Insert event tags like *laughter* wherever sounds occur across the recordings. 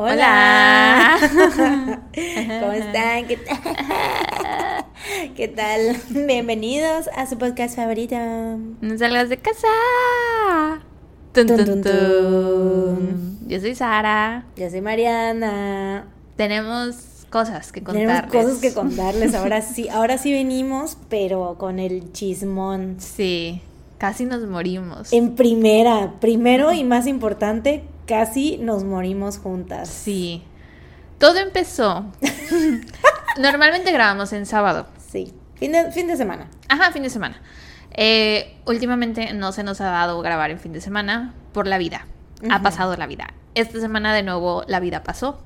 Hola. *laughs* ¿Cómo están? ¿Qué tal? *laughs* ¿Qué tal? Bienvenidos a su podcast favorito. No salgas de casa. Tun, Tun, tun. Yo soy Sara. Yo soy Mariana. Tenemos cosas que Tenemos contarles. cosas que contarles. Ahora *laughs* sí, ahora sí venimos, pero con el chismón. Sí, casi nos morimos. En primera, primero y más importante, casi nos morimos juntas. Sí. Todo empezó. *laughs* Normalmente grabamos en sábado. Sí. Fin de, fin de semana. Ajá, fin de semana. Eh, últimamente no se nos ha dado grabar en fin de semana por la vida. Ha pasado la vida. Esta semana de nuevo la vida pasó.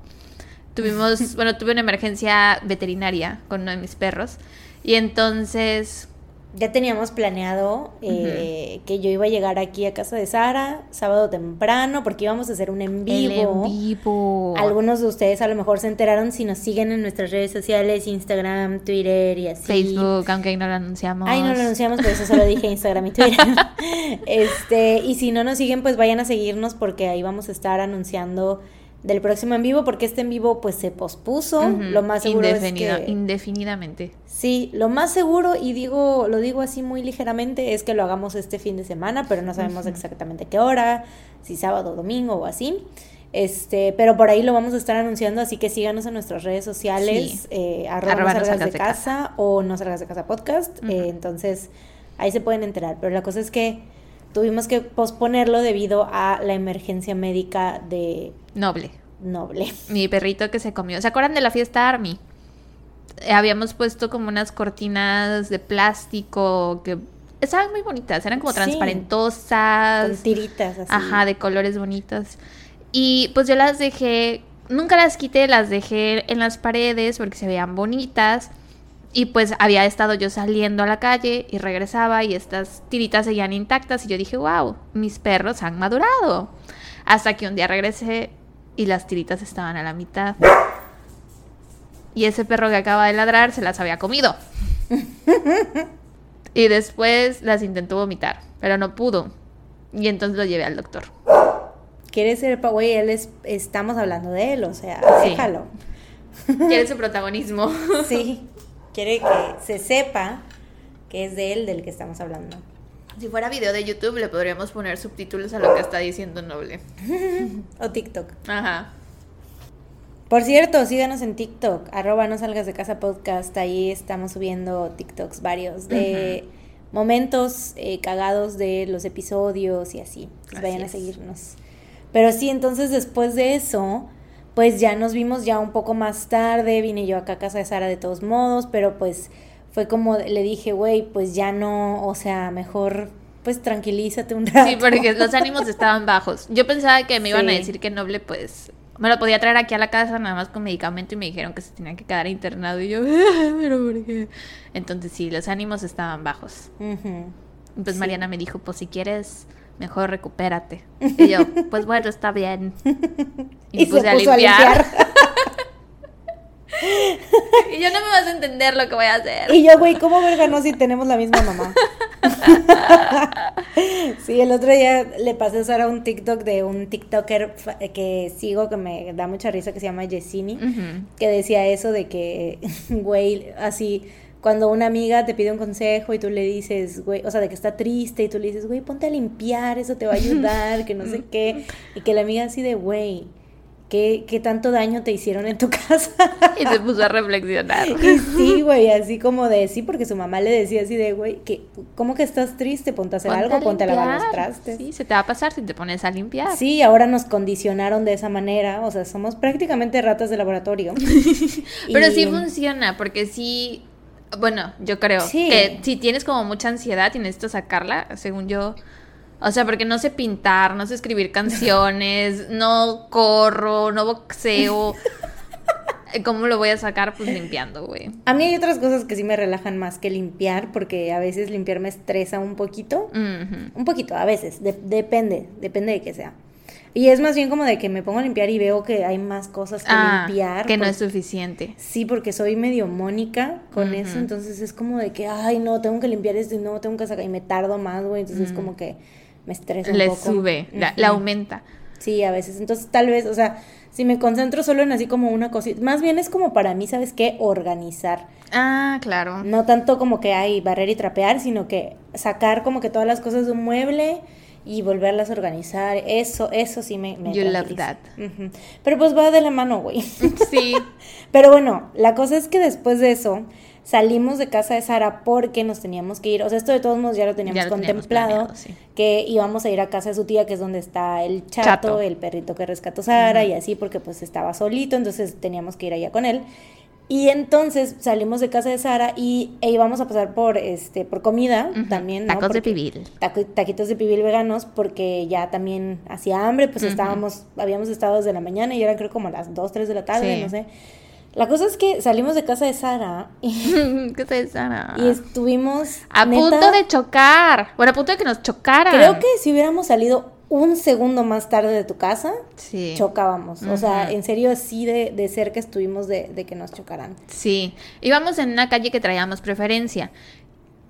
Tuvimos, *laughs* bueno, tuve una emergencia veterinaria con uno de mis perros. Y entonces, Ya teníamos planeado eh, que yo iba a llegar aquí a casa de Sara sábado temprano porque íbamos a hacer un en el vivo. en vivo. Algunos de ustedes a lo mejor se enteraron si nos siguen en nuestras redes sociales, Instagram, Twitter y así. Facebook, aunque ahí no lo anunciamos. Ay, no lo anunciamos, por eso solo dije Instagram y Twitter. *laughs* este, y si no nos siguen, pues vayan a seguirnos porque ahí vamos a estar anunciando del próximo en vivo, porque este en vivo pues se pospuso. Lo más seguro indefinido- es que Indefinidamente. Sí, lo más seguro, y digo, lo digo así muy ligeramente, es que lo hagamos este fin de semana, pero no sabemos exactamente qué hora, si sábado, domingo o así. Este, pero por ahí lo vamos a estar anunciando, así que síganos en nuestras redes sociales, Sí. eh, arroba, Arroba no salgas de casa, o no salgas de casa podcast. Eh, entonces, ahí se pueden enterar. Pero la cosa es que tuvimos que posponerlo debido a la emergencia médica de Noble. Noble. Mi perrito que se comió. ¿Se acuerdan de la fiesta Army? Habíamos puesto como unas cortinas de plástico que estaban muy bonitas, eran como Sí. transparentosas. Con tiritas así. Ajá, de colores bonitos. Y pues yo las dejé, nunca las quité, las dejé en las paredes porque se veían bonitas. Y pues había estado yo saliendo a la calle y regresaba y estas tiritas seguían intactas y yo dije, wow, mis perros han madurado. Hasta que un día regresé y las tiritas estaban a la mitad. Y ese perro que acaba de ladrar se las había comido. *laughs* y después las intentó vomitar, pero no pudo. Y entonces lo llevé al doctor. Quiere ser, güey, él es, estamos hablando de él, o sea, Sí. déjalo. Quiere *laughs* su protagonismo. Sí, quiere que se sepa que es de él del que estamos hablando. Si fuera video de YouTube, le podríamos poner subtítulos a lo que está diciendo Noble. *laughs* O TikTok. Ajá. Por cierto, síganos en TikTok, arroba no salgas de casa podcast, ahí estamos subiendo TikToks varios de momentos eh, cagados de los episodios y así. Pues Así vayan a es. seguirnos. Pero sí, entonces después de eso, pues ya nos vimos ya un poco más tarde, vine yo acá a casa de Sara de todos modos, pero pues fue como le dije, güey, pues ya no, o sea, mejor pues tranquilízate un rato. Sí, porque los ánimos *laughs* estaban bajos. Yo pensaba que me iban a decir que Noble, pues, me lo podía traer aquí a la casa nada más con medicamento y me dijeron que se tenía que quedar internado. Y yo, *laughs* pero ¿por qué? Entonces sí, los ánimos estaban bajos. Y pues Sí. Mariana me dijo, pues si quieres, mejor recupérate. *laughs* Y yo, pues bueno, está bien. *laughs* Y, puse se puso a limpiar. *laughs* y yo no me vas a entender lo que voy a hacer. Y yo, güey, ¿cómo verga no si tenemos la misma mamá? sí, el otro día le pasé a Sara un TikTok de un TikToker fa- que sigo que me da mucha risa que se llama Yesini, que decía eso de que, güey, así, cuando una amiga te pide un consejo y tú le dices, güey, o sea, de que está triste y tú le dices, güey, ponte a limpiar, eso te va a *laughs* ayudar, que no sé qué, y que la amiga así de, güey, ¿qué, qué tanto daño te hicieron en tu *laughs* casa? Y se puso a reflexionar. Y sí, güey, así como de sí, porque su mamá le decía así de, güey, que ¿cómo que estás triste? Ponte a hacer Ponte algo, a ponte a lavar los trastes. Sí, se te va a pasar si te pones a limpiar. Sí, ahora nos condicionaron de esa manera, o sea, somos prácticamente ratas de laboratorio. *laughs* Pero Y- sí funciona, porque sí, bueno, yo creo Sí. que si tienes como mucha ansiedad y necesitas sacarla, según yo, o sea, porque no sé pintar, no sé escribir *laughs* canciones, no corro, no boxeo. *laughs* ¿Cómo lo voy a sacar? Pues limpiando, güey. A mí hay otras cosas que sí me relajan más que limpiar, porque a veces limpiar me estresa un poquito. Un poquito, a veces, de- depende, depende de qué sea. Y es más bien como de que me pongo a limpiar y veo que hay más cosas que Ah, limpiar. que no es suficiente. Sí, porque soy medio mónica con eso, entonces es como de que, ay, no, tengo que limpiar esto y no, tengo que sacar, y me tardo más, güey, entonces es Mm. como que me estresa un Le poco. sube, la, la aumenta. Sí, a veces, entonces tal vez, o sea, si me concentro solo en así como una cosita, más bien es como para mí, ¿sabes qué? Organizar. Ah, claro. No tanto como que hay barrer y trapear, sino que sacar como que todas las cosas de un mueble y volverlas a organizar. Eso, eso sí me... me You love that. Pero pues va de la mano, güey. *laughs* Sí. *laughs* Pero bueno, la cosa es que después de eso salimos de casa de Sara porque nos teníamos que ir. O sea, esto de todos modos ya lo teníamos Ya lo teníamos contemplado. planeado, sí. Que íbamos a ir a casa de su tía, que es donde está el chato, Chato. el perrito que rescató Sara y así, porque pues estaba solito, entonces teníamos que ir allá con él. Y entonces salimos de casa de Sara y e íbamos a pasar por este por comida también, ¿no? Tacos de pibil. taco- taquitos de pibil veganos porque ya también hacía hambre, pues estábamos, habíamos estado desde la mañana y eran creo como las 2, 3 de la tarde, Sí. no sé. La cosa es que salimos de casa de Sara y, *laughs* ¿Qué te Sara? y estuvimos A neta, punto de chocar. Bueno, a punto de que nos chocaran. Creo que si hubiéramos salido un segundo más tarde de tu casa, Sí. chocábamos. O sea, en serio así de, de cerca estuvimos de, de que nos chocaran. Sí, íbamos en una calle que traíamos preferencia,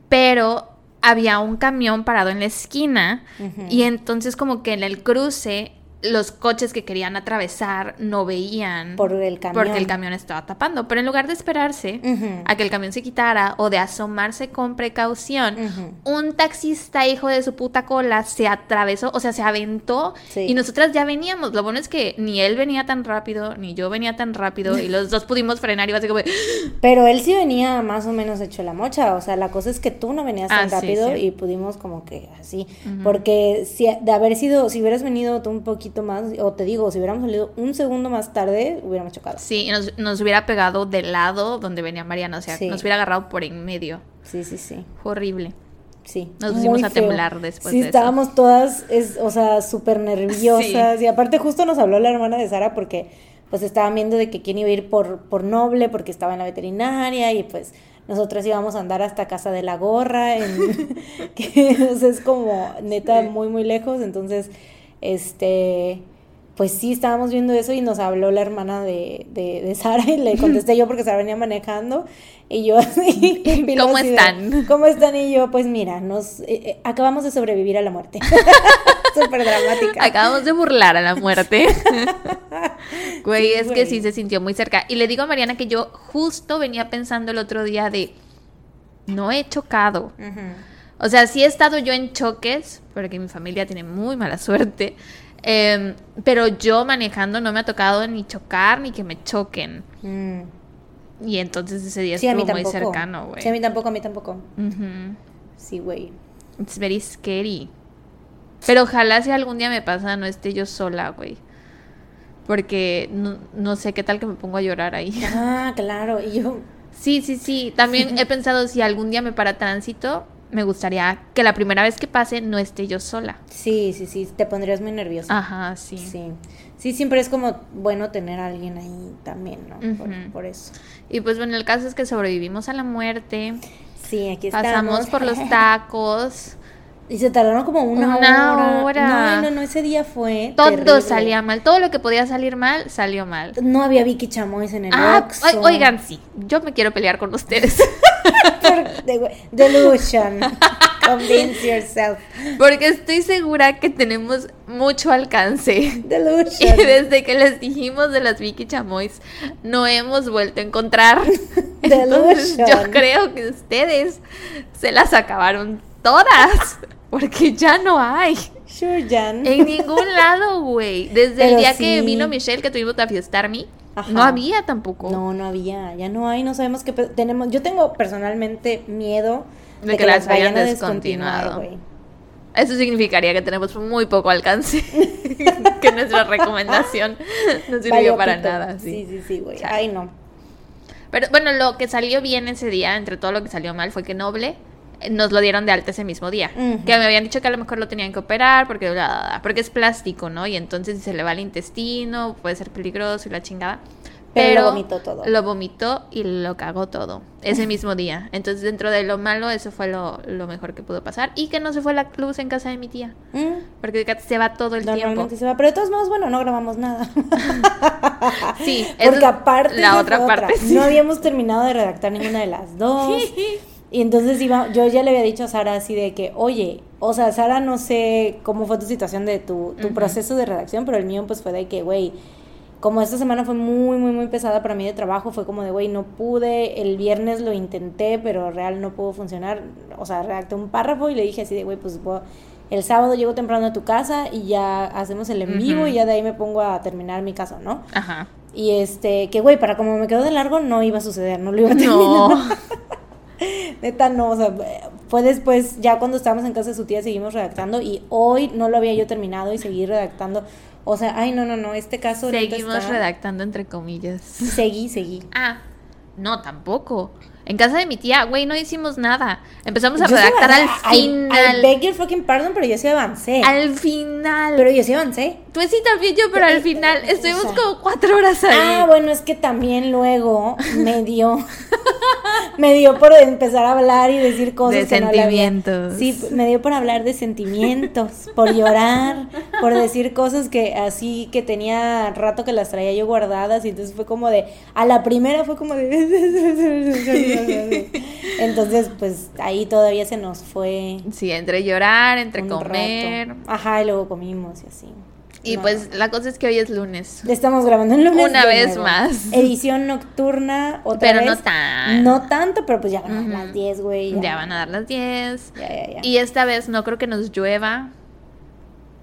pero había un camión parado en la esquina y entonces como que en el cruce los coches que querían atravesar no veían Por el camión. porque el camión estaba tapando, pero en lugar de esperarse a que el camión se quitara o de asomarse con precaución, un taxista hijo de su puta cola se atravesó, o sea, se aventó Sí. y nosotras ya veníamos. Lo bueno es que ni él venía tan rápido, ni yo venía tan rápido y los dos pudimos frenar y básicamente *gasps* Pero él sí venía más o menos hecho la mocha, o sea, la cosa es que tú no venías tan Ah, rápido sí. y pudimos como que así, porque si de haber sido, si hubieras venido tú un poquito más, o te digo, si hubiéramos salido un segundo más tarde, hubiéramos chocado. Sí, y nos, nos hubiera pegado del lado donde venía Mariana, o sea, Sí. nos hubiera agarrado por en medio. Sí, sí, sí, Fue horrible. sí. Nos pusimos a feo. temblar después Sí, de eso. estábamos todas, es, o sea, súper nerviosas, y aparte justo nos habló la hermana de Sara porque pues estaban viendo de que quién iba a ir por, por noble, porque estaba en la veterinaria, y pues nosotras íbamos a andar hasta casa de la gorra, en, *laughs* que o sea, es como neta Sí. muy, muy lejos, entonces, este, pues sí, estábamos viendo eso y nos habló la hermana de, de, de Sara y le *laughs* contesté yo porque Sara venía manejando y yo así, *laughs* ¿Cómo de, están? *laughs* ¿Cómo están? Y yo, pues mira, nos eh, eh, acabamos de sobrevivir a la muerte. Súper dramática. Acabamos de burlar a la muerte. Güey, Sí, es que sí se sintió muy cerca. Y le digo a Mariana que yo justo venía pensando el otro día de, no he chocado. O sea, sí he estado yo en choques, porque mi familia tiene muy mala suerte. em, pero yo manejando no me ha tocado ni chocar ni que me choquen. Mm. Y entonces ese día Sí, estuvo muy cercano, güey. Sí, a mí tampoco, a mí tampoco. Ujú. Sí, güey. It's very scary. Pero ojalá si algún día me pasa no esté yo sola, güey. Porque no, no sé qué tal que me pongo a llorar ahí. Ah, claro. Y yo, Sí, sí, sí. También *laughs* he pensado si algún día me para tránsito, me gustaría que la primera vez que pase no esté yo sola. sí, sí, sí, te pondrías muy nerviosa. Ajá, sí. Sí. Sí, siempre es como bueno tener a alguien ahí también, ¿no? por, eso. Y pues bueno, el caso es que sobrevivimos a la muerte. Sí, aquí Pasamos estamos. por los *laughs* tacos. Y se tardaron como una, Una hora. hora. No, no, no, ese día fue Todo terrible. salía mal. Todo lo que podía salir mal, salió mal. No había Vicky Chamois en el Ah, Oxxo. oigan, sí. Yo me quiero pelear con ustedes. *laughs* Delusion. *laughs* Convince yourself. Porque estoy segura que tenemos mucho alcance. Delusion. Y desde que les dijimos de las Vicky Chamois, no hemos vuelto a encontrar. *laughs* Entonces, yo Delusion. creo que ustedes se las acabaron todas. *laughs* Porque ya no hay. Sure, Jan. En ningún lado, güey. Desde el día que vino Michelle, que tuvimos la fiesta Army, Ajá. no había tampoco. No, no había, ya no hay, no sabemos qué tenemos. Yo tengo personalmente miedo De que las hayan descontinuado. Eso significaría que tenemos muy poco alcance. *laughs* que nuestra recomendación no sirvió para nada. Sí. Sí, sí, sí, güey. Chale. Ay, no. Pero bueno, lo que salió bien ese día, entre todo lo que salió mal, fue que Noble nos lo dieron de alta ese mismo día. Que me habían dicho que a lo mejor lo tenían que operar porque, bla, bla, bla, porque es plástico, ¿no? Y entonces si se le va el intestino, puede ser peligroso y la chingada. Pero lo vomitó todo. Lo vomitó y lo cagó todo ese mismo día. Entonces, dentro de lo malo, eso fue lo, lo mejor que pudo pasar. Y que no se fue la luz en casa de mi tía. Mm, Porque se va todo el tiempo. Se va, pero de todos modos, bueno, no grabamos nada. *laughs* Sí, Porque aparte la otra parte. *laughs* sí. no habíamos terminado de redactar ninguna de las dos. *laughs* Y entonces iba, yo ya le había dicho a Sara así de que, oye, o sea, Sara, no sé cómo fue tu situación de tu, proceso de redacción, pero el mío pues fue de que, güey, como esta semana fue muy, muy, muy pesada para mí de trabajo, fue como de, güey, no pude, el viernes lo intenté, pero real no pudo funcionar. O sea, redacté un párrafo y le dije así de, güey, pues el sábado llego temprano a tu casa y ya hacemos el en vivo y ya de ahí me pongo a terminar mi caso, ¿no? Ajá. Y este, que güey, para como me quedó de largo, no iba a suceder, no lo iba a terminar. No. *laughs* *laughs* Neta, no, o sea, fue después, ya cuando estábamos en casa de su tía, seguimos redactando y hoy no lo había yo terminado y seguí redactando. O sea, ay, no, no, no, este caso. Seguimos redactando entre comillas. Seguí, seguí. Ah, no, tampoco. En casa de mi tía, güey, no hicimos nada. Empezamos a redactar al final. I, beg your fucking pardon, pero yo sí avancé. Al final. Pero yo sí avancé. Pues sí, también yo, pero al final estuvimos como cuatro horas ahí. Ah, bueno, es que también luego me dio, me dio por empezar a hablar y decir cosas de sentimientos. sí, me dio por hablar de sentimientos, por llorar, por decir cosas que así que tenía rato que las traía yo guardadas y entonces fue como de, a la primera fue como de... Entonces, pues ahí todavía se nos fue. Sí, entre llorar, entre comer. Ajá, y luego comimos y así. Y pues la cosa es que hoy es lunes. Estamos grabando el lunes. Una vez más. Edición nocturna, otra pero vez. no tan. No tanto, pero pues ya van a dar las 10, güey. Ya. van a dar las 10. Ya, ya, ya. Y esta vez no creo que nos llueva.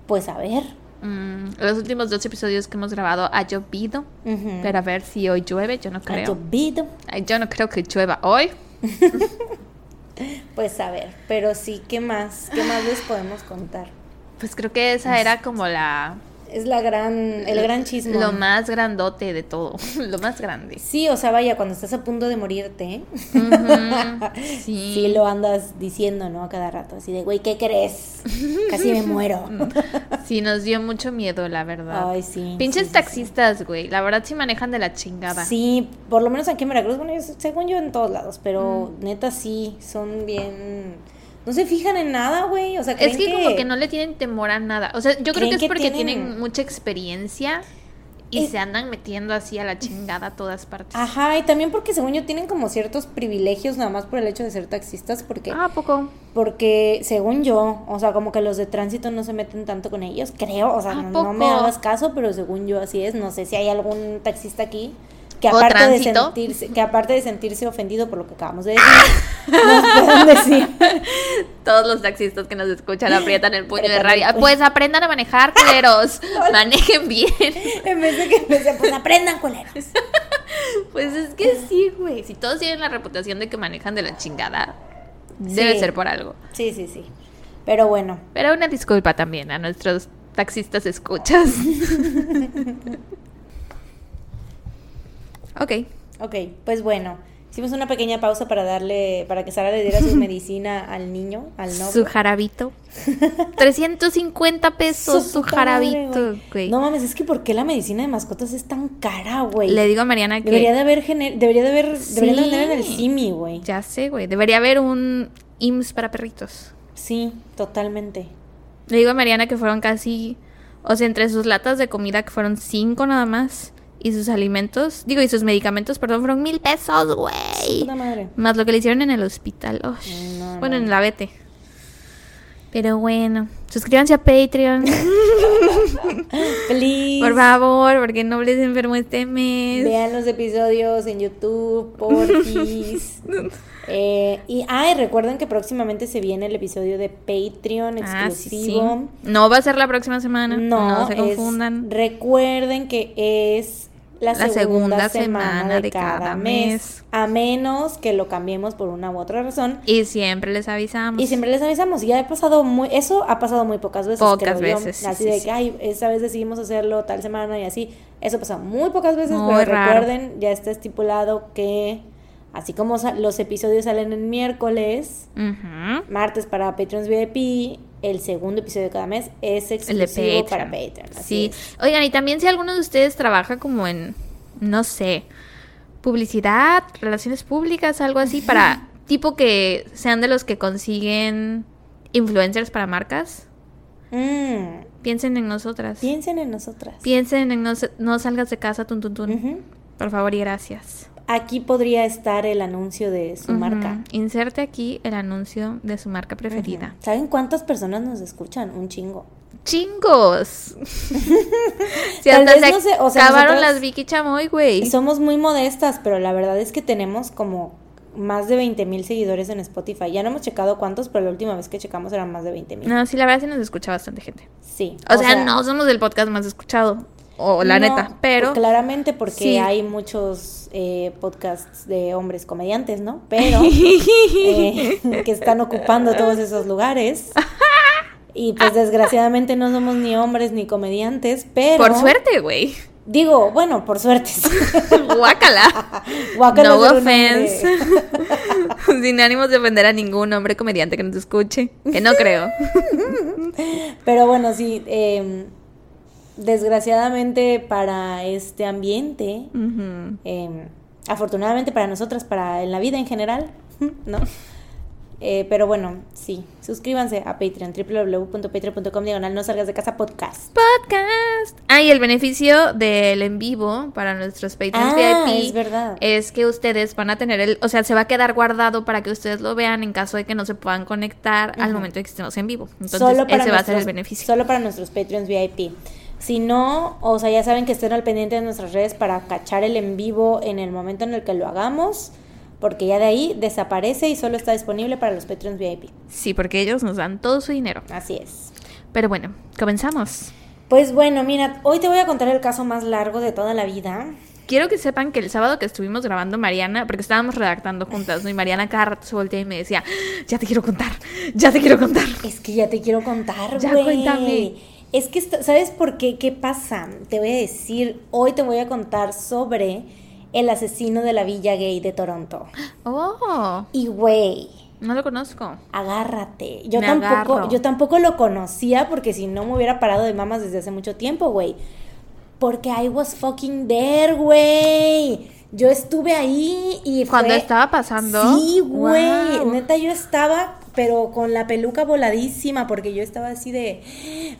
Pues a ver. Mm, los últimos dos episodios que hemos grabado ha llovido. Pero a ver si hoy llueve, yo no creo. Ha llovido. Yo no creo que llueva hoy. *laughs* pues a ver, pero sí, ¿qué más? ¿Qué más les podemos contar? Pues creo que esa era como la es la gran, el gran chisme. Lo más grandote de todo, *laughs* lo más grande. Sí, o sea, vaya, cuando estás a punto de morirte, *laughs* sí. sí. lo andas diciendo, ¿no? A cada rato, así de, güey, ¿qué crees? Casi me *laughs* muero. sí, nos dio mucho miedo, la verdad. Ay, sí. Pinches taxistas, güey, la verdad sí manejan de la chingada. Sí, por lo menos aquí en Veracruz, bueno, según yo en todos lados, pero neta sí, son bien no se fijan en nada, güey. O sea, es que, como que no le tienen temor a nada. O sea, yo creo que es porque tienen... mucha experiencia y se andan metiendo así a la chingada a todas partes. Ajá, y también porque según yo tienen como ciertos privilegios nada más por el hecho de ser taxistas, porque... Ah, poco? Porque según yo, o sea, como que los de tránsito no se meten tanto con ellos, creo, o sea, no, me hagas caso, pero según yo así es, no sé si hay algún taxista aquí que aparte de sentirse que aparte de sentirse ofendido por lo que acabamos de *laughs* decir nos pueden decir. Todos los taxistas que nos escuchan aprietan el puño de rabia. pues aprendan a manejar culeros. *laughs* Manejen bien. En vez de que pues aprendan culeros. *laughs* Pues es que sí güey. Si todos tienen la reputación de que manejan de la chingada debe ser por algo. Sí sí sí. Pero bueno. Pero una disculpa también a nuestros taxistas escuchas Ok. Ok, pues bueno. Hicimos una pequeña pausa para darle, para que Sara le diera su *laughs* medicina al niño, al novio. Su jarabito. 350 pesos su, jarabito, güey. No mames, es que ¿por qué la medicina de mascotas es tan cara, güey? Le digo a Mariana que... Debería de haber, debería de haber, debería de vender en el CIMI, güey. Ya sé, güey. Debería haber un IMSS para perritos. Sí, totalmente. Le digo a Mariana que fueron casi, o sea, entre sus latas de comida que fueron cinco nada más y sus alimentos, digo, y sus medicamentos, perdón, fueron mil pesos, güey. Más lo que le hicieron en el hospital. bueno, en la vete. Pero bueno, suscríbanse a Patreon. *laughs* Please. Por favor, porque no les enfermo este mes. Vean los episodios en YouTube, porfis. *laughs* eh, y ay, recuerden que próximamente se viene el episodio de Patreon ah, exclusivo. No va a ser la próxima semana. No, no se confundan. recuerden que es la, segunda, semana, de, cada, mes. A menos que lo cambiemos por una u otra razón. Y siempre les avisamos. Y siempre les avisamos. Ya ha pasado muy, eso ha pasado muy pocas veces. Pocas veces. así de que, ay, esta vez decidimos hacerlo tal semana y así. Eso ha pasado muy pocas veces, pero recuerden, ya está estipulado que así como los episodios salen el miércoles, martes para Patreons VIP, el segundo episodio de cada mes es exclusivo para Patreon. sí. Oigan, y también si alguno de ustedes trabaja como en, no sé, publicidad, relaciones públicas, algo así, para tipo que sean de los que consiguen influencers para marcas. Mm. Piensen en nosotras. Piensen en nosotras. Piensen en no, no salgas de casa, tun, tun, tun. Por favor y gracias. Aquí podría estar el anuncio de su marca. Inserte aquí el anuncio de su marca preferida. ¿Saben cuántas personas nos escuchan? Un chingo. Chingos. *laughs* si hasta se no sé, o sea, acabaron las Vicky Chamoy, güey. Y somos muy modestas, pero la verdad es que tenemos como más de 20 mil seguidores en Spotify. Ya no hemos checado cuántos, pero la última vez que checamos eran más de 20 mil. No, sí, la verdad sí nos escucha bastante gente. Sí. O, sea, no somos el podcast más escuchado. O la no, neta, pero. Claramente porque Sí. hay muchos eh, podcasts de hombres comediantes, ¿no? *laughs* Pero eh, *laughs* que están ocupando todos esos lugares. Y pues desgraciadamente no somos ni hombres ni comediantes, pero... Por suerte, güey. Digo, bueno, por suerte. *laughs* Guácala. Guácala no offense. Sin ánimos de ofender a ningún hombre comediante que nos escuche. Que no creo. Pero bueno, sí, eh, desgraciadamente para este ambiente, eh, afortunadamente para nosotras, para en la vida en general, *laughs* ¿no? Eh, pero bueno, sí, suscríbanse a Patreon, www.patreon.com diagonal no salgas de casa podcast. Podcast. Ah, y el beneficio del en vivo para nuestros Patreons Ah, VIP es verdad. es que ustedes van a tener el, o sea, se va a quedar guardado para que ustedes lo vean en caso de que no se puedan conectar al momento de que estemos en vivo. Entonces, solo para ese va a ser el nuestros- beneficio. Solo para nuestros Patreons VIP. Si no, o sea, ya saben que estén al pendiente de nuestras redes para cachar el en vivo en el momento en el que lo hagamos, porque ya de ahí desaparece y solo está disponible para los Patreons VIP. Sí, porque ellos nos dan todo su dinero. Así es. Pero bueno, comenzamos. Pues bueno, mira, hoy te voy a contar el caso más largo de toda la vida. Quiero que sepan que el sábado que estuvimos grabando Mariana, porque estábamos redactando juntas, ¿no? Y Mariana cada rato se voltea y me decía, ya te quiero contar, ya te quiero contar. Es que ya te quiero contar, Ya, cuéntame. Es que, ¿sabes por qué? ¿Qué pasa? Te voy a decir, hoy te voy a contar sobre el asesino de la Villa Gay de Toronto. Oh, Y güey, no lo conozco. agárrate. Yo Me tampoco, agarro. yo tampoco lo conocía porque si no me hubiera parado de mamas desde hace mucho tiempo, güey. Porque I was fucking there, güey. Yo estuve ahí y Cuando fue- estaba pasando. Sí, güey. Wow. Neta, yo estaba, pero con la peluca voladísima, porque yo estaba así de.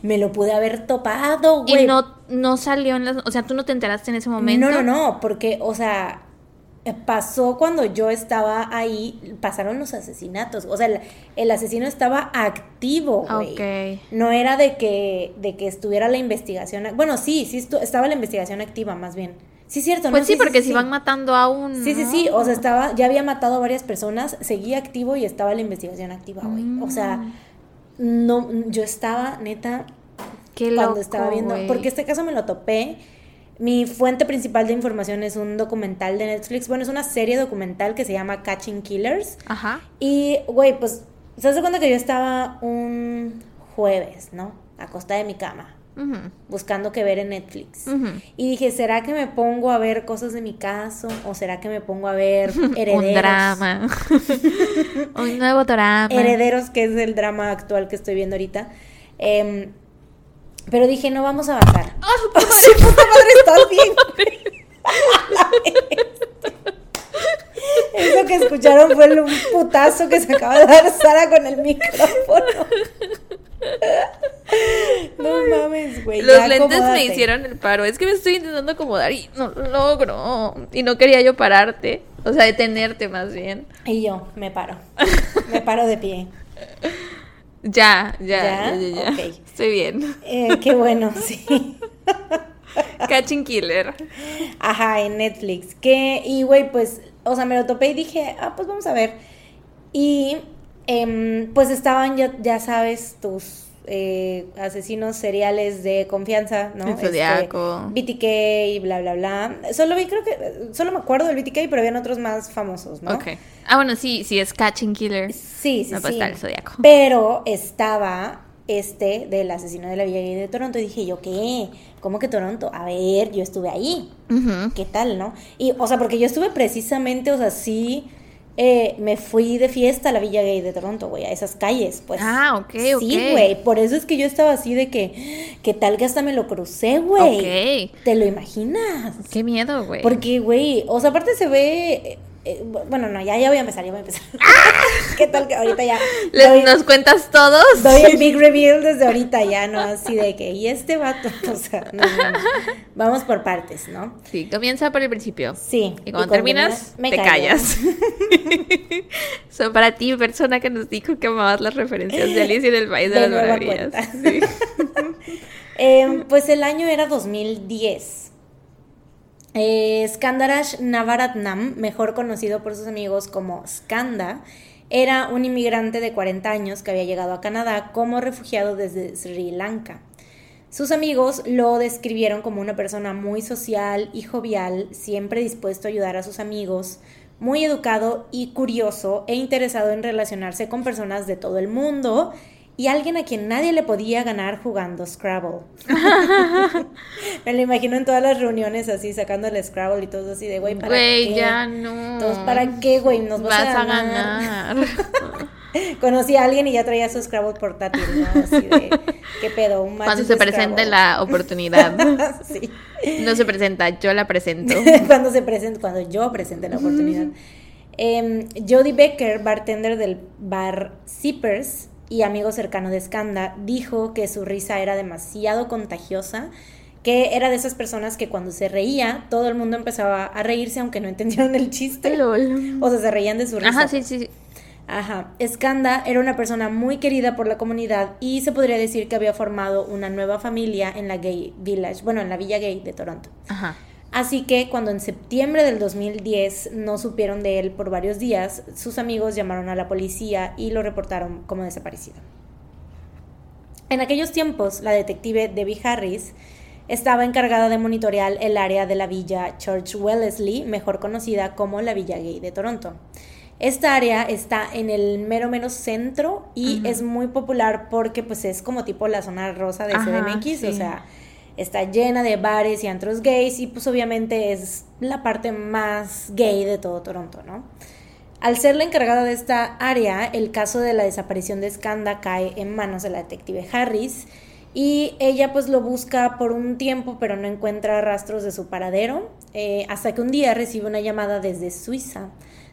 Me lo pude haber topado, güey. Y no, no salió en las... O sea, tú no te enteraste en ese momento. No, no, no, porque, o sea, eh, pasó cuando yo estaba ahí, pasaron los asesinatos. O sea, el, el asesino estaba activo, güey. Ok. No era de que, de que estuviera la investigación. Bueno, sí, sí estu- estaba la investigación activa, más bien. Sí, es cierto, ¿no? Pues sí, porque si van matando a un... Sí, sí, sí. O sea, estaba, ya había matado a varias personas, seguía activo y estaba la investigación activa, güey. O sea, Mm. no, yo estaba, neta, Qué cuando loco, estaba viendo. Porque este caso me lo topé. Mi fuente principal de información es un documental de Netflix. Bueno, es una serie documental que se llama Catching Killers. Ajá. Y, güey, pues, ¿se das cuenta que yo estaba un jueves, ¿no? Acostada en mi cama, Buscando qué ver en Netflix. Y dije, ¿será que me pongo a ver cosas de mi caso? ¿O será que me pongo a ver *laughs* herederos? Un drama. *laughs* un nuevo drama. Herederos, que es el drama actual que estoy viendo ahorita. Em, pero dije, no vamos a avanzar. *laughs* sí, puta madre, estás bien. Eso que escucharon fue el- un putazo que se acaba de dar Sara con el micrófono. No mames, güey. Los lentes me hicieron el paro. Es que me estoy intentando acomodar y no lo logro. Y no quería yo pararte. O sea, detenerte más bien. Y yo me paro. *laughs* Me paro de pie. Ya, ya, ¿Ya? ya, ya. ya. Ok. Estoy bien. Eh, qué bueno, *laughs* sí. Catching Killer. Ajá, en Netflix. Que, y güey, pues, o sea, me lo topé y dije, ah, pues vamos a ver. Y em, pues estaban, ya, ya sabes, tus eh, asesinos seriales de confianza, ¿no? El Zodiaco. Este, BTK y bla, bla, bla. Solo vi, creo que, solo me acuerdo del BTK, pero habían otros más famosos, ¿no? Ok. Ah, bueno, sí, sí, es Catching Killer. Sí, sí, No, pues sí. está el Zodiaco. Pero estaba este del asesino de la Villa de Toronto y dije yo, ¿qué? ¿Cómo que Toronto? A ver, yo estuve ahí. ¿Qué tal, no? Y, o sea, porque yo estuve precisamente, o sea, sí, eh, me fui de fiesta a la Villa Gay de Toronto, güey, a esas calles, pues. Ah, ok, Sí, ok. güey, por eso es que yo estaba así de que, ¿qué tal que hasta me lo crucé, güey? Ok. ¿Te lo imaginas? Qué miedo, güey. Porque, güey, o sea, aparte se ve... eh, bueno, no, ya, ya voy a empezar, ya voy a empezar. *laughs* *laughs* ¿Qué tal que ahorita ya... Les- doy- ¿Nos cuentas todos? Doy el big reveal desde ahorita ya, ¿no? Así de que, y este vato, *laughs* o sea, no, no, no. Vamos por partes, ¿no? Sí, comienza por el principio. Sí. Y cuando terminas, termina, te callo. callas. Son para ti, persona que nos dijo que amabas las referencias de Alicia en el País de, De las Maravillas. Sí. Em, pues el año era 2010. Eh, Skandarash Navaratnam, mejor conocido por sus amigos como Skanda, era un inmigrante de 40 años que había llegado a Canadá como refugiado desde Sri Lanka. Sus amigos lo describieron como una persona muy social y jovial, siempre dispuesto a ayudar a sus amigos, muy educado y curioso e interesado en relacionarse con personas de todo el mundo y alguien a quien nadie le podía ganar jugando Scrabble. *laughs* Me lo imagino en todas las reuniones así, sacando el Scrabble y todo así de, güey, ¿para güey, ya no. Todos, ¿para qué, güey? Nos vas, a ganar. *laughs* Conocí a alguien y ya traía su Scrabble portátil, ¿no? Así de, ¿qué pedo? Un Cuando se presente la oportunidad. *laughs* sí. No se presenta, yo la presento. cuando se presente, cuando yo presente la oportunidad. Eh, Jody Becker, bartender del bar Zippers, y amigo cercano de Skanda, dijo que su risa era demasiado contagiosa, que era de esas personas que cuando se reía, todo el mundo empezaba a reírse aunque no entendieron el chiste. *laughs* O sea, se reían de su risa. Ajá, sí, sí. Ajá. Skanda era una persona muy querida por la comunidad y se podría decir que había formado una nueva familia en la Gay Village, bueno, en la Villa Gay de Toronto. Ajá. Así que cuando en septiembre del 2010 no supieron de él por varios días, sus amigos llamaron a la policía y lo reportaron como desaparecido. En aquellos tiempos, la detective Debbie Harris estaba encargada de monitorear el área de la villa Church Wellesley, mejor conocida como la Villa Gay de Toronto. Esta área está en el mero menos centro y es muy popular porque pues es como tipo la zona rosa de CDMX, o sea, está llena de bares y antros gays y pues obviamente es la parte más gay de todo Toronto, ¿no? Al ser la encargada de esta área, el caso de la desaparición de Skanda cae en manos de la detective Harris y ella pues lo busca por un tiempo pero no encuentra rastros de su paradero eh, hasta que un día recibe una llamada desde Suiza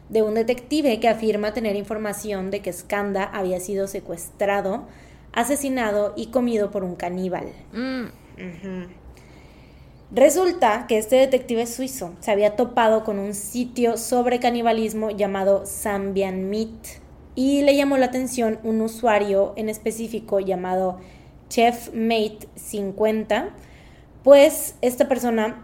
de un detective que afirma tener información de que Skanda había sido secuestrado, asesinado y comido por un caníbal. Mm. Resulta que este detective suizo se había topado con un sitio sobre canibalismo llamado Zambian Meat y le llamó la atención un usuario en específico llamado ChefMate50, pues esta persona,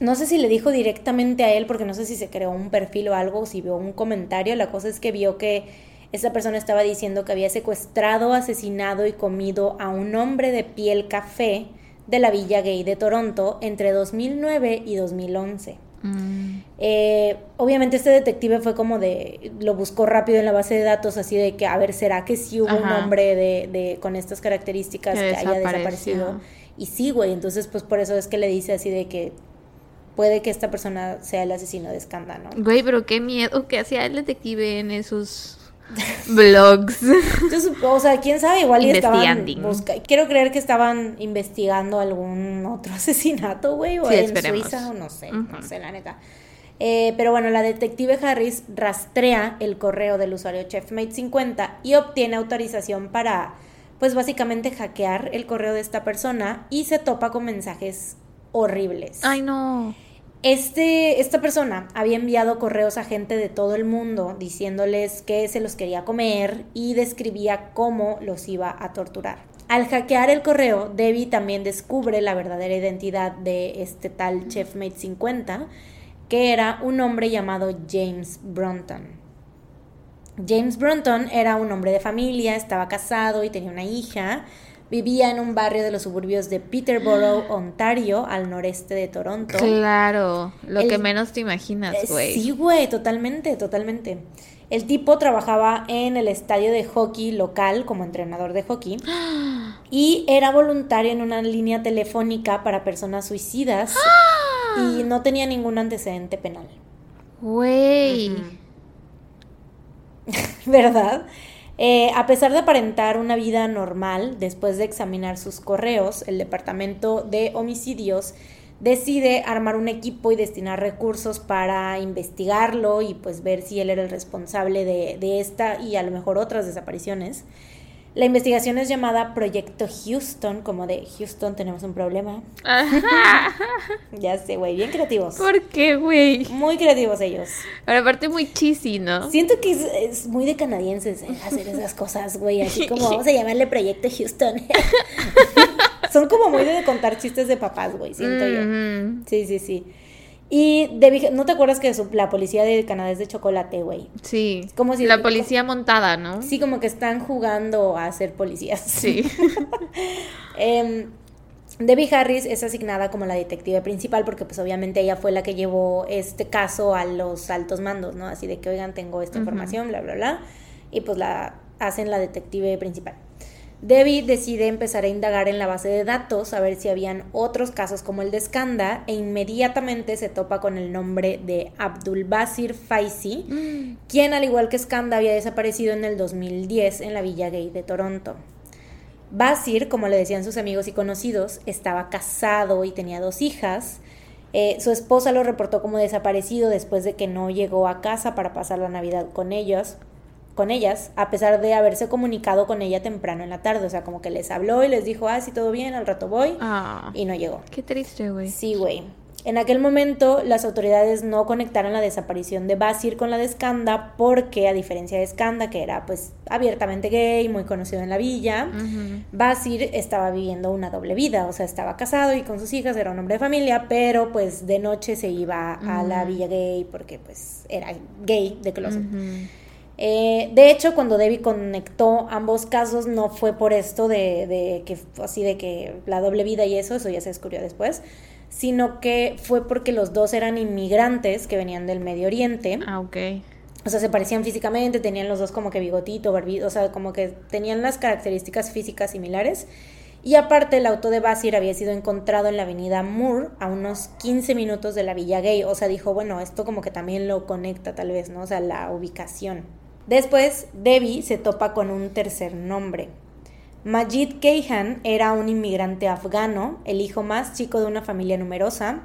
no sé si le dijo directamente a él, porque no sé si se creó un perfil o algo, o si vio un comentario, la cosa es que vio que esta persona estaba diciendo que había secuestrado, asesinado y comido a un hombre de piel café de la Villa Gay de Toronto entre 2009 y 2011. Mm. Eh, obviamente este detective fue como de, lo buscó rápido en la base de datos, así de que, a ver, ¿será que sí hubo un hombre de, con estas características que, haya desaparecido? Y sí, güey, entonces pues por eso es que le dice así de que puede que esta persona sea el asesino de escándalo. Güey, pero qué miedo que hacía el detective en esos *laughs* blogs. o sea, quién sabe, igual y estaban Quiero creer que estaban investigando algún otro *laughs* asesinato, güey, o en Suiza, o no sé, no sé, la neta. Eh, pero bueno, la detective Harris rastrea el correo del usuario Chefmate50 y obtiene autorización para, pues básicamente hackear el correo de esta persona y se topa con mensajes horribles. Ay, no. Este, esta persona había enviado correos a gente de todo el mundo diciéndoles que se los quería comer y describía cómo los iba a torturar. Al hackear el correo, Debbie también descubre la verdadera identidad de este tal Chefmate 50, que era un hombre llamado James Bronton. James Bronton era un hombre de familia, estaba casado y tenía una hija, Vivía en un barrio de los suburbios de Peterborough, *gasps* Ontario, al noreste de Toronto. Claro, lo que menos te imaginas, eh, güey. Sí, güey, totalmente, totalmente. El tipo trabajaba en el estadio de hockey local como entrenador de hockey *gasps* y era voluntario en una línea telefónica para personas suicidas y *gasps* no tenía ningún antecedente penal. Güey. *laughs* ¿Verdad? Eh, a pesar de aparentar una vida normal, después de examinar sus correos, el Departamento de Homicidios decide armar un equipo y destinar recursos para investigarlo y pues ver si él era el responsable de, esta y a lo mejor otras desapariciones. La investigación es llamada Proyecto Houston, como de Houston tenemos un problema. *laughs* ya sé, güey, bien creativos. ¿Por qué, güey? Muy creativos ellos. Pero aparte muy cheesy, ¿no? Siento que es, es muy de canadienses eh, hacer esas cosas, güey, así como vamos a llamarle Proyecto Houston. *laughs* Son como muy de contar chistes de papás, güey, siento yo. Sí, sí, sí. Y de, ¿no te acuerdas que su- la policía de Canadá es de chocolate, güey? Sí. Como si- la policía montada, ¿no? Sí, como que están jugando a ser policías. Sí. *laughs* Em, Debbie Harris es asignada como la detective principal porque pues obviamente ella fue la que llevó este caso a los altos mandos, ¿no? Así de que, oigan, tengo esta información, bla, bla, bla. Y pues la hacen la detective principal. Debbie decide empezar a indagar en la base de datos a ver si habían otros casos como el de Skanda e inmediatamente se topa con el nombre de Abdul Basir Faisi, quien al igual que Skanda había desaparecido en el 2010 en la Villa Gay de Toronto. Basir, como le decían sus amigos y conocidos, estaba casado y tenía dos hijas. Eh, su esposa lo reportó como desaparecido después de que no llegó a casa para pasar la Navidad con ellos, con ellas, a pesar de haberse comunicado con ella temprano en la tarde. O sea, como que les habló y les dijo, ah, sí, todo bien, al rato voy. Ah. Y no llegó. Qué triste, güey. Sí, güey. En aquel momento, las autoridades no conectaron la desaparición de Basir con la de Skanda porque, a diferencia de Skanda, que era pues abiertamente gay, muy conocido en la villa, Ujú. Basir estaba viviendo una doble vida, o sea, estaba casado y con sus hijas, era un hombre de familia, pero pues de noche se iba a la villa gay porque pues era gay de closet. Ujú. Eh, de hecho, cuando Debbie conectó ambos casos, no fue por esto de, de que así de que la doble vida y eso, eso ya se descubrió después, sino que fue porque los dos eran inmigrantes que venían del Medio Oriente. Ah, ok. O sea, se parecían físicamente, tenían los dos como que bigotito, barbito, o sea, como que tenían las características físicas similares. Y aparte, el auto de Basir había sido encontrado en la avenida Moore, a unos 15 minutos de la Villa Gay. O sea, dijo, bueno, esto como que también lo conecta tal vez, ¿no? O sea, la ubicación. Después, Debbie se topa con un tercer nombre. Majid Keihan era un inmigrante afgano, el hijo más chico de una familia numerosa.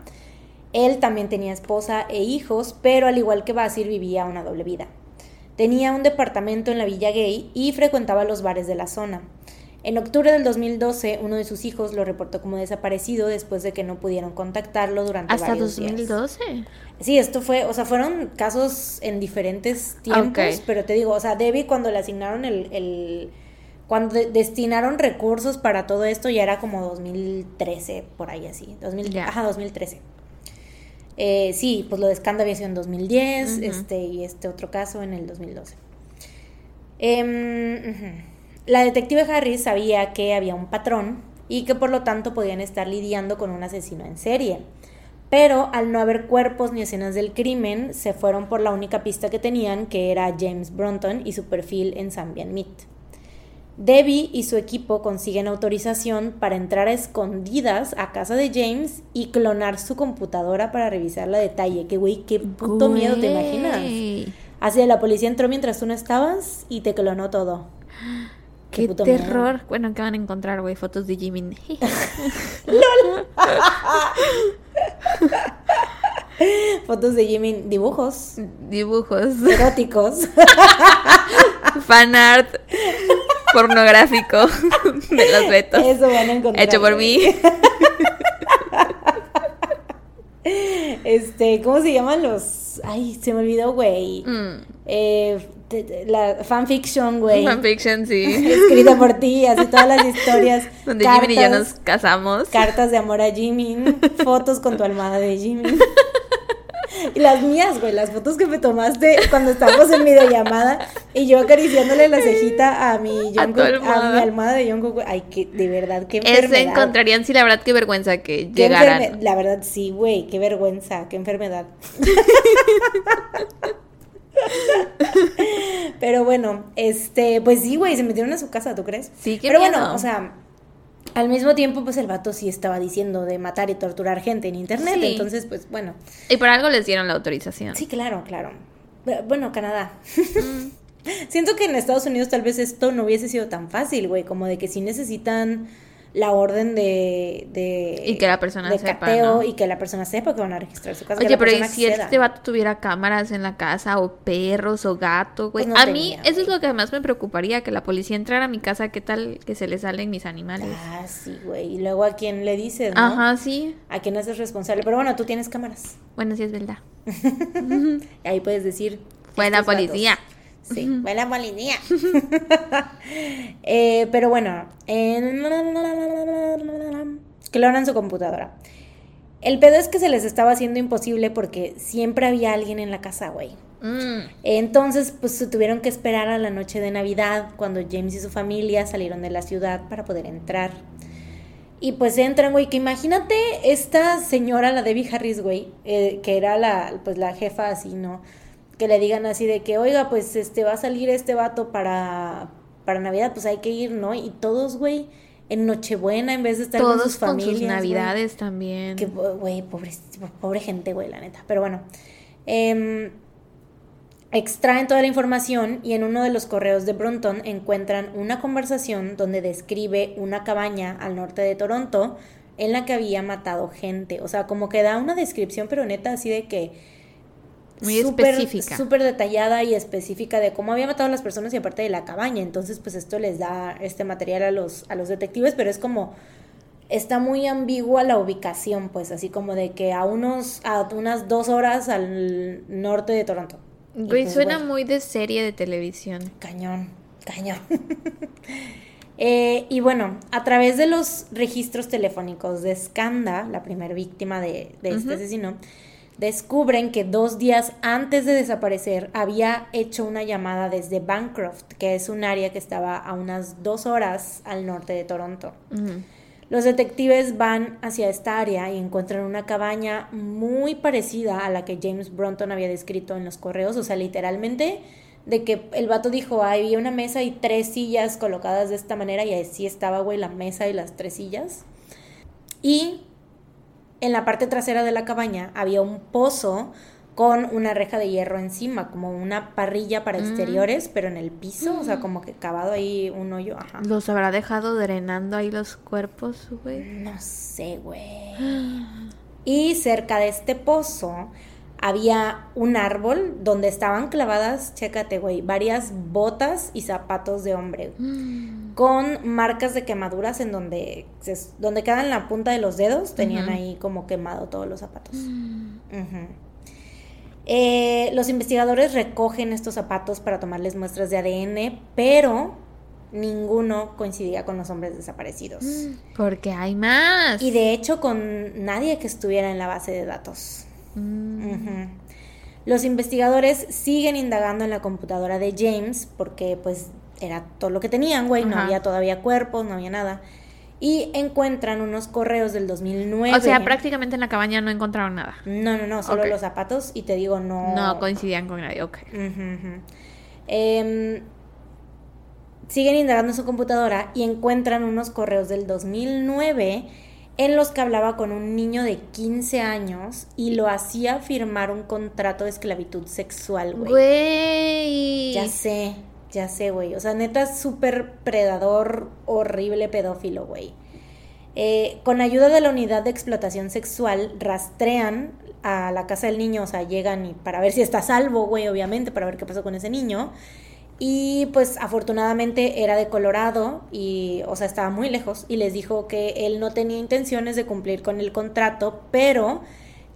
Él también tenía esposa e hijos, pero al igual que Basir vivía una doble vida. Tenía un departamento en la Villa Gay y frecuentaba los bares de la zona. En octubre del 2012, uno de sus hijos lo reportó como desaparecido después de que no pudieron contactarlo durante Hasta varios días. 2012. Sí, esto fue, o sea, fueron casos en diferentes tiempos, pero te digo, o sea, Debbie cuando le asignaron el, el cuando de- destinaron recursos para todo esto ya era como 2013, por ahí así, 2000, Ya. ajá, 2013. Eh, sí, pues lo de Skanda había sido en 2010, Ujú. este, y este otro caso en el 2012. Em, ujú. La detective Harris sabía que había un patrón y que por lo tanto podían estar lidiando con un asesino en serie. Pero al no haber cuerpos ni escenas del crimen, se fueron por la única pista que tenían, que era James Bronton y su perfil en Zambian Meat. Debbie y su equipo consiguen autorización para entrar a escondidas a casa de James y clonar su computadora para revisarla a detalle. Que güey, qué puto miedo te imaginas. Así de la policía entró mientras tú no estabas y te clonó todo. Qué miedo. terror. Bueno, ¿qué van a encontrar, güey? Fotos de Jimin. *laughs* Fotos de Jimmy, dibujos Dibujos. eróticos. *laughs* Fan art pornográfico de los betos. Eso van a encontrar. Hecho por mí. *laughs* Este, ¿cómo se llaman los? Ay, se me olvidó, güey. Mm. Eh, la fanfiction, güey. Fanfiction, sí. *laughs* Escrita por ti, así todas las historias. *laughs* Donde Jimin y yo cartas, nos casamos. Cartas de amor a Jimmy, *laughs* fotos con tu almohada de Jimmy. Y las mías, güey, las fotos que me tomaste cuando estábamos en videollamada y yo acariciándole la cejita a mi, A Jungkook- a, almohada. mi almohada de Jungkook. Ay, que de verdad, qué Ese enfermedad. encontrarían, sí, la verdad, qué vergüenza que Qué llegaran. La verdad, sí, güey, qué vergüenza, qué enfermedad. *laughs* Pero bueno, este, pues sí, güey, se metieron a su casa, ¿tú crees? Sí, qué Pero miedo. bueno, o sea, al mismo tiempo, pues el vato sí estaba diciendo de matar y torturar gente en internet, Sí. entonces, pues bueno. Y por algo les dieron la autorización. Sí, claro, claro. Bu- Bueno, Canadá. Mm. *laughs* Siento que en Estados Unidos tal vez esto no hubiese sido tan fácil, güey, como de que sí necesitan la orden de, de Y que la persona de sepa, cateo ¿no? y que la persona sepa que van a registrar su casa. Oye, pero ¿y si acceda. este vato tuviera cámaras en la casa o perros o gato, güey? Pues no a mí tenía, eso es lo que más me preocuparía, que la policía entrara a mi casa, ¿qué tal que se le salen mis animales? Ah, sí, güey. Y luego a quién le dices, ¿no? Ajá, sí. A quién haces responsable. Pero bueno, tú tienes cámaras. Bueno, sí es verdad. *laughs* Y ahí puedes decir. Fue la policía. Sí, fue la policía. Eh, pero bueno, en... clonan su computadora. El pedo es que se les estaba haciendo imposible porque siempre había alguien en la casa, güey. Mm. Entonces, pues se tuvieron que esperar a la noche de Navidad, cuando James y su familia salieron de la ciudad para poder entrar. Y pues entran, güey, que imagínate esta señora, la Debbie Harris, güey, eh, que era la, pues la jefa así, ¿no? Que le digan así de que, oiga, pues este va a salir este vato para, para Navidad, pues hay que ir, ¿no? Y todos, güey, en Nochebuena, en vez de estar con Todos sus con familias. sus güey. navidades también. Que, güey, pobre, pobre gente, güey, la neta. Pero bueno. Em, extraen toda la información y en uno de los correos de Brunton encuentran una conversación donde describe una cabaña al norte de Toronto en la que había matado gente. O sea, como que da una descripción, pero neta, así de que. Muy súper- específica. Súper detallada y específica de cómo había matado a las personas y aparte de la cabaña. Entonces, pues esto les da este material a los, a los detectives, pero es como está muy ambigua la ubicación, pues así como de que a unos a unas dos horas al norte de Toronto. Y Güey, pues, suena muy de serie de televisión. cañón, cañón. *laughs* Eh, y bueno, a través de los registros telefónicos de Skanda, la primera víctima de, de este asesino, descubren que dos días antes de desaparecer había hecho una llamada desde Bancroft, que es un área que estaba a unas dos horas al norte de Toronto. Los detectives van hacia esta área y encuentran una cabaña muy parecida a la que James Bronton había descrito en los correos, o sea, literalmente de que el vato dijo, "Ah, había una mesa y tres sillas colocadas de esta manera y así estaba, güey, la mesa y las tres sillas. Y en la parte trasera de la cabaña había un pozo con una reja de hierro encima, como una parrilla para Mm. exteriores, pero en el piso, o sea, como que cavado ahí un hoyo, ajá. ¿Los habrá dejado drenando ahí los cuerpos, güey? No sé, güey. *gasps* Y cerca de este pozo había un árbol donde estaban clavadas, chécate, güey, varias botas y zapatos de hombre. Mm. Con marcas de quemaduras en donde, se- donde quedan la punta de los dedos, tenían ahí como quemado todos los zapatos. Ujú. Eh, los investigadores recogen estos zapatos para tomarles muestras de ADN, pero ninguno coincidía con los hombres desaparecidos. Porque hay más. Y de hecho con nadie que estuviera en la base de datos. Mm. Los investigadores siguen indagando en la computadora de James porque pues era todo lo que tenían, güey, no había todavía cuerpos, no había nada. Y encuentran unos correos del 2009. O sea, prácticamente en la cabaña no encontraron nada. No, no, no, solo los zapatos y te digo, no... No coincidían con nadie, ok. Em, siguen indagando en su computadora y encuentran unos correos del 2009 en los que hablaba con un niño de 15 años y lo hacía firmar un contrato de esclavitud sexual, güey. Güey. Ya sé, ya sé, güey. O sea, neta súper predador, horrible pedófilo, güey. Eh, con ayuda de la unidad de explotación sexual, rastrean a la casa del niño, o sea, llegan y para ver si está a salvo, güey, obviamente, para ver qué pasó con ese niño. Y pues afortunadamente era de Colorado y, o sea, estaba muy lejos y les dijo que él no tenía intenciones de cumplir con el contrato, pero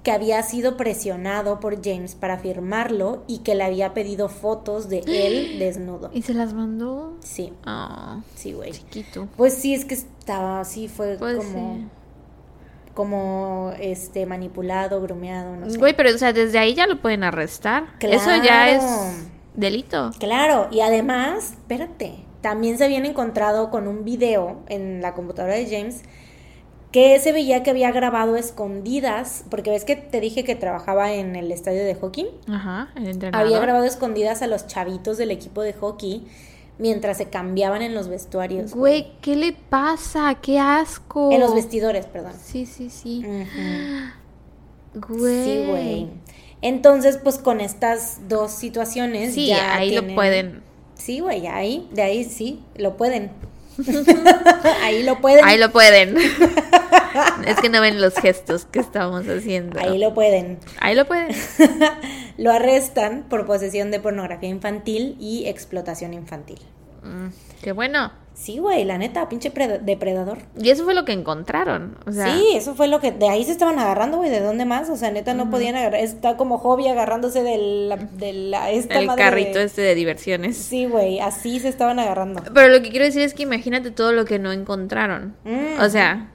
que había sido presionado por James para firmarlo y que le había pedido fotos de él *gasps* desnudo. ¿Y se las mandó? Sí, Ah, sí, güey. chiquito. Pues sí, es que estaba así, fue Pues como, sí. como, este, manipulado, grumeado, no sé. Güey, pero o sea, desde ahí ya lo pueden arrestar. Eso ya es. Delito. Claro, y además, espérate, también se habían encontrado con un video en la computadora de James que se veía que había grabado escondidas, porque ves que te dije que trabajaba en el estadio de hockey, Ajá, el entrenador. había grabado escondidas a los chavitos del equipo de hockey mientras se cambiaban en los vestuarios. Güey, ¿qué le pasa? ¡Qué asco! En los vestidores, perdón. Sí, sí, sí. Ujú. *gasps* Güey. Sí, güey. Entonces, pues con estas dos situaciones. Sí, ya ahí lo pueden. Sí, güey, ahí, de ahí sí, lo pueden. *laughs* Ahí lo pueden. Ahí lo pueden. es que no ven los gestos que estamos haciendo. Ahí lo pueden. Ahí lo pueden. *laughs* lo arrestan por posesión de pornografía infantil y explotación infantil. Mm, qué bueno. Sí, güey, la neta, pinche depredador. Y eso fue lo que encontraron. O sea... Sí, eso fue lo que. De ahí se estaban agarrando, güey. ¿De dónde más? O sea, neta, no podían agarrar. Está como hobby agarrándose de la. De la esta El carrito este de diversiones. Sí, güey, así se estaban agarrando. Pero lo que quiero decir es que imagínate todo lo que no encontraron. Mm. O sea.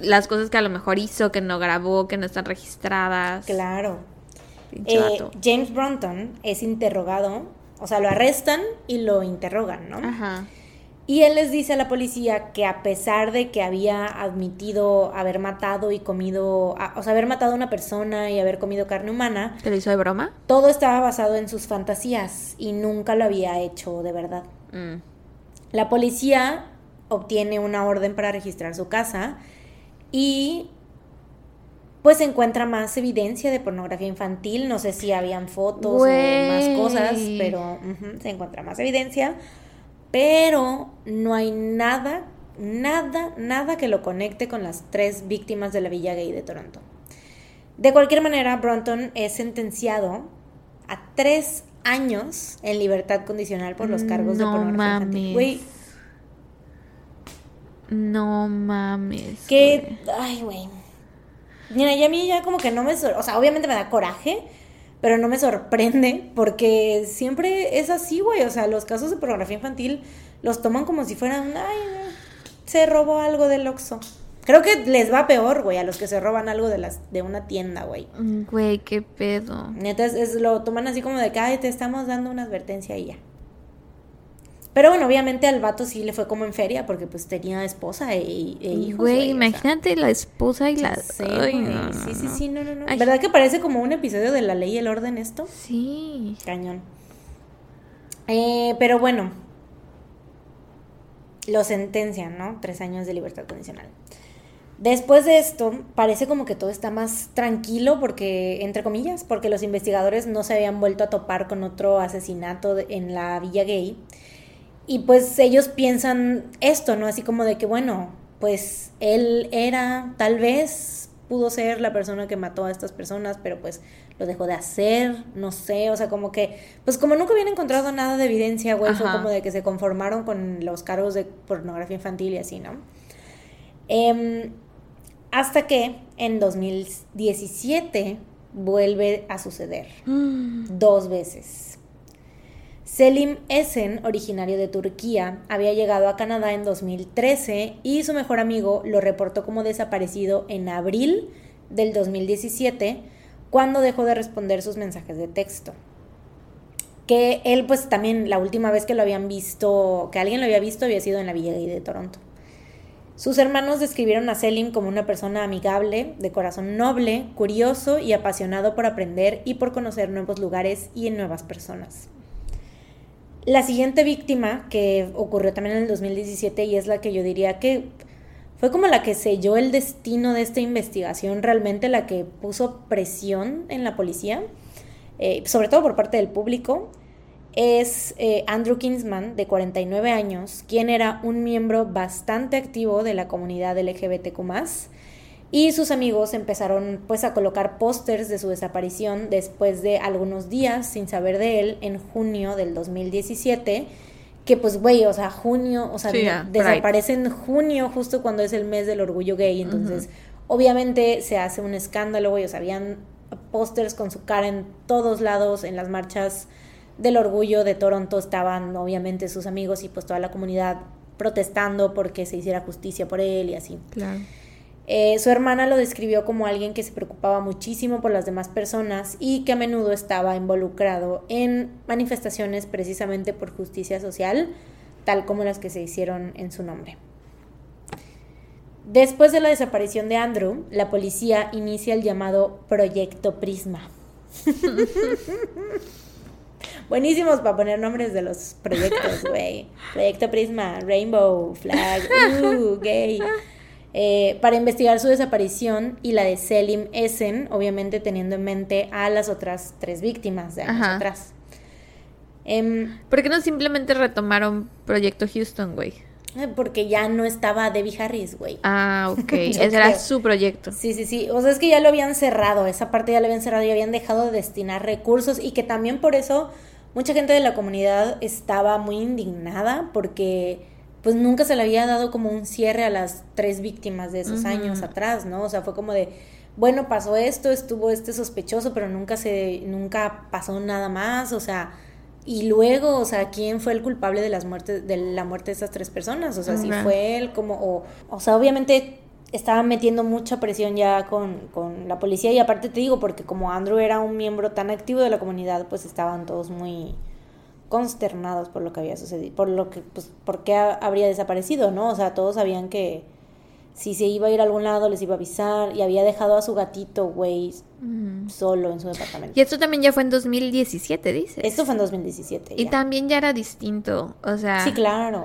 Las cosas que a lo mejor hizo, que no grabó, que no están registradas. Claro. Eh, James Bronton es interrogado o sea, lo arrestan y lo interrogan, ¿no? Ajá. Y él les dice a la policía que a pesar de que había admitido haber matado y comido, o sea, haber matado a una persona y haber comido carne humana. ¿Te lo hizo de broma? Todo estaba basado en sus fantasías y nunca lo había hecho de verdad. Mm. La policía obtiene una orden para registrar su casa y pues se encuentra más evidencia de pornografía infantil. No sé si habían fotos o más cosas, pero se encuentra más evidencia. Pero no hay nada, nada, nada que lo conecte con las tres víctimas de la Villa Gay de Toronto. De cualquier manera, Bronton es sentenciado a tres años en libertad condicional por los cargos de pornografía infantil. No mames. Que, ay, güey Mira, y a mí ya como que no me... O sea, obviamente me da coraje, pero no me sorprende porque siempre es así, güey. O sea, los casos de pornografía infantil los toman como si fueran, ay, se robó algo del Oxxo. Creo que les va peor, güey, a los que se roban algo de las de una tienda, güey. Mm, güey, qué pedo. Neta, es, lo toman así como de que, ay, te estamos dando una advertencia y ya. Pero bueno, obviamente al vato sí le fue como en feria porque pues tenía esposa e, e hijos. Güey, imagínate la esposa y la... Sí, sí, sí, sí, no, no, no. ¿Verdad que parece como un episodio de La Ley y el Orden esto? Sí. Cañón. Eh, pero bueno, lo sentencian, ¿no? Tres años de libertad condicional. Después de esto, parece como que todo está más tranquilo porque, entre comillas, porque los investigadores no se habían vuelto a topar con otro asesinato en la Villa Gay y pues ellos piensan esto, ¿no? Así como de que, bueno, pues él era, tal vez pudo ser la persona que mató a estas personas, pero pues lo dejó de hacer, no sé, o sea, como que, pues como nunca habían encontrado nada de evidencia, güey, fue como de que se conformaron con los cargos de pornografía infantil y así, ¿no? Em, hasta que en 2017 vuelve a suceder mm. *gasps* dos veces. Selim Esen, originario de Turquía, había llegado a Canadá en 2013 y su mejor amigo lo reportó como desaparecido en abril del 2017 cuando dejó de responder sus mensajes de texto. Que él pues también la última vez que lo habían visto, que alguien lo había visto había sido en la Villa de Toronto. Sus hermanos describieron a Selim como una persona amigable, de corazón noble, curioso y apasionado por aprender y por conocer nuevos lugares y en nuevas personas. La siguiente víctima, que ocurrió también en el 2017 y es la que yo diría que fue como la que selló el destino de esta investigación, realmente la que puso presión en la policía, eh, sobre todo por parte del público, es eh, Andrew Kingsman, de 49 años, quien era un miembro bastante activo de la comunidad LGBTQ y sus amigos empezaron pues a colocar pósters de su desaparición después de algunos días sin saber de él en junio del 2017 que pues güey, o sea, junio, o sea, desaparece en junio justo cuando es el mes del orgullo gay, entonces obviamente se hace un escándalo, güey, o sea, habían pósters con su cara en todos lados en las marchas del orgullo de Toronto estaban obviamente sus amigos y pues toda la comunidad protestando porque se hiciera justicia por él y así. Claro. Eh, su hermana lo describió como alguien que se preocupaba muchísimo por las demás personas y que a menudo estaba involucrado en manifestaciones precisamente por justicia social, tal como las que se hicieron en su nombre. Después de la desaparición de Andrew, la policía inicia el llamado Proyecto Prisma. *laughs* Buenísimos para poner nombres de los proyectos, güey. Proyecto Prisma, Rainbow, Flag, uh, gay. Eh, para investigar su desaparición y la de Selim Essen, obviamente teniendo en mente a las otras tres víctimas de años atrás. Em, ¿Por qué no simplemente retomaron Proyecto Houston, güey? eh, porque ya no estaba Debbie Harris, güey. Ah, ok. *laughs* Ese era su proyecto. Sí, sí, sí. O sea, es que ya lo habían cerrado, esa parte ya lo habían cerrado y habían dejado de destinar recursos y que también por eso mucha gente de la comunidad estaba muy indignada porque pues nunca se le había dado como un cierre a las tres víctimas de esos años atrás, ¿no? O sea, fue como de, bueno, pasó esto, estuvo este sospechoso, pero nunca se, nunca pasó nada más, o sea, y luego, o sea, ¿quién fue el culpable de las muertes, de la muerte de esas tres personas? O sea, si fue él como, o, o sea, obviamente estaba metiendo mucha presión ya con, con la policía y aparte te digo, porque como Andrew era un miembro tan activo de la comunidad, pues estaban todos muy consternados por lo que había sucedido, por lo que, pues, por qué ha- habría desaparecido, ¿no? O sea, todos sabían que si se iba a ir a algún lado les iba a avisar y había dejado a su gatito, güey, solo en su departamento. Y esto también ya fue en 2017, dices. Esto fue en 2017. Y ya. también ya era distinto. O sea, Sí, claro.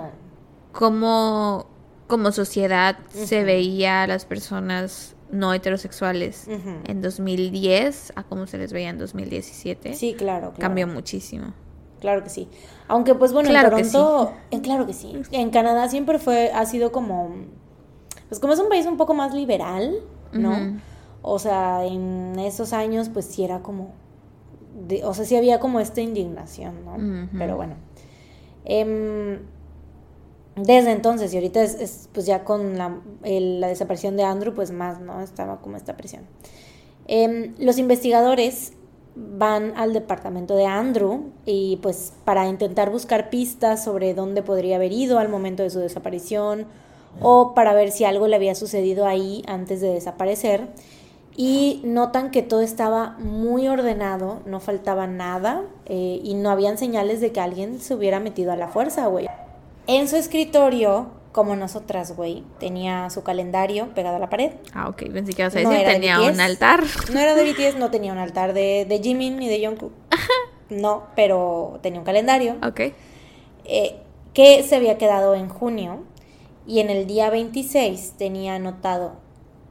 como, como sociedad se veía a las personas no heterosexuales Ujú. en 2010 a cómo se les veía en 2017. Sí, claro, claro. Cambió muchísimo. Claro que sí. Aunque pues bueno, Claro en que Toronto, en, claro que sí. En Canadá siempre fue, ha sido como, pues como es un país un poco más liberal, ¿no? O sea, en esos años pues sí era como, de- o sea, sí había como esta indignación, ¿no? Pero bueno. Em, desde entonces, y ahorita es, es, pues ya con la, el- la desaparición de Andrew, pues más, ¿no? Estaba como esta presión. Em, los investigadores van al departamento de Andrew y pues para intentar buscar pistas sobre dónde podría haber ido al momento de su desaparición o para ver si algo le había sucedido ahí antes de desaparecer y notan que todo estaba muy ordenado, no faltaba nada eh, y no habían señales de que alguien se hubiera metido a la fuerza, güey. En su escritorio, como nosotras, güey, tenía su calendario pegado a la pared. Ah, ok. Pensé que ibas a decir tenía BTS. un altar. No era de *laughs* BTS, no tenía un altar de, de Jimin ni de Jungkook. No, pero tenía un calendario Ok. eh, que se había quedado en junio y en el día 26 tenía anotado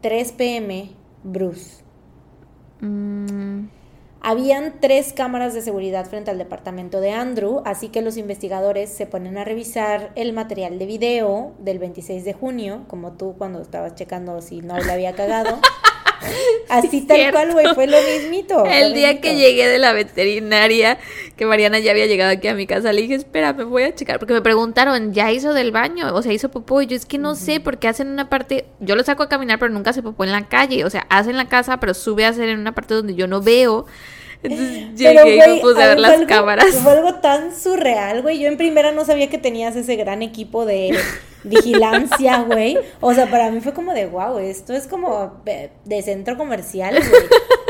3 pm Bruce. Mm, Habían tres cámaras de seguridad frente al departamento de Andrew, así que los investigadores se ponen a revisar el material de video del 26 de junio, como tú cuando estabas checando si no le había cagado. *laughs* *laughs* Así tal cierto. cual, güey, fue lo mismito. *laughs* El lo día que llegué de la veterinaria, que Mariana ya había llegado aquí a mi casa, le dije, espera, me voy a checar. Porque me preguntaron, ¿ya hizo del baño? O sea, hizo popó. Y yo, es que no sé, porque hacen una parte. Yo lo saco a caminar, pero nunca hace popó en la calle. O sea, hace en la casa, pero sube a hacer en una parte donde yo no veo. Entonces *gasps* Pero, llegué y me puse a ver las algo- cámaras. Fue algo tan surreal, güey. Yo en primera no sabía que tenías ese gran equipo de *laughs* vigilancia, güey. O sea, para mí fue como de, wow, esto es como de de centro comercial, güey.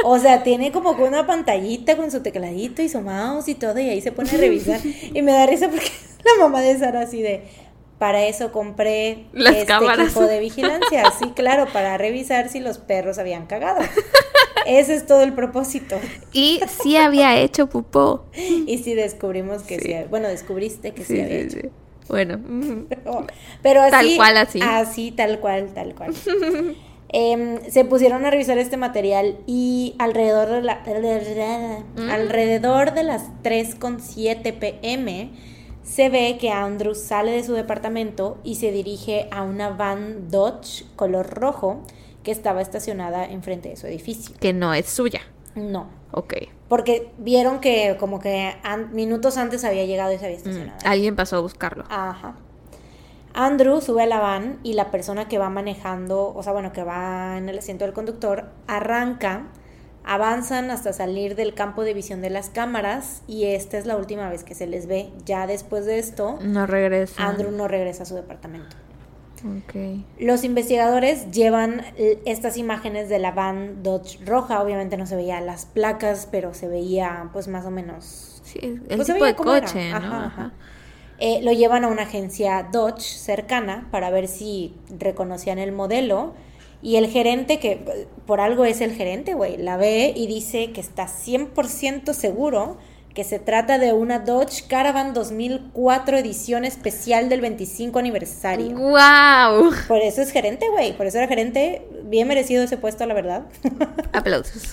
O sea, tiene como una pantallita con su tecladito y su mouse y todo, y ahí se pone a revisar. Y me da risa porque *laughs* la mamá de Sara así de, para eso compré Las este cámaras. equipo de vigilancia. Sí, claro, para revisar si los perros habían cagado. Ese es todo el propósito. Y sí había hecho popó. Y sí descubrimos que sí. Sí. bueno, descubriste que sí, Sí, había hecho. sí. Bueno. *laughs* pero así. Tal cual, así. Así, tal cual, tal cual. Em, se pusieron a revisar este material y alrededor de, la- Mm. alrededor de las 3.7 pm se ve que Andrew sale de su departamento y se dirige a una van Dodge color rojo que estaba estacionada enfrente de su edificio. Que no es suya. No, Ok. porque vieron que como que an- minutos antes había llegado y se había Mm, estacionado. Alguien pasó a buscarlo. Ajá. Andrew sube a la van y la persona que va manejando, o sea, bueno, que va en el asiento del conductor, arranca, avanzan hasta salir del campo de visión de las cámaras y esta es la última vez que se les ve. Ya después de esto, No regresa. Andrew no regresa a su departamento. Ok. Los investigadores llevan estas imágenes de la van Dodge roja, obviamente no se veía las placas, pero se veía pues más o menos Sí, el Pues tipo de coche, ¿no? Ajá, Ajá. ajá. Eh, lo llevan a una agencia Dodge cercana para ver si reconocían el modelo. Y el gerente, que eh, por algo es el gerente, güey, la ve y dice que está 100% seguro que se trata de una Dodge Caravan 2004 edición especial del 25 aniversario. ¡Wow! Por eso es gerente, güey. Por eso era gerente. Bien merecido ese puesto, la verdad. Aplausos.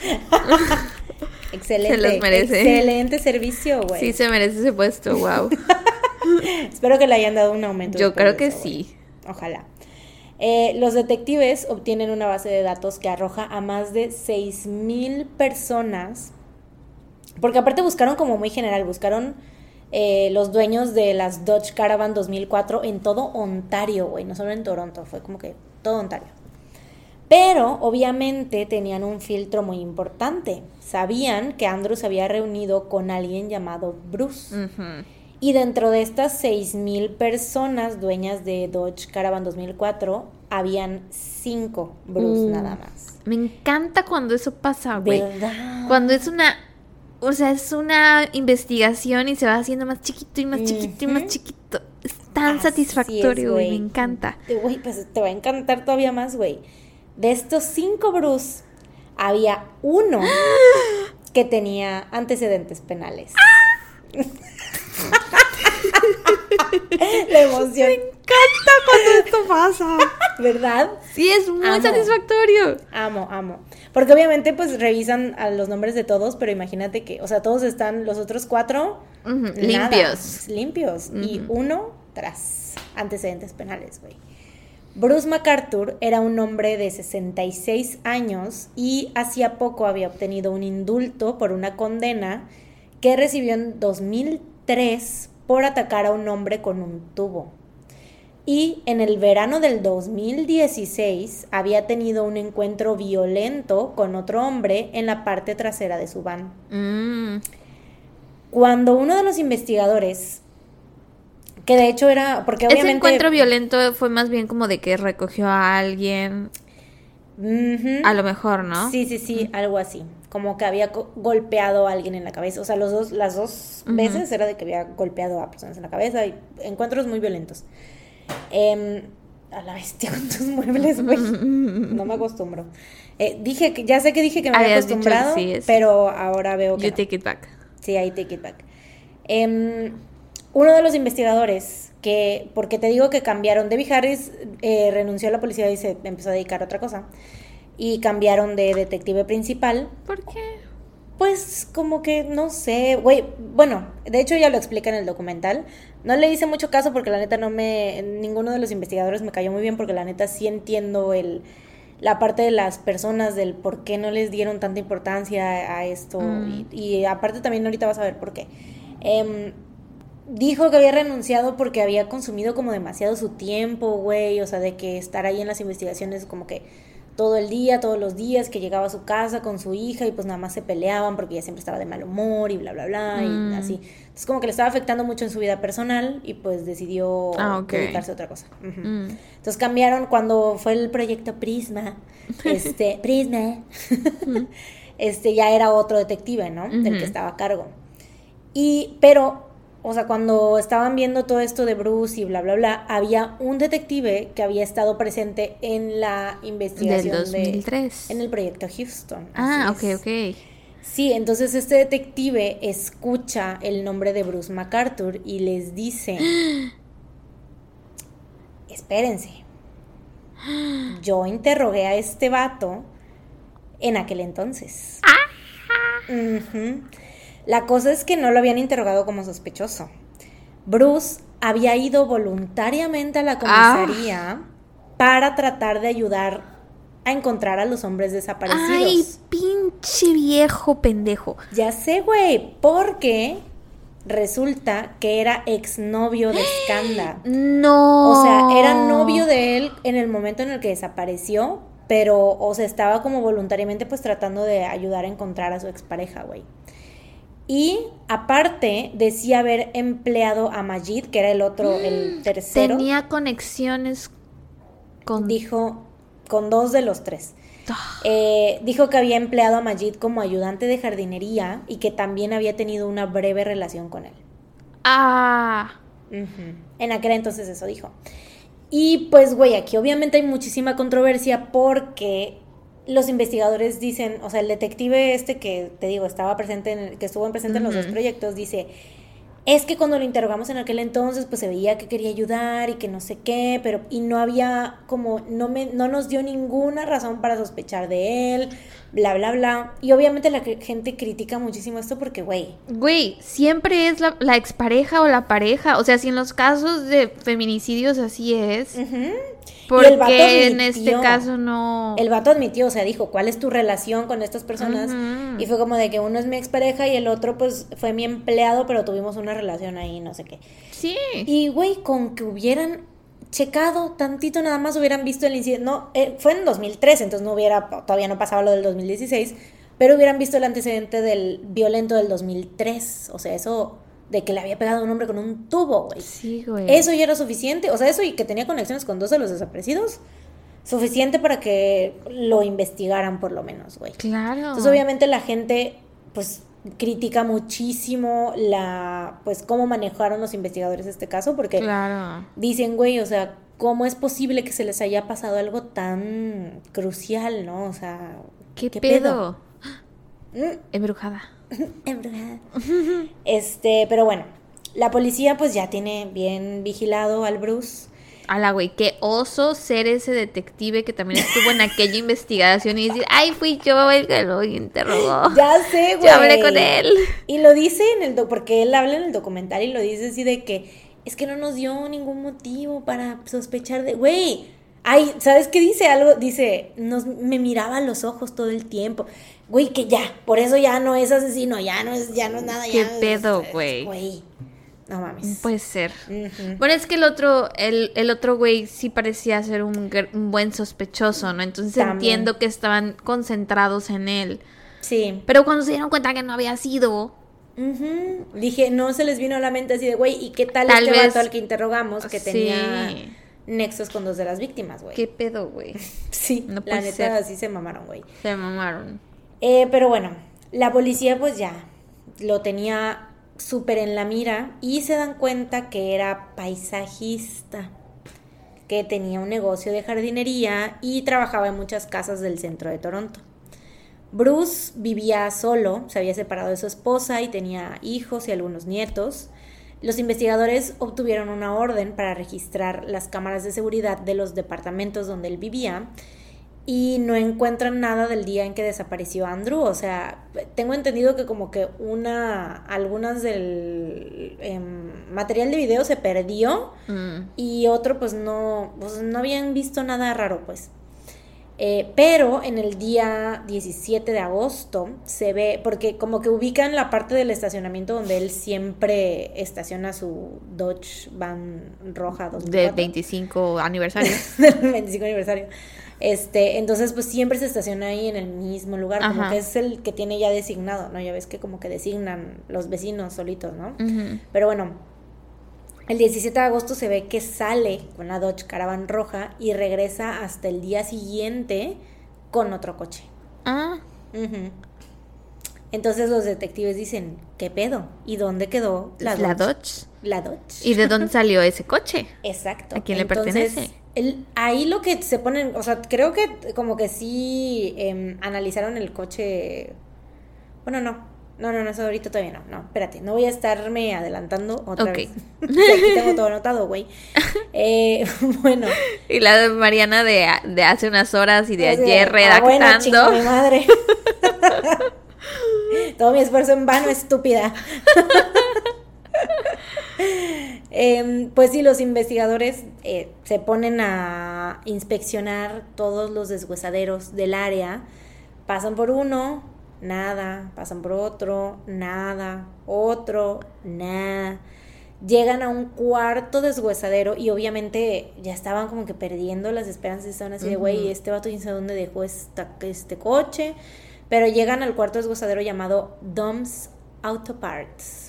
*laughs* Excelente. Se los merece. Excelente servicio, güey. Sí, se merece ese puesto, wow. *laughs* Espero que le hayan dado un aumento. Yo creo que eso, sí. Ojalá. Eh, los detectives obtienen una base de datos que arroja a más de 6.000 personas. Porque aparte buscaron como muy general, buscaron eh, los dueños de las Dodge Caravan 2004 en todo Ontario, güey, no solo en Toronto, fue como que todo Ontario. Pero obviamente tenían un filtro muy importante. Sabían que Andrew se había reunido con alguien llamado Bruce. Y dentro de estas 6.000 personas dueñas de Dodge Caravan 2004, habían 5 Bruce Uh. nada más. Me encanta cuando eso pasa, güey. ¿Verdad? Cuando es una, o sea, es una investigación y se va haciendo más chiquito y más chiquito y más chiquito. Es tan Así satisfactorio, güey. Me encanta. Güey, pues te va a encantar todavía más, güey. De estos 5 Bruce, había uno *gasps* que tenía antecedentes penales. *laughs* La emoción, Me encanta cuando esto pasa. *laughs* ¿verdad? Sí, es muy Amo. satisfactorio. Amo, amo. Porque obviamente pues revisan a los nombres de todos, pero imagínate que, o sea, todos están, los otros cuatro, nada, Limpios. limpios. Y uno tras antecedentes penales, güey. Bruce MacArthur era un hombre de 66 años y hacía poco había obtenido un indulto por una condena que recibió en 2003 por atacar a un hombre con un tubo. Y en el verano del 2016 había tenido un encuentro violento con otro hombre en la parte trasera de su van. Mm. Cuando uno de los investigadores, que de hecho era, porque Ese obviamente... encuentro violento fue más bien como de que recogió a alguien. A lo mejor, ¿no? Sí, sí, sí, algo así. Como que había golpeado a alguien en la cabeza. O sea, los dos, las dos veces era de que había golpeado a personas en la cabeza y encuentros muy violentos. Em, a la bestia con tus muebles, güey. *laughs* No me acostumbro. Eh, dije que, ya sé que dije que me había acostumbrado, sí, pero ahora veo que You no. take it back. Sí, ahí take it back. Em, uno de los investigadores que, porque te digo que cambiaron, Debbie Harris eh, renunció a la policía y se empezó a dedicar a otra cosa. Y cambiaron de detective principal. ¿Por qué? Pues como que no sé, güey, bueno, de hecho ya lo explica en el documental. No le hice mucho caso porque la neta no me, ninguno de los investigadores me cayó muy bien porque la neta sí entiendo el, la parte de las personas del por qué no les dieron tanta importancia a, a esto Mm. y, y aparte también ahorita vas a ver por qué. Em, dijo que había renunciado porque había consumido como demasiado su tiempo, güey, o sea, de que estar ahí en las investigaciones como que todo el día, todos los días, que llegaba a su casa con su hija y pues nada más se peleaban porque ella siempre estaba de mal humor y bla, bla, bla, Mm. y así. Entonces como que le estaba afectando mucho en su vida personal y pues decidió Ah, dedicarse a otra cosa. Mm. Entonces cambiaron cuando fue el proyecto Prisma, *laughs* este, Prisma, *laughs* este ya era otro detective, ¿no? El Ujú. que estaba a cargo. Y, pero, o sea, cuando estaban viendo todo esto de Bruce y bla, bla, bla, había un detective que había estado presente en la Del investigación de... 2003. En el proyecto Houston. Ah, ok, es. ok. Sí, entonces este detective escucha el nombre de Bruce MacArthur y les dice, *gasps* espérense, yo interrogué a este vato en aquel entonces. Ujú. La cosa es que no lo habían interrogado como sospechoso. Bruce había ido voluntariamente a la comisaría para tratar de ayudar a encontrar a los hombres desaparecidos. Ay, pinche viejo pendejo. Ya sé, güey, porque resulta que era exnovio de Skanda. *gasps* No. O sea, era novio de él en el momento en el que desapareció, pero, o sea, estaba como voluntariamente pues tratando de ayudar a encontrar a su expareja, güey. Y aparte decía haber empleado a Majid, que era el otro, el tercero. Tenía conexiones con. Dijo con dos de los tres. Ah, Eh, dijo que había empleado a Majid como ayudante de jardinería y que también había tenido una breve relación con él. Ah. En aquel entonces eso dijo. Y pues, güey, aquí obviamente hay muchísima controversia porque los investigadores dicen, o sea, el detective este que te digo estaba presente, en que estuvo presente en los dos proyectos, dice, es que cuando lo interrogamos en aquel entonces, pues se veía que quería ayudar y que no sé qué, pero y no había como, no, me, no nos dio ninguna razón para sospechar de él, bla, bla, bla. Y obviamente la gente critica muchísimo esto porque, güey. Güey, siempre es la, la, expareja o la pareja. O sea, si en los casos de feminicidios así es. Porque en este caso no. El vato admitió, o sea, dijo, ¿cuál es tu relación con estas personas? Y fue como de que uno es mi expareja y el otro, pues, fue mi empleado, pero tuvimos una relación ahí, no sé qué. Sí. Y, güey, con que hubieran checado tantito nada más hubieran visto el incidente. No, eh, fue en 2013, entonces no hubiera, todavía no pasaba lo del 2016, pero hubieran visto el antecedente del violento del 2003. O sea, eso de que le había pegado a un hombre con un tubo, güey. Sí, güey. Eso ya era suficiente. O sea, eso y que tenía conexiones con dos de los desaparecidos. Suficiente para que lo investigaran por lo menos, güey. Claro. Entonces, obviamente la gente, pues, critica muchísimo la, pues, cómo manejaron los investigadores este caso, porque claro. dicen, güey, o sea, ¿cómo es posible que se les haya pasado algo tan crucial, no? O sea, ¿qué, pedo? *gasps* Embrujada. *laughs* Embrujada. este, pero bueno, la policía pues ya tiene bien vigilado al Bruce. A la güey, qué oso ser ese detective que también estuvo en aquella investigación y decir, ay, fui yo el que lo interrogó. *laughs* Ya sé, güey. Yo hablé con él. Y lo dice en el, porque él habla en el documental y lo dice así de que es que no nos dio ningún motivo para sospechar de, güey. Ay, ¿sabes qué dice? Algo, dice, nos, me miraba a los ojos todo el tiempo. Güey, que ya, por eso ya no es asesino, ya no es, ya no es nada, ¿Qué pedo, güey? Güey. No mames. Puede ser. Bueno, es que el otro, el, el otro güey sí parecía ser un, buen sospechoso, ¿no? Entonces entiendo que estaban concentrados en él. Sí. Pero cuando se dieron cuenta que no había sido. Dije, no se les vino a la mente así de, güey, ¿y qué tal, tal este vato al que interrogamos que tenía nexos con dos de las víctimas, güey? ¿Qué pedo, güey? *laughs* sí, no la neta, así se mamaron, güey. Se mamaron. Eh, pero bueno, la policía pues ya lo tenía súper en la mira y se dan cuenta que era paisajista, que tenía un negocio de jardinería y trabajaba en muchas casas del centro de Toronto. Bruce vivía solo, se había separado de su esposa y tenía hijos y algunos nietos. Los investigadores obtuvieron una orden para registrar las cámaras de seguridad de los departamentos donde él vivía y no encuentran nada del día en que desapareció Andrew. O sea, tengo entendido que como que una, algunas del em, material de video se perdió mm. y otro pues no, pues no habían visto nada raro pues. Eh, pero en el día 17 de agosto se ve, porque como que ubican la parte del estacionamiento donde él siempre estaciona su Dodge Van roja. De 25 aniversario. *laughs* del 25 aniversario. Este, entonces, pues siempre se estaciona ahí en el mismo lugar, como que es el que tiene ya designado, ¿no? Ya ves que como que designan los vecinos solitos, ¿no? Pero bueno, el 17 de agosto se ve que sale con la Dodge Caravan roja y regresa hasta el día siguiente con otro coche. Ah. Entonces los detectives dicen, ¿qué pedo? ¿Y dónde quedó la, la Dodge? La Dodge. ¿Y de dónde *laughs* salió ese coche? Exacto. ¿A quién le pertenece? El, ahí lo que se ponen, o sea, creo que como que sí em, analizaron el coche. Bueno, no. No, no, no, eso ahorita todavía no. No, espérate, no voy a estarme adelantando otra vez. Aquí tengo todo anotado, güey. *laughs* Eh, *laughs* bueno. Y la Mariana de, de hace unas horas y de ayer redactando. Ah, bueno, mi madre. *laughs* todo mi esfuerzo en vano, estúpida. Em, pues sí, los investigadores eh, se ponen a inspeccionar todos los deshuesaderos del área. Pasan por uno, nada. Pasan por otro, nada. Otro, nada. Llegan a un cuarto deshuesadero y obviamente ya estaban como que perdiendo las esperanzas. Estaban así de, güey, este vato sé dónde dejó este coche. Pero llegan al cuarto deshuesadero llamado Dom's Auto Parts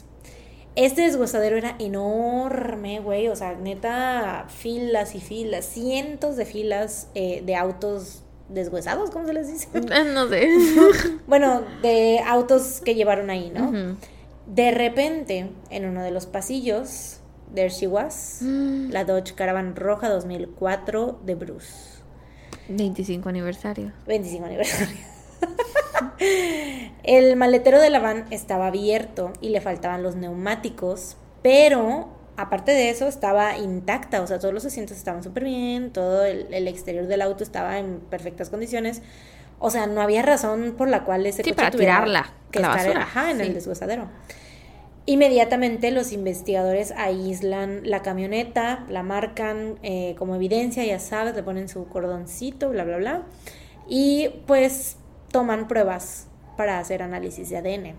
este desguazadero era enorme, güey. O sea, neta, filas y filas, cientos de filas eh, de autos deshuesados, ¿cómo se les dice? Eh, *laughs* no sé. *laughs* bueno, de autos que llevaron ahí, ¿no? De repente, en uno de los pasillos, there she was, mm. la Dodge Caravan Roja 2004 de Bruce. 25 aniversario. 25 aniversario. El maletero de la van estaba abierto y le faltaban los neumáticos, Pero, aparte de eso, estaba intacta, o sea, todos los asientos estaban súper bien, todo el, el exterior del auto estaba en perfectas condiciones. O sea, no había razón por la cual ese Sí, coche para tuviera tirarla que la estar ajá, en sí. el deshuesadero. Inmediatamente los investigadores aíslan la camioneta, la marcan eh, como evidencia, ya sabes, le ponen su cordoncito, bla, bla, bla. Y pues toman pruebas para hacer análisis de ADN.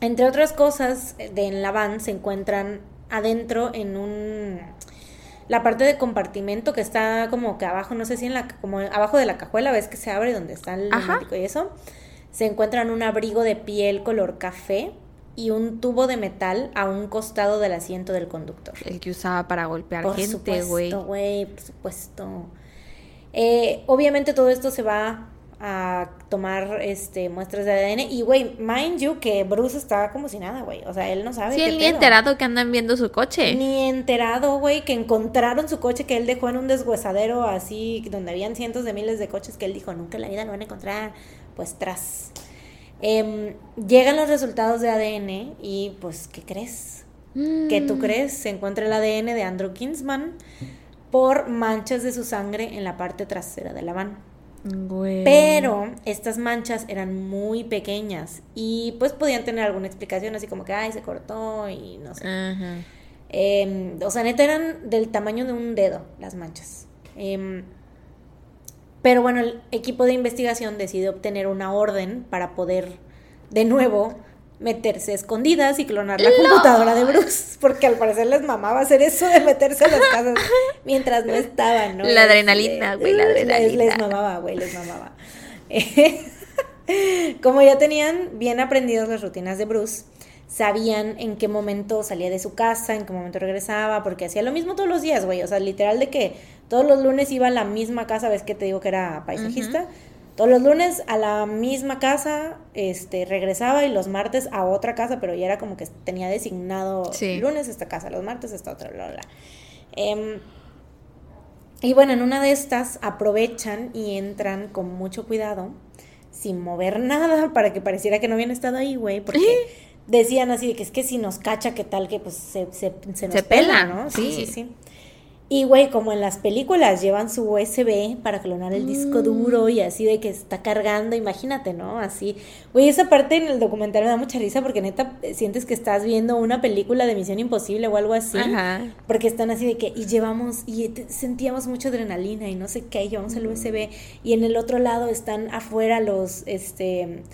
Entre otras cosas, de, en la van se encuentran adentro en un... La parte de compartimento que está como que abajo, no sé si en la... como abajo de la cajuela, ves que se abre donde está el neumático y eso. Se encuentran un abrigo de piel color café y un tubo de metal a un costado del asiento del conductor. El que usaba para golpear Por gente, güey. supuesto, güey, por supuesto. Eh, obviamente todo esto se va a tomar este muestras de ADN y güey, mind you que Bruce está como si nada, güey. O sea, él no sabe Sí, qué él ni pedo. enterado que andan viendo su coche. Ni enterado, güey, que encontraron su coche que él dejó en un deshuesadero así, donde habían cientos de miles de coches que él dijo, nunca en la vida lo van a encontrar. Pues tras. Em, llegan los resultados de ADN y pues, ¿qué crees? ¿Qué Mm. tú crees? Se encuentra el ADN de Andrew Kinsman por manchas de su sangre en la parte trasera de la van. Güey. Pero estas manchas eran muy pequeñas y pues podían tener alguna explicación, así como que, ay, se cortó y no sé. Ajá. Em, o sea, neta eran del tamaño de un dedo las manchas. Em, pero bueno, el equipo de investigación decide obtener una orden para poder de nuevo meterse escondidas y clonar la computadora de Bruce, porque al parecer les mamaba hacer eso de meterse a las casas *laughs* mientras no estaban, ¿no? La adrenalina, güey, la Les- Les, adrenalina. mamaba, güey, les mamaba. *laughs* Como ya tenían bien aprendidas las rutinas de Bruce, sabían en qué momento salía de su casa, en qué momento regresaba, porque hacía lo mismo todos los días, güey. O sea, literal de que todos los lunes iba a la misma casa, ves que te digo que era paisajista. Todos los lunes a la misma casa, este, regresaba y los martes a otra casa, pero ya era como que tenía designado Sí. lunes esta casa, los martes esta otra, bla, bla, bla. Em, y bueno, en una de estas aprovechan y entran con mucho cuidado, sin mover *laughs* nada, para que pareciera que no habían estado ahí, güey, porque decían así de que es que si nos cacha, ¿qué tal que pues se, se, se nos Se pela, pela, ¿no? sí. sí, sí. Y güey, como en las películas llevan su USB para clonar el disco duro y así de que está cargando, imagínate, ¿no? Así. Güey, esa parte en el documental me da mucha risa porque neta sientes que estás viendo una película de Misión Imposible o algo así. Ajá. Porque están así de que, y llevamos, y sentíamos mucha adrenalina y no sé qué, y llevamos el USB, y en el otro lado están afuera los, este,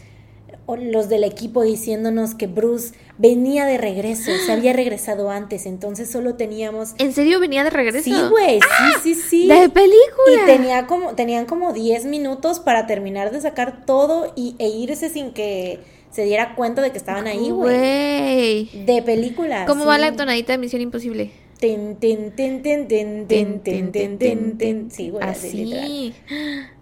los del equipo diciéndonos que Bruce venía de regreso, se había regresado antes, entonces solo teníamos... ¿En serio venía de regreso? Sí, güey, sí, sí, sí. ¡De película! Y tenía como, tenían como 10 minutos para terminar de sacar todo y, e irse sin que se diera cuenta de que estaban ahí, güey. De película. ¿Cómo va la tonadita de Misión Imposible? Tin, tin, tin, tin, tin, tin, tin, tin, tin, tin. Sí, güey, así. Así.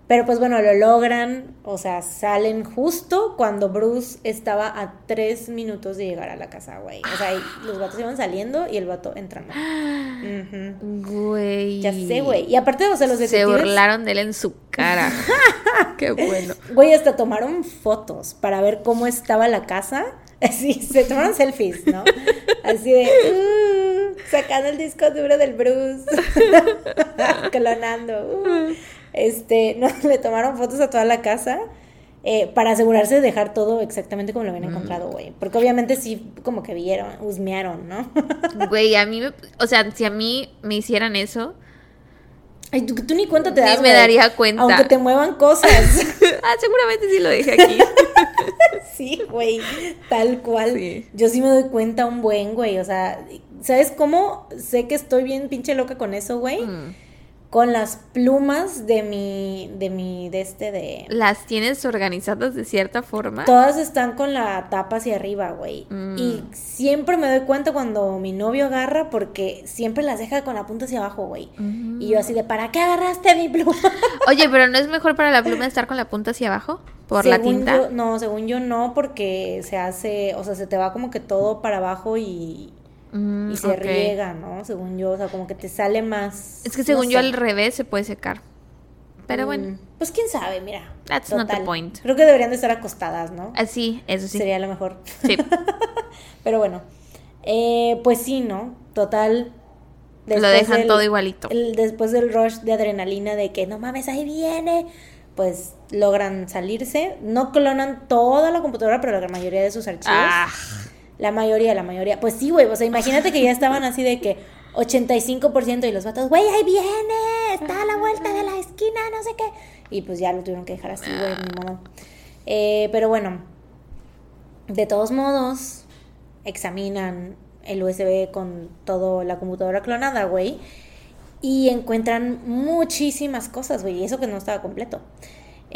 Pero pues bueno, lo logran, o sea, salen justo cuando Bruce estaba a tres minutos de llegar a la casa, güey. O sea, los vatos iban saliendo y el vato entrando. Güey. Ya sé, güey. Y aparte, o sea, los Se detectives... burlaron de él en su cara. *laughs* Qué bueno. Güey, hasta tomaron fotos para ver cómo estaba la casa. Así, se tomaron selfies, ¿no? Así de, uh, sacando el disco duro del Bruce, *laughs* clonando. uh. Este, *laughs* no, le tomaron fotos a toda la casa eh, para asegurarse de dejar todo exactamente como lo habían encontrado, güey. Porque obviamente sí, como que vieron, husmearon, ¿no? *laughs* Güey, a mí me... O sea, si a mí me hicieran eso... Ay, tú, tú ni cuenta te Ni das, me güey. daría cuenta. Aunque te muevan cosas. *laughs* ah, seguramente sí lo dejé aquí. Sí, güey, tal cual. Sí. Yo sí me doy cuenta un buen, güey. O sea, ¿sabes cómo? Sé que estoy bien pinche loca con eso, güey. Mm. Con las plumas de mi, de mi, de este, de... Las tienes organizadas de cierta forma. Todas están con la tapa hacia arriba, güey. Mm. Y siempre me doy cuenta cuando mi novio agarra porque siempre las deja con la punta hacia abajo, güey. Mm. Y yo así de, ¿para qué agarraste mi pluma? *laughs* Oye, pero ¿no es mejor para la pluma estar con la punta hacia abajo? Por la Según tinta. yo- no, según yo no, porque se hace, o sea, se te va como que todo para abajo y, Mm, y se riega, ¿no? Según yo, o sea, como que te sale más. Es que no según yo sé. al revés se puede secar. Pero bueno, Mm, Pues quién sabe, mira. That's not the point. Creo que deberían de estar acostadas, ¿no? así, eso sí. Sería lo mejor. Sí. *laughs* Pero bueno. Eh, pues sí, ¿no? Total. Lo dejan del- todo igualito. el- después del rush de adrenalina de que no mames, ahí viene, pues logran salirse. No clonan toda la computadora, pero la mayoría de sus archivos. Ah, La mayoría, la mayoría. Pues sí, güey. O sea, imagínate que ya estaban así de que 85% y los vatos, güey, ahí viene, está a la vuelta de la esquina, no sé qué. Y pues ya lo tuvieron que dejar así, güey, mi mamá. Eh, pero bueno, de todos modos, examinan el USB con toda la computadora clonada, güey. Y encuentran muchísimas cosas, güey. Y eso que no estaba completo.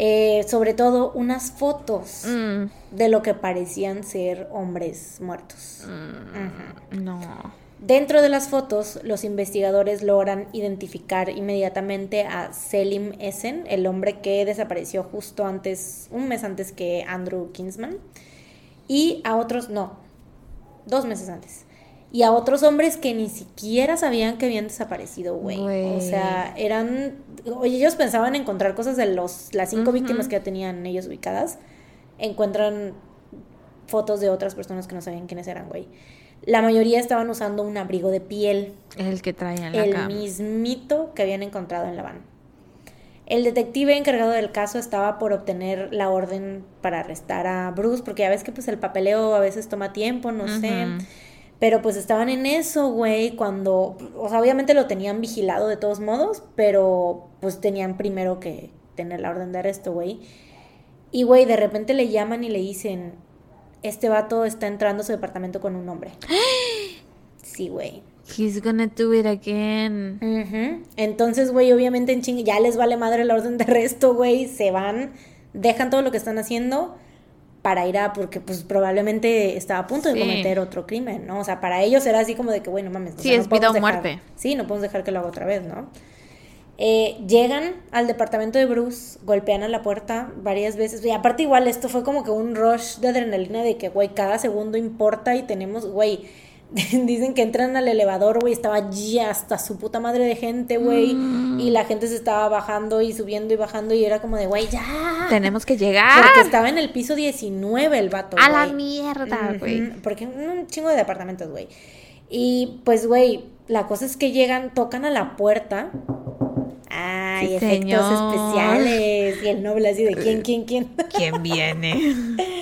Eh, sobre todo unas fotos mm, de lo que parecían ser hombres muertos. mm, no. Dentro de las fotos, los investigadores logran identificar inmediatamente a Selim Essen, el hombre que desapareció justo antes, un mes antes que Andrew Kinsman, y a otros, no, dos meses antes, y a otros hombres que ni siquiera sabían que habían desaparecido, güey. O sea, eran, oye, ellos pensaban encontrar cosas de los, las cinco víctimas que ya tenían ellos ubicadas, encuentran fotos de otras personas que no sabían quiénes eran, güey. La mayoría estaban usando un abrigo de piel, El que traía en la el cama. mismito que habían encontrado en la van. El detective encargado del caso estaba por obtener la orden para arrestar a Bruce, porque ya ves que pues el papeleo a veces toma tiempo, no sé. Pero pues estaban en eso, güey, cuando, o sea, obviamente lo tenían vigilado de todos modos, pero pues tenían primero que tener la orden de arresto, güey. Y, güey, de repente le llaman y le dicen, este vato está entrando a su departamento con un hombre. *gasps* Sí, güey. He's gonna do it again. Entonces, güey, obviamente en ching ya les vale madre la orden de arresto, güey, se van, dejan todo lo que están haciendo para ir a, porque pues probablemente estaba a punto de cometer otro crimen, ¿no? O sea, para ellos era así como de que, güey, no mames. o Sí, sea, es no podemos vida o dejar- muerte. Sí, no podemos dejar que lo haga otra vez, ¿no? Eh, llegan al departamento de Bruce, golpean a la puerta varias veces. Y aparte igual esto fue como que un rush de adrenalina de que, güey, cada segundo importa y tenemos, güey, *laughs* dicen que entran al elevador, güey, estaba ya hasta su puta madre de gente, güey. Mm. Y la gente se estaba bajando y subiendo y bajando y era como de, güey, ya. Tenemos que llegar. Porque estaba en el piso 19 el vato. A la mierda, güey. Porque un chingo de departamentos, güey. Y pues, güey, la cosa es que llegan, tocan a la puerta. Ay, Sí, efectos señor. especiales. Y el noble así de quién, quién, quién. ¿Quién viene? *laughs*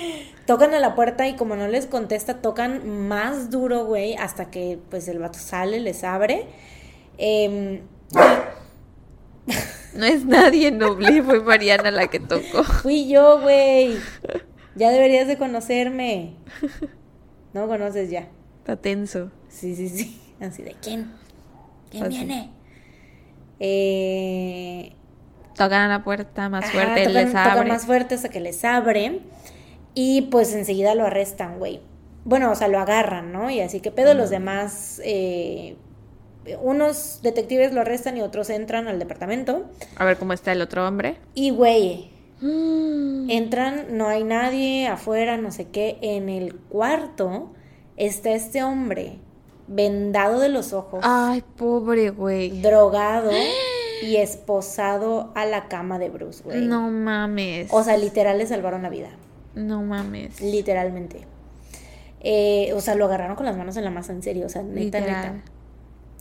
tocan a la puerta y como no les contesta, tocan más duro, güey, hasta que pues el vato sale, les abre. Em, No es nadie noble, fue Mariana la que tocó. fui yo, güey. Ya deberías de conocerme. No conoces ya. Está tenso. Sí, sí, sí. Así de quién. ¿Quién Así. viene? Eh, Tocan a la puerta más ajá, fuerte, tocan- les tocan abre. más fuerte hasta que les abre. Y pues enseguida lo arrestan, güey. Bueno, o sea, lo agarran, ¿no? Y así que pedo, los demás. eh, unos detectives lo arrestan y otros entran al departamento. A ver cómo está el otro hombre. Y, güey, Mm. entran, no hay nadie afuera, no sé qué. En el cuarto está este hombre vendado de los ojos. Ay, pobre güey. drogado *gasps* y esposado a la cama de Bruce, güey. No mames. O sea, literal le salvaron la vida. No mames. Literalmente. Eh, o sea, lo agarraron con las manos en la masa, en serio. O sea, neta, Literal. neta.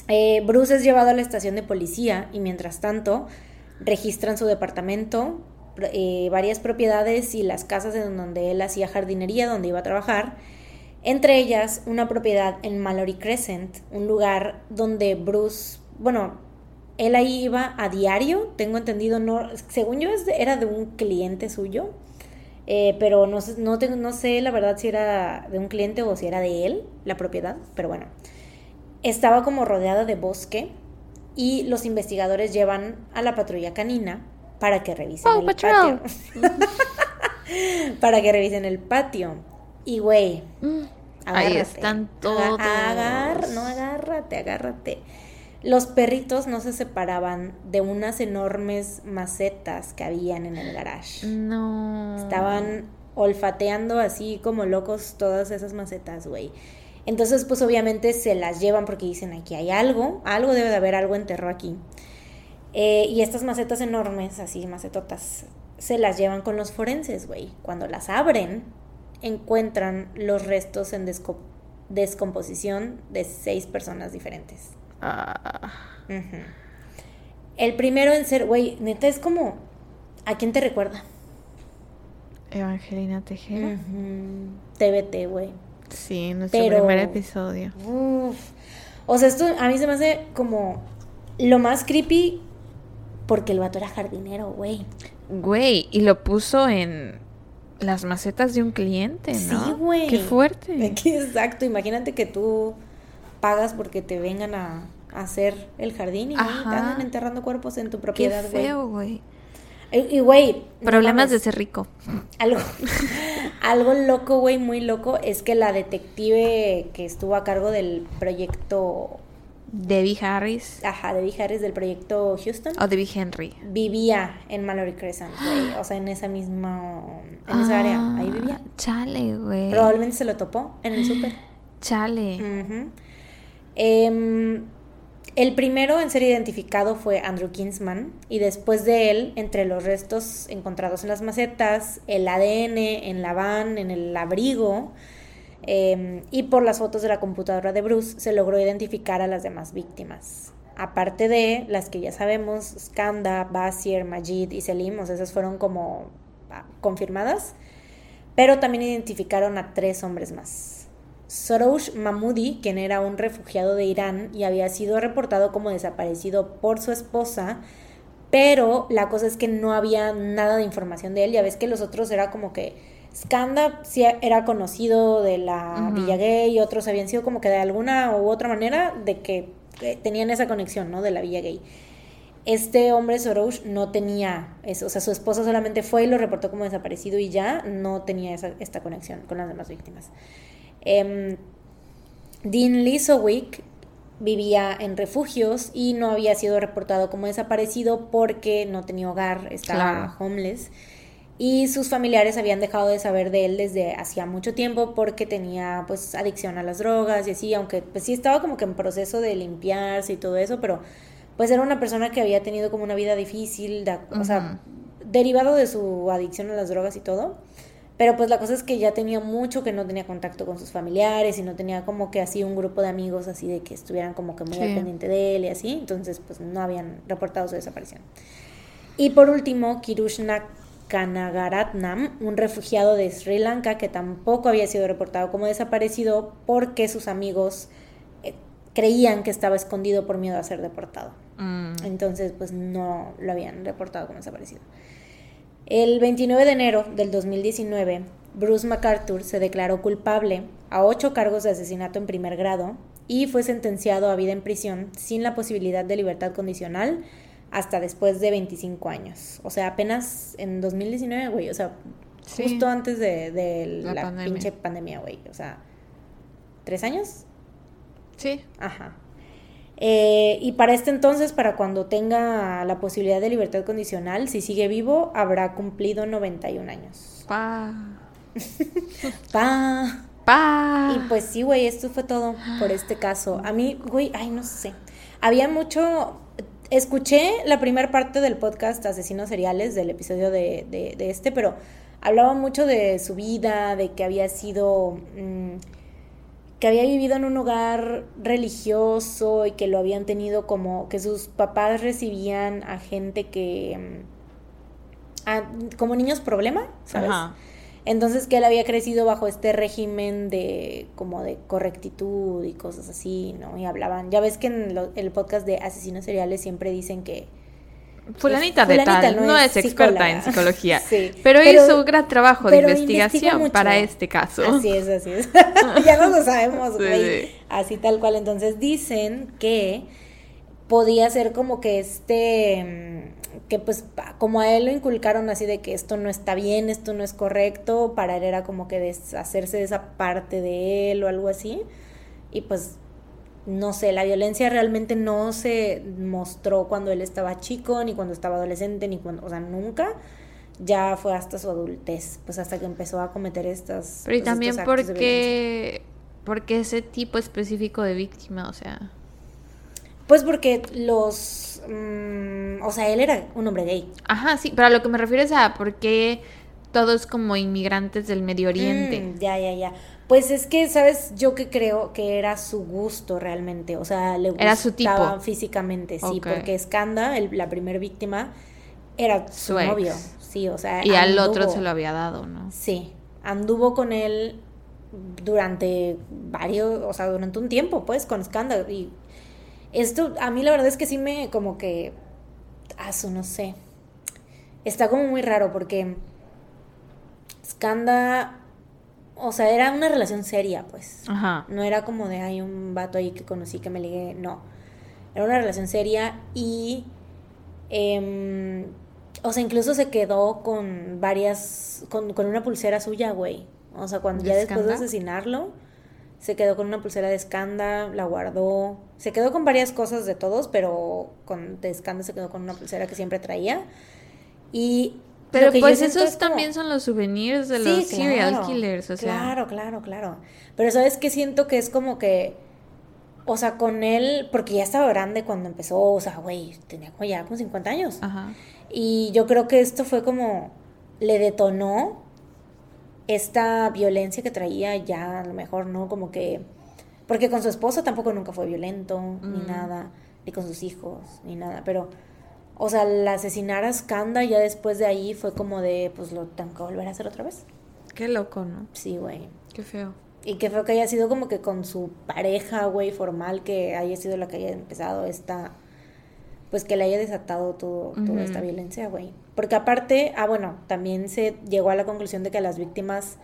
Eh, Bruce es llevado a la estación de policía y mientras tanto registran su departamento, eh, varias propiedades y las casas en donde él hacía jardinería, donde iba a trabajar. Entre ellas, una propiedad en Mallory Crescent, un lugar donde Bruce, bueno, él ahí iba a diario, tengo entendido, no, según yo era de un cliente suyo, eh, pero no, sé- no, tengo- no sé la verdad si era de un cliente o si era de él, la propiedad, pero bueno. Estaba como rodeada de bosque y los investigadores llevan a la patrulla canina para que revisen Paw el Patrol. patio. *laughs* para que revisen el patio. Y güey, Mm. Ahí están todos. agar- no, agárrate, agárrate. Los perritos no se separaban de unas enormes macetas que habían en el garage. No. Estaban olfateando así como locos todas esas macetas, güey. Entonces, pues obviamente se las llevan porque dicen aquí hay algo, algo debe de haber, algo enterró aquí. Eh, y estas macetas enormes, así macetotas, se las llevan con los forenses, güey. Cuando las abren, encuentran los restos endosco- descomposición de seis personas diferentes. Ah. El primero en ser, güey, neta es como, ¿a quién te recuerda? Evangelina Tejera. Ujú. TBT, güey. Sí, nuestro Pero- primer episodio. Uf. O sea, esto a mí se me hace como lo más creepy porque el vato era jardinero, güey. Güey, y lo puso en las macetas de un cliente, ¿no? Sí, güey. Qué fuerte. *laughs* Exacto, imagínate que tú pagas porque te vengan a, a hacer el jardín y te andan enterrando cuerpos en tu Qué propiedad, güey. feo, güey. Y, y, güey, no Problemas de ser rico. Algo, *laughs* algo loco, güey, muy loco, es que la detective que estuvo a cargo del proyecto, Debbie Harris ajá, de Vijares, del proyecto Houston, o Debbie Henry. vivía en Mallory Crescent, güey. O sea, en esa misma, en esa área, ahí vivía. Ah, Chale, güey. Probablemente se lo topó en el súper. *gasps* Chale. Ujú. Em, el primero en ser identificado fue Andrew Kinsman y después de él, entre los restos encontrados en las macetas, el ADN en la van, en el abrigo em, y por las fotos de la computadora de Bruce, se logró identificar a las demás víctimas. Aparte de las que ya sabemos, Skanda, Basier, Majid y Selim, o sea, esas fueron como ah, confirmadas, pero también identificaron a tres hombres más. Soroush Mahmoudi, quien era un refugiado de Irán y había sido reportado como desaparecido por su esposa, pero la cosa es que no había nada de información de él. Ya ves que los otros era como que Skanda sí era conocido de la. Villa Gay y otros habían sido como que de alguna u otra manera de que eh, tenían esa conexión, ¿no? De la Villa Gay. Este hombre Soroush no tenía eso, o sea, su esposa solamente fue y lo reportó como desaparecido y ya no tenía esa, esta conexión con las demás víctimas. Em, Dean Lisowick vivía en refugios y no había sido reportado como desaparecido porque no tenía hogar, estaba Claro. homeless. Y sus familiares habían dejado de saber de él desde hacía mucho tiempo porque tenía pues adicción a las drogas y así, aunque pues sí estaba como que en proceso de limpiarse y todo eso, pero pues era una persona que había tenido como una vida difícil, o sea, derivado de su adicción a las drogas y todo. Pero pues la cosa es que ya tenía mucho que no tenía contacto con sus familiares y no tenía como que así un grupo de amigos así de que estuvieran como que muy Sí. al pendiente de él y así. Entonces pues no habían reportado su desaparición. Y por último, Kirushna Kanagaratnam, un refugiado de Sri Lanka que tampoco había sido reportado como desaparecido porque sus amigos eh, creían que estaba escondido por miedo a ser deportado. Mm. Entonces, pues no lo habían reportado como desaparecido. El 29 de enero del 2019, Bruce MacArthur se declaró culpable a ocho cargos de asesinato en primer grado y fue sentenciado a vida en prisión sin la posibilidad de libertad condicional hasta después de 25 años. O sea, apenas en 2019, güey. O sea, Sí. justo antes de, de La la, pandemia. pinche pandemia, güey. O sea, ¿tres años? Sí. Ajá. Eh, y para este entonces, para cuando tenga la posibilidad de libertad condicional, si sigue vivo, habrá cumplido 91 años. Pa. *laughs* Pa. Pa. Y pues sí, güey, esto fue todo por este caso. A mí, güey, ay, no sé. Había mucho... Escuché la primera parte del podcast Asesinos Seriales, del episodio de, de- de este, pero hablaba mucho de su vida, de que había sido... mm, que había vivido en un hogar religioso y que lo habían tenido como... que sus papás recibían a gente que... mm, a- como niños problema, ¿sabes? Ajá. Entonces que él había crecido bajo este régimen de como de correctitud y cosas así, ¿no? Y hablaban, ya ves que en lo- el podcast de asesinos seriales siempre dicen que Fulanita de Fulanita tal, no no, es es, experta en psicología, *laughs* Sí, pero, pero- hizo un gran trabajo de investigación para este caso. Así es, así es. *laughs* ya no lo sabemos, Sí. Así tal cual. Entonces dicen que podía ser como que este, mm, que pues como a él lo inculcaron así de que esto no está bien, esto no es correcto, para él era como que deshacerse de esa parte de él o algo así. Y pues no sé, la violencia realmente no se mostró cuando él estaba chico, ni cuando estaba adolescente, ni cuando, o sea, nunca. Ya fue hasta su adultez, pues hasta que empezó a cometer estas. Pero y pues, también porque, porque ese tipo específico de víctima, o sea, Pues porque los. mm, o sea, él era un hombre gay. ajá, sí, pero a lo que me refiero es a por qué todos como inmigrantes del Medio Oriente. Mm, ya, ya, ya. Pues es que, ¿sabes? Yo que creo que era su gusto realmente. O sea, le Era su tipo. gustaba físicamente, sí. Porque Skanda, el- la primera víctima, era su, Su ex. novio. Sí, o sea. Y al otro se lo había dado, ¿no? Sí. Anduvo con él durante varios, o sea, durante un tiempo, pues, con Skanda. Y esto, a mí la verdad es que sí me, como que. Asu, no sé. Está como muy raro porque. Skanda. O sea, era una relación seria, pues. Ajá. No era como de, hay un vato ahí que conocí que me ligué. No. Era una relación seria y. em, o sea, incluso se quedó con varias. Con, con una pulsera suya, güey. O sea, cuando ¿De ya después de asesinarlo, se quedó con una pulsera de Skanda, la guardó. Se quedó con varias cosas de todos, pero con de Skanda se quedó con una pulsera que siempre traía. Y. Pero pues esos es como- también son los souvenirs de Sí, los serial claro, killers, o sea. Claro, claro, claro. Pero sabes que siento que es como que, o sea, con él, porque ya estaba grande cuando empezó, o sea, güey, tenía como ya como 50 años. Ajá. Y yo creo que esto fue como, le detonó esta violencia que traía ya, a lo mejor, ¿no? Como que, porque con su esposo tampoco nunca fue violento, ni Mm. nada, ni con sus hijos, ni nada, pero... O sea, el asesinar a Skanda ya después de ahí fue como de, pues lo tengo que volver a hacer otra vez. Qué loco, ¿no? Sí, güey. Qué feo. Y que feo que haya sido como que con su pareja, güey, formal, que haya sido la que haya empezado esta. Pues que le haya desatado todo, toda esta violencia, güey. Porque aparte, ah, bueno, también se llegó a la conclusión de que las víctimas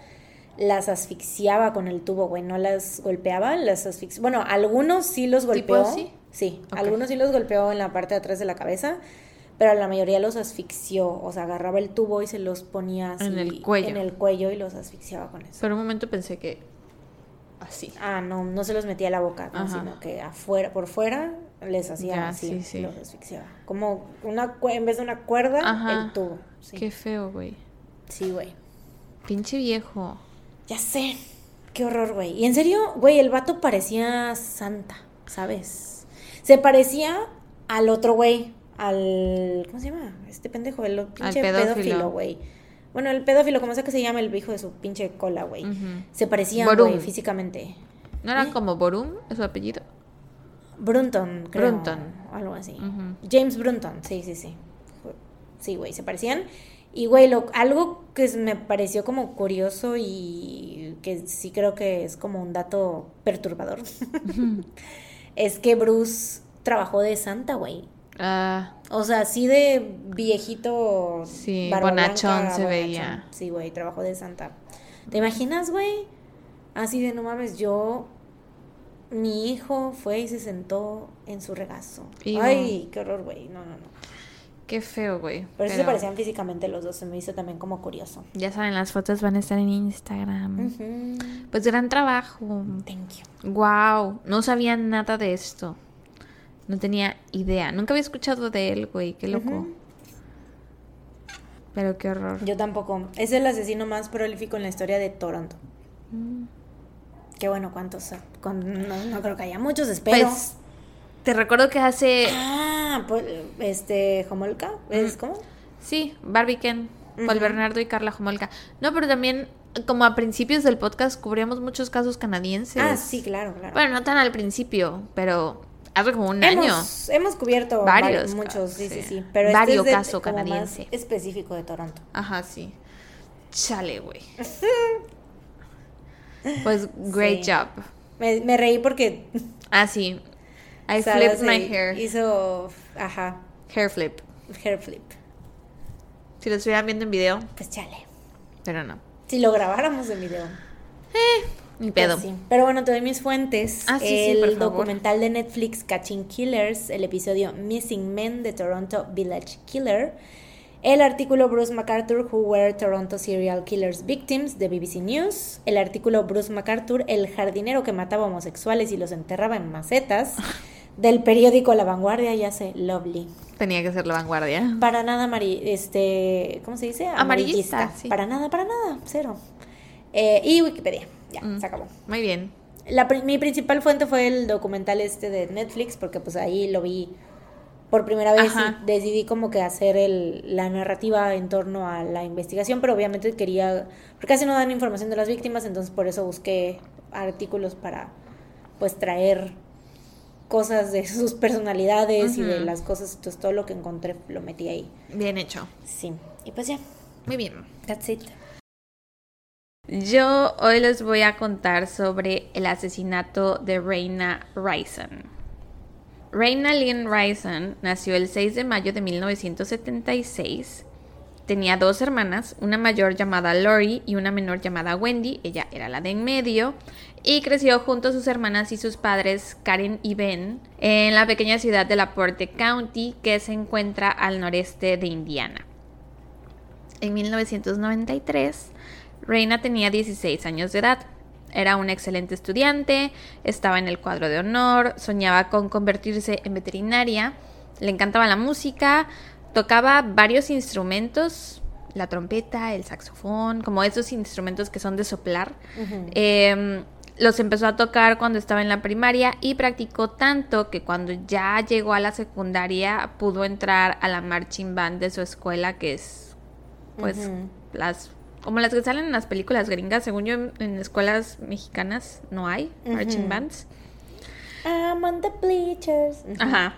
las asfixiaba con el tubo, güey. No las golpeaba, las asfixiaba. Bueno, algunos sí los ¿Tipo golpeó. así? Sí, algunos sí los golpeó en la parte de atrás de la cabeza. Pero la mayoría los asfixió. O sea, agarraba el tubo y se los ponía así En el cuello. en el cuello y los asfixiaba con eso. Por un momento pensé que así. Ah, no, no se los metía a la boca, no, sino que afuera, por fuera les hacía Ya, así, sí, sí. los asfixiaba. Como una en vez de una cuerda, Ajá. el tubo. Sí, Qué feo, güey. sí, güey. Pinche viejo. Ya sé. Qué horror, güey. Y en serio, güey, el vato parecía santa, ¿sabes? Se parecía al otro güey, al ¿cómo se llama? Este pendejo, el pinche pedófilo. pedófilo, güey. Bueno, el pedófilo, como sea que se llama, el hijo de su pinche cola, güey. Se parecían, güey, físicamente. ¿No era ¿Eh? como Borum? ¿Es su apellido? Brunton, creo. Brunton. o Algo así. James Brunton, sí, sí, sí. Sí, güey, se parecían. Y, güey, lo, algo que me pareció como curioso y que sí creo que es como un dato perturbador, *laughs* es que Bruce trabajó de santa, güey. Ah, O sea, así de viejito. Sí, bonachón blanca, se bonachón. veía. Sí, güey, trabajó de santa. ¿Te imaginas, güey? Así de no mames, yo. Mi hijo fue y se sentó en su regazo. Ay, qué horror, güey. No, no, no. Qué feo, güey. Pero sí se Pero parecían físicamente los dos, se me hizo también como curioso. Ya saben, las fotos van a estar en Instagram. Pues gran trabajo. Thank you. Wow, no sabía nada de esto. No tenía idea. Nunca había escuchado de él, güey. Qué loco. Pero qué horror. Yo tampoco. Es el asesino más prolífico en la historia de Toronto. Mm. Qué bueno, ¿cuántos? No creo que haya muchos, espero. Pues, te recuerdo que hace. Ah, pues, este, Homolka, ¿es Mm. cómo? Sí, Barbie Ken, Paul. Bernardo y Carla Homolka. No, pero también, como a principios del podcast, cubríamos muchos casos canadienses. Ah, sí, claro, claro. Bueno, no tan al principio, pero hace como un año. hemos, hemos cubierto Varios varios, muchos, sí, sí, sí. este Vario de- caso más canadiense. específico de Toronto. Ajá, sí. Chale, güey. *laughs* Pues, great Sí. job. Me, me reí porque Ah, sí. I Sara flipped my hair. Hizo, ajá, Hair flip. hair flip. Si lo estuvieran viendo en video, Pues chale. pero no. Si lo grabáramos en video. Ni Pues pedo. sí. Pero bueno, te doy mis fuentes. Ah, sí, sí, el por favor. documental de Netflix Catching Killers, el episodio Missing Men de Toronto Village Killer, el artículo Bruce MacArthur Who Were Toronto Serial Killers Victims de BBC News, el artículo Bruce MacArthur El jardinero que mataba homosexuales y los enterraba en macetas *laughs* del periódico La Vanguardia, ya sé, Lovely. Tenía que ser la vanguardia. Para nada este, ¿cómo se dice? Amarillista, sí. Para nada, para nada, cero. Eh, y Wikipedia, ya, Mm. se acabó. Muy bien. La, mi principal fuente fue el documental este de Netflix, porque pues ahí lo vi por primera vez Ajá. decidí como que hacer el, la narrativa en torno a la investigación, pero obviamente quería, porque casi no dan información de las víctimas, entonces por eso busqué artículos para pues traer cosas de *laughs* sus personalidades y de las cosas, entonces todo lo que encontré lo metí ahí. Bien hecho. Sí, y pues ya, Muy bien. that's it. Yo hoy les voy a contar sobre el asesinato de Reina Rison. Reina Lynn Rison nació el 6 de mayo de 1976. Tenía dos hermanas, una mayor llamada Lori y una menor llamada Wendy, ella era la de en medio, y creció junto a sus hermanas y sus padres Karen y Ben en la pequeña ciudad de Laporte County que se encuentra al noreste de Indiana. En 1993, Reina tenía 16 años de edad. Era una excelente estudiante, estaba en el cuadro de honor, soñaba con convertirse en veterinaria, le encantaba la música, tocaba varios instrumentos, la trompeta, el saxofón, como esos instrumentos que son de soplar. Eh, los empezó a tocar cuando estaba en la primaria y practicó tanto que cuando ya llegó a la secundaria pudo entrar a la marching band de su escuela, que es pues las como las que salen en las películas gringas, según yo en, escuelas mexicanas no hay marching bands. I'm on the bleachers. Ajá.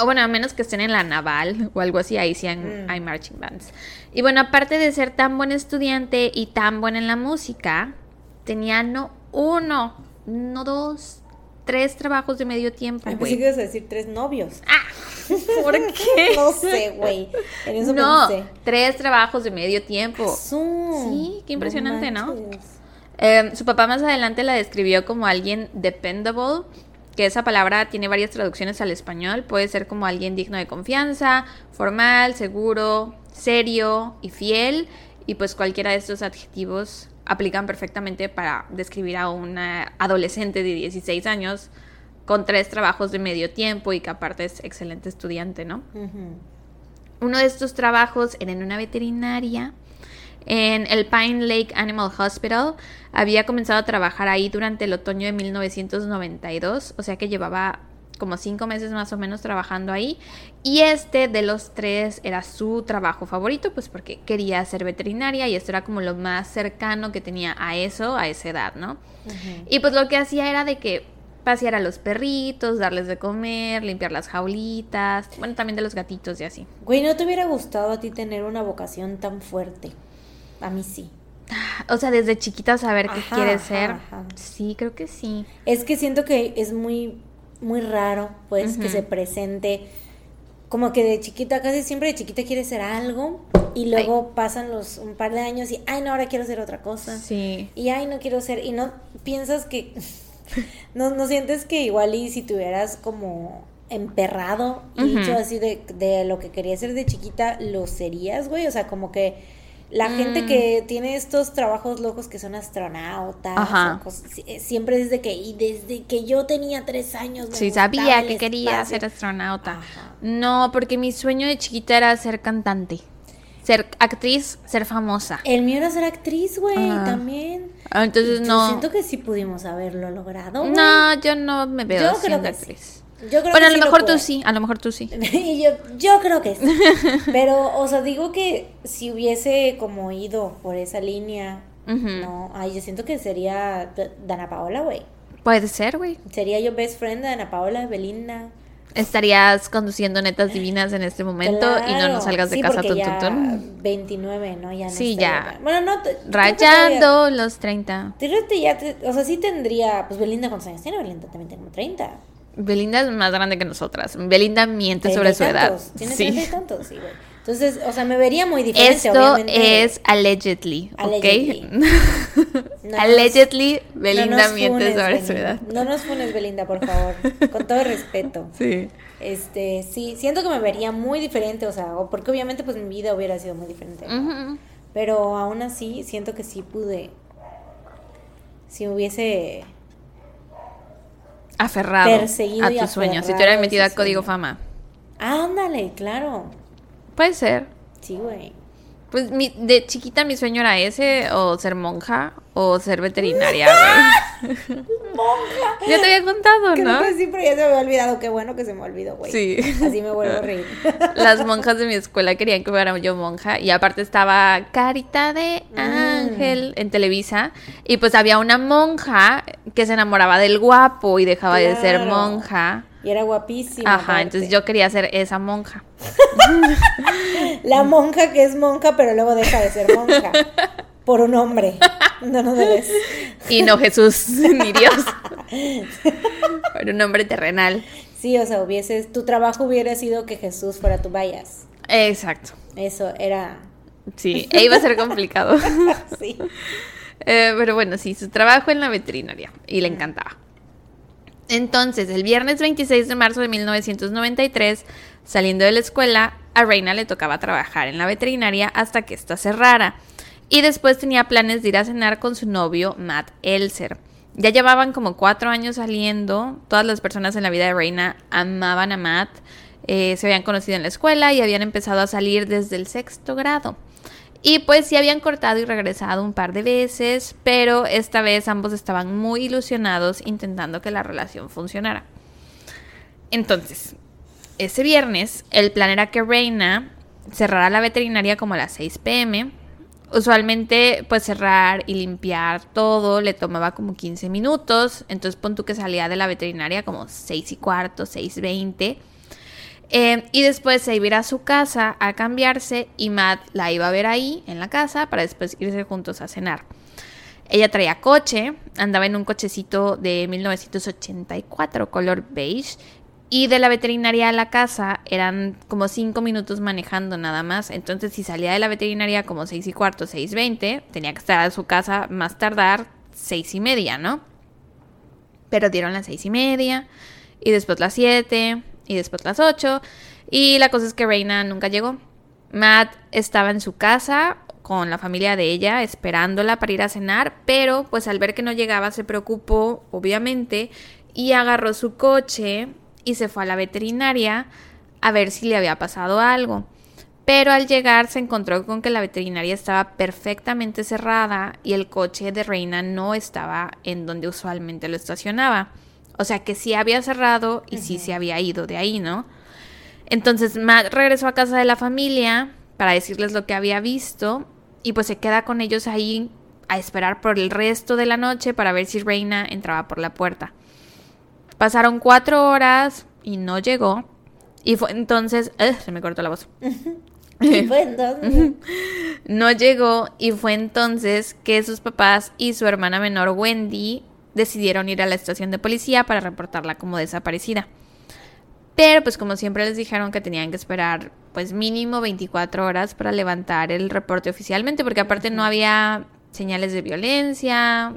O bueno, a menos que estén en la naval o algo así, ahí sí hay, Mm. hay marching bands. Y bueno, aparte de ser tan buen estudiante y tan buena en la música, tenía no uno, no dos, tres trabajos de medio tiempo, pensé que ibas a decir tres novios. Ah, *laughs* ¿por qué? no sé, güey. En eso no, pensé. tres trabajos de medio tiempo. Sí, qué impresionante, ¿no? Eh, su papá más adelante la describió como alguien dependable, que esa palabra tiene varias traducciones al español. Puede ser como alguien digno de confianza, formal, seguro, serio y fiel. Y pues cualquiera de estos adjetivos aplican perfectamente para describir a una adolescente de 16 años con tres trabajos de medio tiempo y que aparte es excelente estudiante, ¿no? Uno de estos trabajos era en una veterinaria en el Pine Lake Animal Hospital. Había comenzado a trabajar ahí durante el otoño de 1992, o sea que llevaba como cinco meses más o menos trabajando ahí. Y este de los tres era su trabajo favorito, pues porque quería ser veterinaria y esto era como lo más cercano que tenía a eso, a esa edad, ¿no? Y pues lo que hacía era de que pasear a los perritos, darles de comer, limpiar las jaulitas, bueno, también de los gatitos y así. Güey, ¿no te hubiera gustado a ti tener una vocación tan fuerte? A mí sí. O sea, desde chiquita saber qué Ajá, quiere ajá, ser. ajá. Sí, creo que sí. Es que siento que es muy, muy raro, pues, que se presente. Como que de chiquita, casi siempre de chiquita quiere ser algo. Y luego pasan los un par de años y, ay, no, ahora quiero ser otra cosa. Sí. Y ay, no quiero ser. Y no piensas que. *laughs* no, no sientes que igual y si te hubieras como emperrado y dicho así de, de lo que querías ser de chiquita, lo serías, güey. O sea, como que la gente Mm. que tiene estos trabajos locos que son astronautas, o cosas- eh, siempre desde que, y desde que yo tenía tres años. me Sí, sabía que quería ser astronauta. Ajá. No, porque mi sueño de chiquita era ser cantante. Ser actriz, ser famosa. El mío era ser actriz, güey, también. Ah, Entonces Yo no. siento que sí pudimos haberlo logrado. No, yo no me veo Yo creo que sí. actriz. Yo creo Bueno, que a sí lo mejor tú sí, a lo mejor tú sí. *laughs* y yo, yo creo que sí. *laughs* Pero, o sea, digo que si hubiese como ido por esa línea, no, ay, yo siento que sería Dana Paola, güey. Puede ser, güey. Sería yo best friend de Dana Paola, Belinda. Estarías conduciendo netas divinas en este momento y no Claro. nos salgas de Sí, casa tun, ya tun, tun. 29, ¿no? Ya no Sí, ya. Bueno, no. Rayando los 30. todavía- Fíjate, ya te- o sea, sí tendría, pues Belinda, ¿cuántos años tiene? Belinda también tiene como 30. Belinda es más grande que nosotras. Belinda miente sobre su edad. Tiene Sí. tantos, sí, güey. Entonces, o sea, me vería muy diferente, Esto obviamente. es allegedly, Allegedly. ¿ok? *laughs* No allegedly, nos- Belinda no miente funes, sobre su edad. No nos funes, Belinda, por favor. Con todo respeto. *laughs* Sí. Este, sí, siento que me vería muy diferente, o sea, porque obviamente pues mi vida hubiera sido muy diferente. Pero aún así, siento que sí pude. Si hubiese. Aferrado Perseguido a y tu sueño. Si te hubieras metido a Código. Fama. Ándale, claro. Puede ser. Sí, güey. Pues mi, de chiquita mi sueño era ese, o ser monja, o ser veterinaria, *laughs* güey. Monja. Ya te había contado, Creo ¿no? que sí, pero ya se me había olvidado. Qué bueno que se me olvidó, güey. Sí. Así me vuelvo a reír. *laughs* Las monjas de mi escuela querían que fuera yo monja y aparte estaba Carita de Mm. Ángel en Televisa y pues había una monja que se enamoraba del guapo y dejaba de ser monja. Y era guapísima. Ajá, entonces yo quería ser esa monja. *laughs* La monja que es monja, pero luego deja de ser monja. Por un hombre. No, no debes. Y no Jesús *laughs* ni Dios. Por un hombre terrenal. Sí, o sea, hubieses, tu trabajo hubiera sido que Jesús fuera tu vayas. Exacto. Eso era. Sí, e iba a ser complicado. *laughs* Sí. Eh, pero bueno, sí, su trabajo en la veterinaria y le encantaba. Entonces, el viernes 26 de marzo de 1993, saliendo de la escuela, a Reina le tocaba trabajar en la veterinaria hasta que ésta cerrara. Y después tenía planes de ir a cenar con su novio, Matt Elser. Ya llevaban como cuatro años saliendo. Todas las personas en la vida de Reina amaban a Matt. Eh, se habían conocido en la escuela y habían empezado a salir desde el sexto grado. Y pues sí habían cortado y regresado un par de veces, pero esta vez ambos estaban muy ilusionados intentando que la relación funcionara. Entonces, ese viernes el plan era que Reina cerrara la veterinaria como a las 6 pm. Usualmente pues cerrar y limpiar todo le tomaba como 15 minutos, entonces pon tú que salía de la veterinaria como 6 y cuarto, 6.20. Eh, y después se iba a ir a su casa a cambiarse y Matt la iba a ver ahí en la casa para después irse juntos a cenar. Ella traía coche, andaba en un cochecito de 1984 color beige y de la veterinaria a la casa eran como 5 minutos manejando nada más. Entonces si salía de la veterinaria como 6 y cuarto, 6.20, tenía que estar a su casa más tardar 6 y media, ¿no? Pero dieron las 6 y media y después las 7 y después las 8. Y la cosa es que Reina nunca llegó. Matt estaba en su casa con la familia de ella esperándola para ir a cenar, pero pues al ver que no llegaba se preocupó, obviamente, y agarró su coche y se fue a la veterinaria a ver si le había pasado algo. Pero al llegar se encontró con que la veterinaria estaba perfectamente cerrada y el coche de Reina no estaba en donde usualmente lo estacionaba. O sea que sí había cerrado y sí se había ido de ahí, ¿no? Entonces Matt regresó a casa de la familia para decirles lo que había visto y pues se queda con ellos ahí a esperar por el resto de la noche para ver si Reina entraba por la puerta. Pasaron cuatro horas y no llegó. Y fue entonces... ¡Ugh! se me cortó la voz. *laughs* Y fue entonces. *laughs* No llegó y fue entonces que sus papás y su hermana menor Wendy decidieron ir a la estación de policía para reportarla como desaparecida. Pero pues como siempre les dijeron que tenían que esperar pues mínimo 24 horas para levantar el reporte oficialmente porque aparte no había señales de violencia,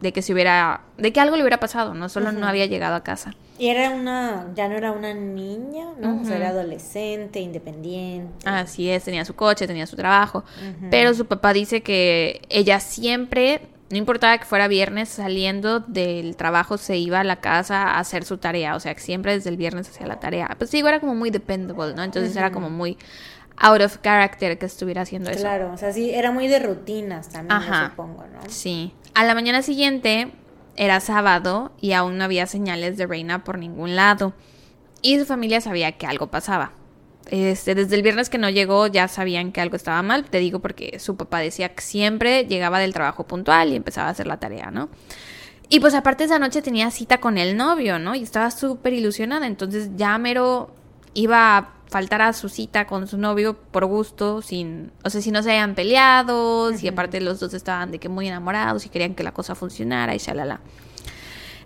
de que se hubiera de que algo le hubiera pasado, no solo no había llegado a casa. Y era una, ya no era una niña, ¿no? O sea, Ujú. era adolescente, independiente. Así es, tenía su coche, tenía su trabajo. Pero su papá dice que ella siempre, no importaba que fuera viernes, saliendo del trabajo se iba a la casa a hacer su tarea. O sea, que siempre desde el viernes hacía la tarea. Pues digo, era como muy dependable, ¿no? Entonces era como muy out of character que estuviera haciendo eso. Claro, o sea, sí, era muy de rutinas también, Ajá. supongo, ¿no? Sí. A la mañana siguiente era sábado y aún no había señales de Reina por ningún lado. Y su familia sabía que algo pasaba. Este, desde el viernes que no llegó ya sabían que algo estaba mal. Te digo porque su papá decía que siempre llegaba del trabajo puntual y empezaba a hacer la tarea, ¿no? Y pues aparte esa noche tenía cita con el novio, ¿no? Y estaba súper ilusionada. Entonces ya mero iba a faltar a su cita con su novio por gusto, sin, o sea, si no se habían peleado, si aparte los dos estaban de que muy enamorados y querían que la cosa funcionara y shalala.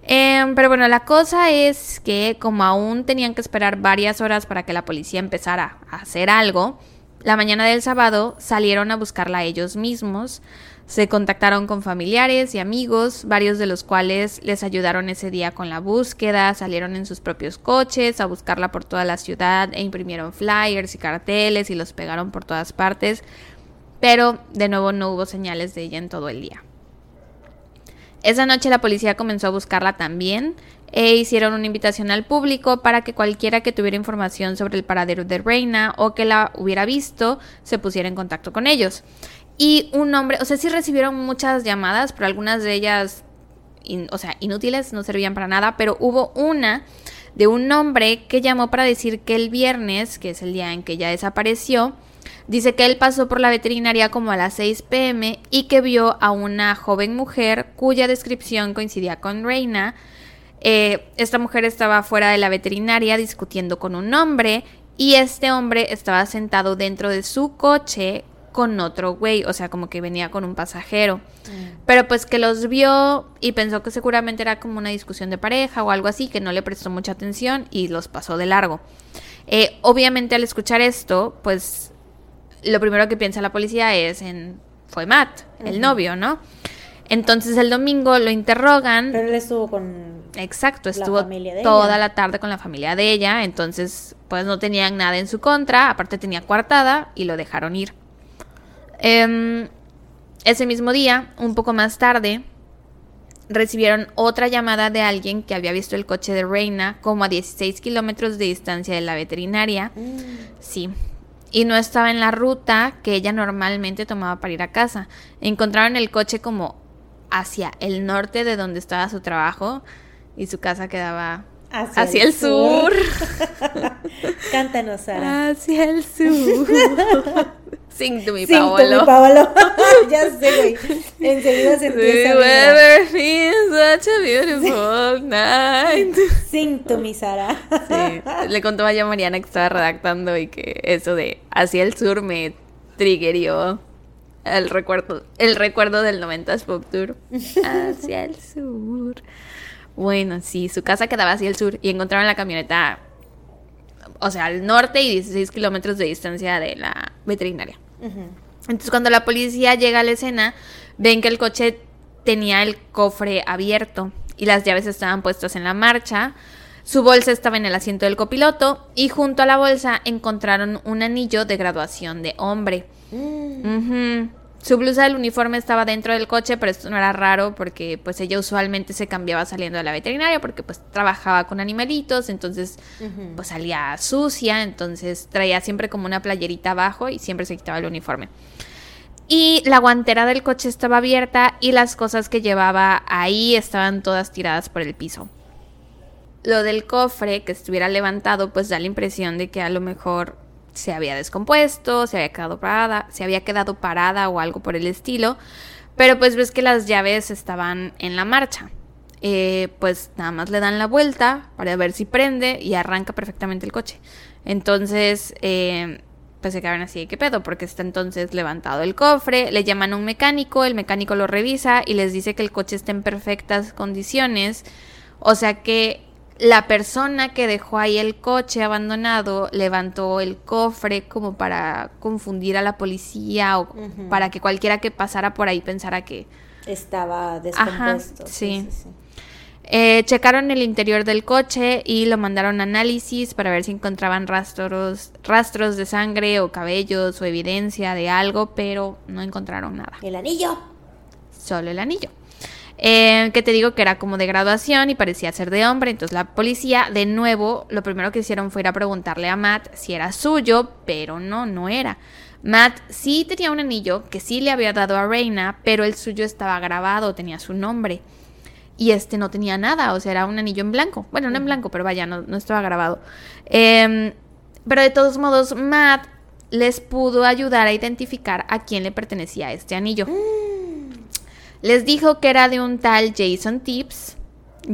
Em, pero bueno, la cosa es que como aún tenían que esperar varias horas para que la policía empezara a hacer algo, la mañana del sábado salieron a buscarla ellos mismos. Se contactaron con familiares y amigos, varios de los cuales les ayudaron ese día con la búsqueda, salieron en sus propios coches a buscarla por toda la ciudad e imprimieron flyers y carteles y los pegaron por todas partes, pero de nuevo no hubo señales de ella en todo el día. Esa noche la policía comenzó a buscarla también e hicieron una invitación al público para que cualquiera que tuviera información sobre el paradero de Reina o que la hubiera visto se pusiera en contacto con ellos. Y un hombre, o sea, sí recibieron muchas llamadas, pero algunas de ellas, o sea, inútiles, no servían para nada, pero hubo una de un hombre que llamó para decir que el viernes, que es el día en que ya desapareció, dice que él pasó por la veterinaria como a las 6 pm y que vio a una joven mujer cuya descripción coincidía con Reina. Eh, esta mujer estaba fuera de la veterinaria discutiendo con un hombre y este hombre estaba sentado dentro de su coche con otro güey, o sea, como que venía con un pasajero. Mm. Pero pues que los vio y pensó que seguramente era como una discusión de pareja o algo así, que no le prestó mucha atención y los pasó de largo. Eh, obviamente al escuchar esto, pues lo primero que piensa la policía es en fue Matt, el novio, ¿no? Entonces el domingo lo interrogan. Pero él estuvo con. Exacto, estuvo toda la tarde con la familia de ella. Entonces, pues no tenían nada en su contra. Aparte tenía coartada y lo dejaron ir. Em, ese mismo día, un poco más tarde, recibieron otra llamada de alguien que había visto el coche de Reina como a 16 kilómetros de distancia de la veterinaria. Mm. Sí. Y no estaba en la ruta que ella normalmente tomaba para ir a casa. Encontraron el coche como hacia el norte de donde estaba su trabajo y su casa quedaba hacia, el, sur. *laughs* Cántanos, Sara. Hacia el sur. *laughs* Sing to me, Sing To me, Paolo. *laughs* *laughs* ya sé, güey. Enseguida se empieza a such a beautiful night. Sing to me, Sara. sí. Le contó a Mariana que estaba redactando y que eso de hacia el sur me triggerió el recuerdo, el recuerdo del 90 Spoke Tour. *laughs* Hacia el sur. Bueno, sí, su casa quedaba hacia el sur y encontraron la camioneta, o sea, al norte y 16 kilómetros de distancia de la veterinaria. Entonces, cuando la policía llega a la escena, ven que el coche tenía el cofre abierto y las llaves estaban puestas en la marcha. Su bolsa estaba en el asiento del copiloto y junto a la bolsa encontraron un anillo de graduación de hombre. Mm. Su blusa del uniforme estaba dentro del coche, pero esto no era raro porque pues ella usualmente se cambiaba saliendo de la veterinaria porque pues trabajaba con animalitos, entonces pues salía sucia, entonces traía siempre como una playerita abajo y siempre se quitaba el uniforme. Y la guantera del coche estaba abierta y las cosas que llevaba ahí estaban todas tiradas por el piso. Lo del cofre que estuviera levantado pues da la impresión de que a lo mejor se había descompuesto, se había quedado parada, se había quedado parada o algo por el estilo, pero pues ves que las llaves estaban en la marcha. Eh, pues nada más le dan la vuelta para ver si prende y arranca perfectamente el coche. Entonces, eh, pues se quedan así de qué pedo, porque está entonces levantado el cofre, le llaman a un mecánico, el mecánico lo revisa y les dice que el coche está en perfectas condiciones. O sea que la persona que dejó ahí el coche abandonado levantó el cofre como para confundir a la policía o para que cualquiera que pasara por ahí pensara que estaba descompuesto. sí. Eh, checaron el interior del coche y lo mandaron a análisis para ver si encontraban rastros, rastros de sangre o cabellos o evidencia de algo, pero no encontraron nada. ¿El anillo? Solo el anillo. Eh, que te digo que era como de graduación y parecía ser de hombre. Entonces la policía, de nuevo, lo primero que hicieron fue ir a preguntarle a Matt si era suyo, pero no, no era. Matt sí tenía un anillo que sí le había dado a Reina, pero el suyo estaba grabado, tenía su nombre. Y este no tenía nada, o sea, era un anillo en blanco. Bueno, no en blanco, pero vaya, no, no estaba grabado. Em, pero de todos modos, Matt les pudo ayudar a identificar a quién le pertenecía este anillo. Mm. Les dijo que era de un tal Jason Tips.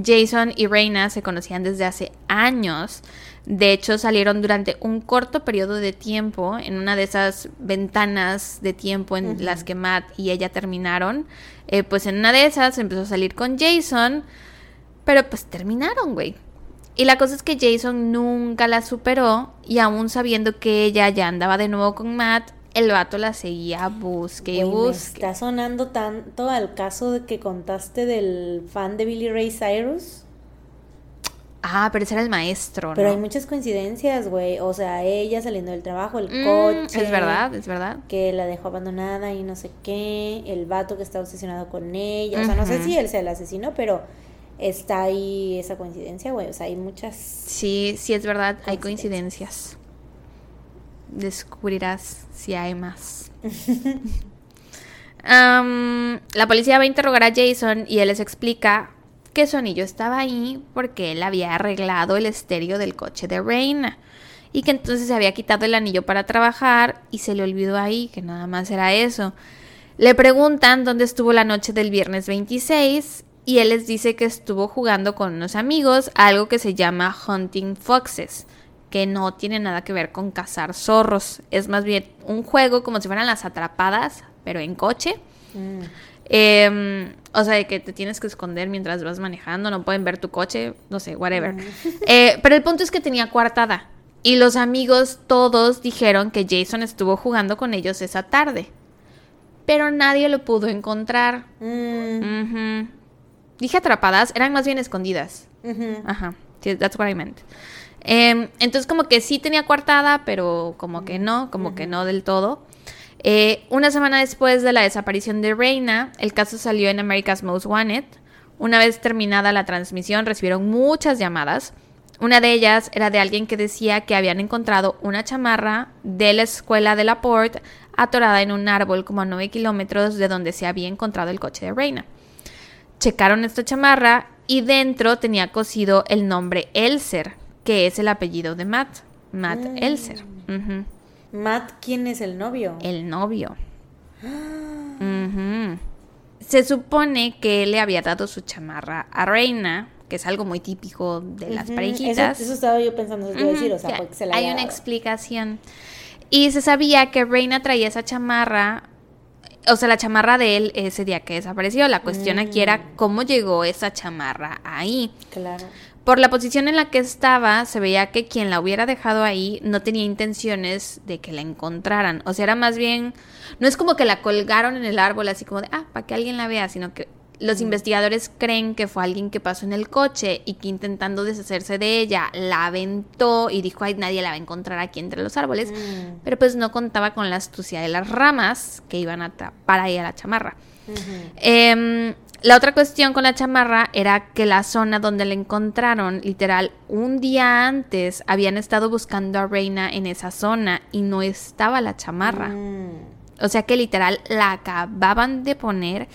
Jason y Reina se conocían desde hace años. De hecho, salieron durante un corto periodo de tiempo, en una de esas ventanas de tiempo en las que Matt y ella terminaron. Eh, pues en una de esas empezó a salir con Jason, pero pues terminaron, güey. Y la cosa es que Jason nunca la superó y aún sabiendo que ella ya andaba de nuevo con Matt, el vato la seguía busque y busque. está sonando tanto al caso de que contaste del fan de Billy Ray Cyrus. Ah, pero ese era el maestro, Pero hay muchas coincidencias, güey. O sea, ella saliendo del trabajo, el mm, coche. Es verdad, es verdad. Que la dejó abandonada y no sé qué. El vato que está obsesionado con ella. O sea, no sé si él sea el asesino, pero está ahí esa coincidencia, güey. O sea, hay muchas. Sí, sí, es verdad. Hay coincidencias descubrirás si hay más. *laughs* La policía va a interrogar a Jason y él les explica que su anillo estaba ahí porque él había arreglado el estéreo del coche de Reina y que entonces se había quitado el anillo para trabajar y se le olvidó ahí, que nada más era eso. Le preguntan dónde estuvo la noche del viernes 26 y él les dice que estuvo jugando con unos amigos algo que se llama Hunting Foxes, que no tiene nada que ver con cazar zorros, es más bien un juego como si fueran las atrapadas, pero en coche. Mm. Eh, o sea, de que te tienes que esconder mientras vas manejando, no pueden ver tu coche, no sé, whatever. *laughs* Eh, pero el punto es que tenía coartada. Y los amigos todos dijeron que Jason estuvo jugando con ellos esa tarde. Pero nadie lo pudo encontrar. Mm. Dije atrapadas, eran más bien escondidas. Ajá, sí, that's what I meant. Em, entonces como que sí tenía coartada, pero como que no, como que no del todo. Eh, una semana después de la desaparición de Reina, el caso salió en America's Most Wanted. Una vez terminada la transmisión, recibieron muchas llamadas. Una de ellas era de alguien que decía que habían encontrado una chamarra de la escuela de la Port atorada en un árbol como a 9 kilómetros de donde se había encontrado el coche de Reina. Checaron esta chamarra y dentro tenía cosido el nombre Elser, que es el apellido de Matt. Matt Mm. Elser. Matt, ¿quién es el novio? El novio. Ujú. Se supone que él le había dado su chamarra a Reina, que es algo muy típico de las parejitas. Eso, eso estaba yo pensando, eso decir, o sea, sí, fue que se la hay una dado. explicación. Y se sabía que Reina traía esa chamarra, o sea, la chamarra de él ese día que desapareció. La cuestión aquí era Mm. cómo llegó esa chamarra ahí. Claro. Por la posición en la que estaba, se veía que quien la hubiera dejado ahí no tenía intenciones de que la encontraran. O sea, era más bien, no es como que la colgaron en el árbol así como de, ah, para que alguien la vea, sino que los investigadores creen que fue alguien que pasó en el coche y que intentando deshacerse de ella, la aventó y dijo, ay, nadie la va a encontrar aquí entre los árboles. Mm. Pero pues no contaba con la astucia de las ramas que iban a atrapar ahí a la chamarra. La otra cuestión con la chamarra era que la zona donde la encontraron, literal, un día antes habían estado buscando a Reina en esa zona y no estaba la chamarra. Mm. O sea que literal la acababan de poner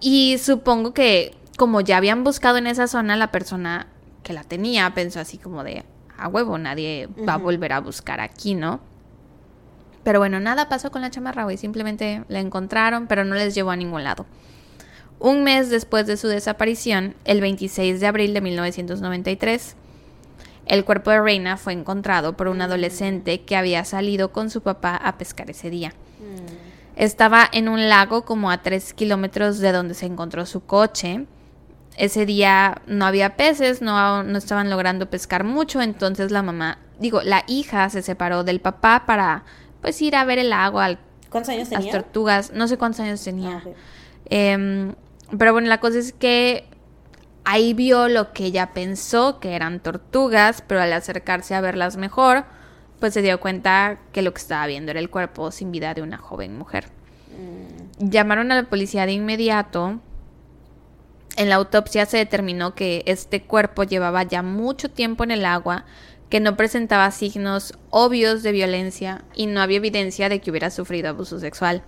y supongo que como ya habían buscado en esa zona, la persona que la tenía pensó así como de, a huevo, nadie va a volver a buscar aquí, ¿no? Pero bueno, nada pasó con la chamarra, güey. Simplemente la encontraron, pero no les llevó a ningún lado. Un mes después de su desaparición, el 26 de abril de 1993, el cuerpo de Reina fue encontrado por un adolescente que había salido con su papá a pescar ese día. Mm. Estaba en un lago como a 3 kilómetros de donde se encontró su coche. Ese día no había peces, no, no estaban logrando pescar mucho, entonces la mamá, digo, la hija se separó del papá para pues ir a ver el lago, al- ¿Cuántos años las tenía? tortugas, no sé cuántos años tenía. Ah. Em, pero bueno, la cosa es que ahí vio lo que ella pensó que eran tortugas, pero al acercarse a verlas mejor, pues se dio cuenta que lo que estaba viendo era el cuerpo sin vida de una joven mujer. Mm. Llamaron a la policía de inmediato. En la autopsia se determinó que este cuerpo llevaba ya mucho tiempo en el agua, que no presentaba signos obvios de violencia y no había evidencia de que hubiera sufrido abuso sexual.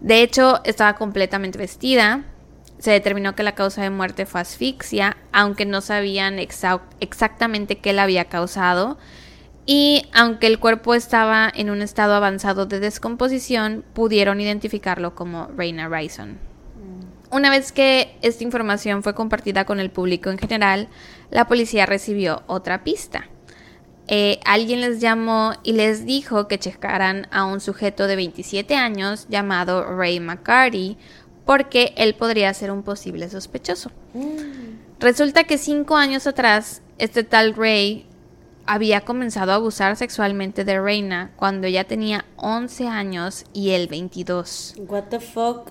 De hecho, estaba completamente vestida. Se determinó que la causa de muerte fue asfixia, aunque no sabían exa- exactamente qué la había causado. Y aunque el cuerpo estaba en un estado avanzado de descomposición, pudieron identificarlo como Reina Rison. Una vez que esta información fue compartida con el público en general, la policía recibió otra pista. Eh, alguien les llamó y les dijo que checaran a un sujeto de 27 años llamado Ray McCarty porque él podría ser un posible sospechoso. Mm. Resulta que cinco años atrás, este tal Ray había comenzado a abusar sexualmente de Reina cuando ella tenía 11 años y él 22. What the fuck?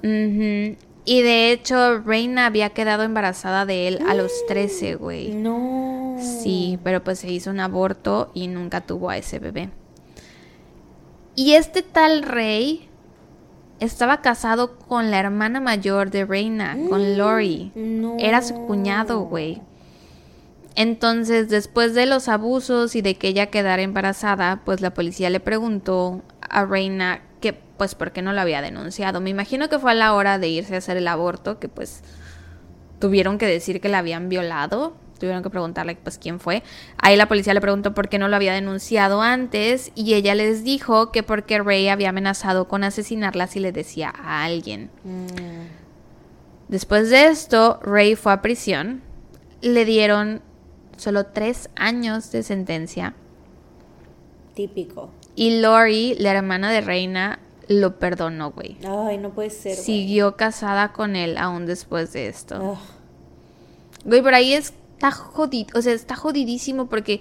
Y de hecho, Reina había quedado embarazada de él a los 13, güey. No. Sí, pero pues se hizo un aborto y nunca tuvo a ese bebé. Y este tal rey estaba casado con la hermana mayor de Reina, con Lori. No. Era su cuñado, güey. Entonces, después de los abusos y de que ella quedara embarazada, pues la policía le preguntó a Reina que pues por qué no lo había denunciado. Me imagino que fue a la hora de irse a hacer el aborto que pues tuvieron que decir que la habían violado, tuvieron que preguntarle pues quién fue. Ahí la policía le preguntó por qué no lo había denunciado antes y ella les dijo que porque Ray había amenazado con asesinarla si le decía a alguien. Mm. Después de esto, Ray fue a prisión. Le dieron solo tres años de sentencia. Típico. Y Lori, la hermana de Reina, lo perdonó, güey. Ay, no puede ser. Siguió casada con él aún después de esto. Güey, por ahí está jodido, o sea, está jodidísimo porque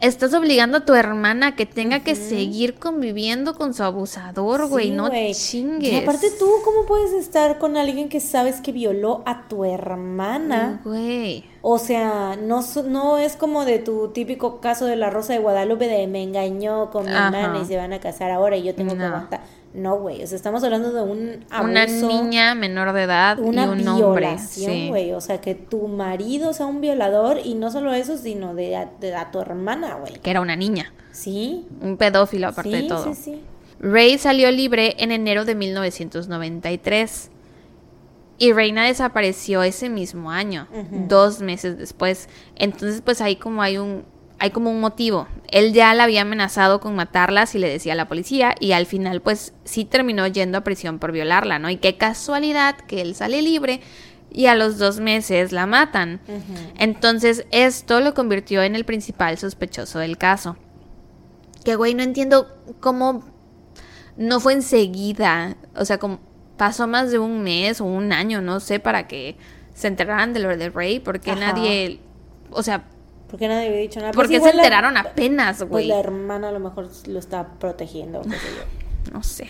estás obligando a tu hermana a que tenga que seguir conviviendo con su abusador, güey, Sí, no güey. chingues. Y aparte tú, ¿cómo puedes estar con alguien que sabes que violó a tu hermana? Güey. O sea, no, no es como de tu típico caso de la Rosa de Guadalupe de me engañó con mi Ajá. hermana y se van a casar ahora y yo tengo que aguantar. No, güey, o sea, estamos hablando de un abuso, Una niña menor de edad una y un hombre. violación, Sí. güey. O sea, que tu marido sea un violador y no solo eso, sino de a, de a tu hermana, güey. Que era una niña. ¿Sí? Un pedófilo aparte sí, de todo. sí, sí. Ray salió libre en enero de 1993 y Reina desapareció ese mismo año, dos meses después. Entonces, pues ahí como hay un hay como un motivo. Él ya la había amenazado con matarla si le decía a la policía y al final pues sí terminó yendo a prisión por violarla, ¿no? Y qué casualidad que él sale libre y a los dos meses la matan. Entonces esto lo convirtió en el principal sospechoso del caso. Que güey, no entiendo cómo no fue enseguida. O sea, como pasó más de un mes o un año, no sé, para que se enteraran de lo de Ray. Porque Ajá. nadie. O sea, ¿Por qué nadie había dicho nada? ¿por Pues qué se igual la- enteraron apenas, Pues güey? la hermana a lo mejor lo está protegiendo, qué sé yo. *laughs* No sé.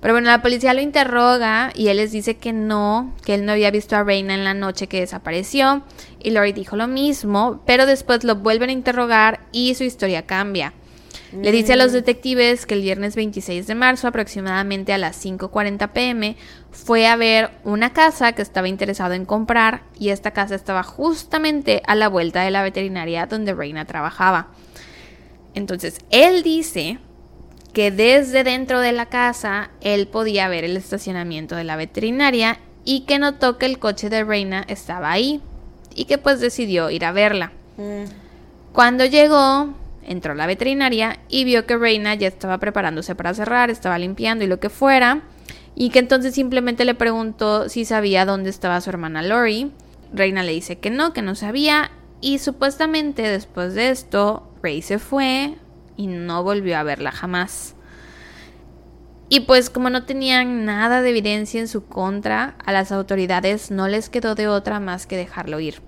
Pero bueno, la policía lo interroga y él les dice que no, que él no había visto a Reina en la noche que desapareció. Y Lori dijo lo mismo, pero después lo vuelven a interrogar y su historia cambia. Le dice a los detectives que el viernes 26 de marzo, aproximadamente a las 5.40 pm, fue a ver una casa que estaba interesado en comprar y esta casa estaba justamente a la vuelta de la veterinaria donde Reina trabajaba. Entonces, él dice que desde dentro de la casa él podía ver el estacionamiento de la veterinaria y que notó que el coche de Reina estaba ahí y que pues decidió ir a verla. Mm, Cuando llegó, entró a la veterinaria y vio que Reina ya estaba preparándose para cerrar, estaba limpiando y lo que fuera, y que entonces simplemente le preguntó si sabía dónde estaba su hermana Lori. Reina le dice que no, que no sabía, y supuestamente después de esto, Ray se fue y no volvió a verla jamás. Y pues como no tenían nada de evidencia en su contra, a las autoridades no les quedó de otra más que dejarlo ir.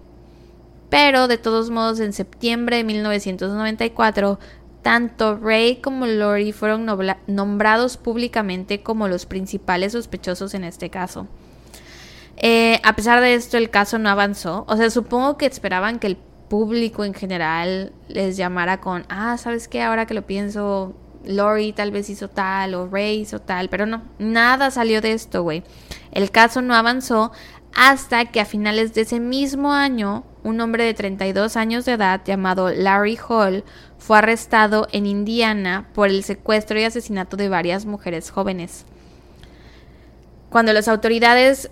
Pero de todos modos, en septiembre de 1994, tanto Ray como Lori fueron nombrados públicamente como los principales sospechosos en este caso. Eh, a pesar de esto, el caso no avanzó. O sea, supongo que esperaban que el público en general les llamara con, ah, ¿sabes qué? Ahora que lo pienso, Lori tal vez hizo tal o Ray hizo tal, pero no, nada salió de esto, güey. El caso no avanzó hasta que a finales de ese mismo año, un hombre de 32 años de edad llamado Larry Hall fue arrestado en Indiana por el secuestro y asesinato de varias mujeres jóvenes. Cuando las autoridades,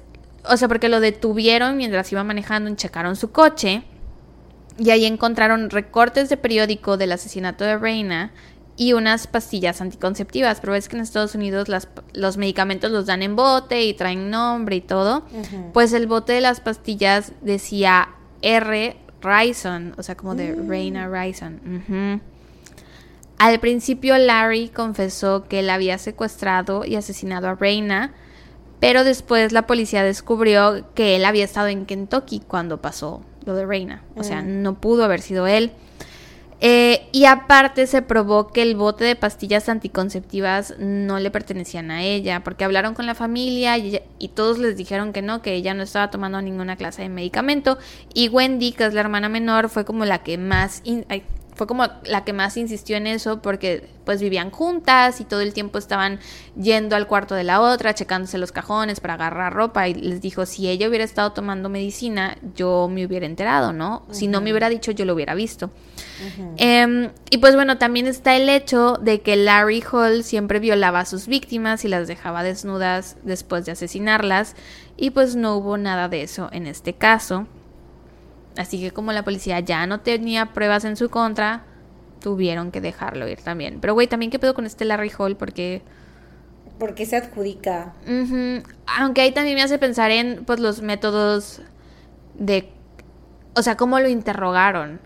o sea, porque lo detuvieron mientras iba manejando checaron su coche, y ahí encontraron recortes de periódico del asesinato de Reina y unas pastillas anticonceptivas. Pero ves que en Estados Unidos las- los medicamentos los dan en bote y traen nombre y todo. Pues el bote de las pastillas decía R. O sea, como de Mm. Reina Rison. Ujú. Al principio Larry confesó que él había secuestrado y asesinado a Reina, pero después la policía descubrió que él había estado en Kentucky cuando pasó lo de Reina. O sea, Mm. no pudo haber sido él. Eh, y aparte se probó que el bote de pastillas anticonceptivas no le pertenecían a ella, porque hablaron con la familia y, ella- y todos les dijeron que no, que ella no estaba tomando ninguna clase de medicamento. Y Wendy, que es la hermana menor, fue como la que más, fue como la que más insistió en eso porque pues vivían juntas y todo el tiempo estaban yendo al cuarto de la otra, checándose los cajones para agarrar ropa y les dijo, si ella hubiera estado tomando medicina, yo me hubiera enterado, ¿no? Si no me hubiera dicho, yo lo hubiera visto. Em, y pues bueno, también está el hecho de que Larry Hall siempre violaba a sus víctimas y las dejaba desnudas después de asesinarlas y pues no hubo nada de eso en este caso. Así que como la policía ya no tenía pruebas en su contra, tuvieron que dejarlo ir también. Pero güey, también qué pedo con este Larry Hall porque... Porque se adjudica. Aunque ahí también me hace pensar en pues los métodos de... O sea, cómo lo interrogaron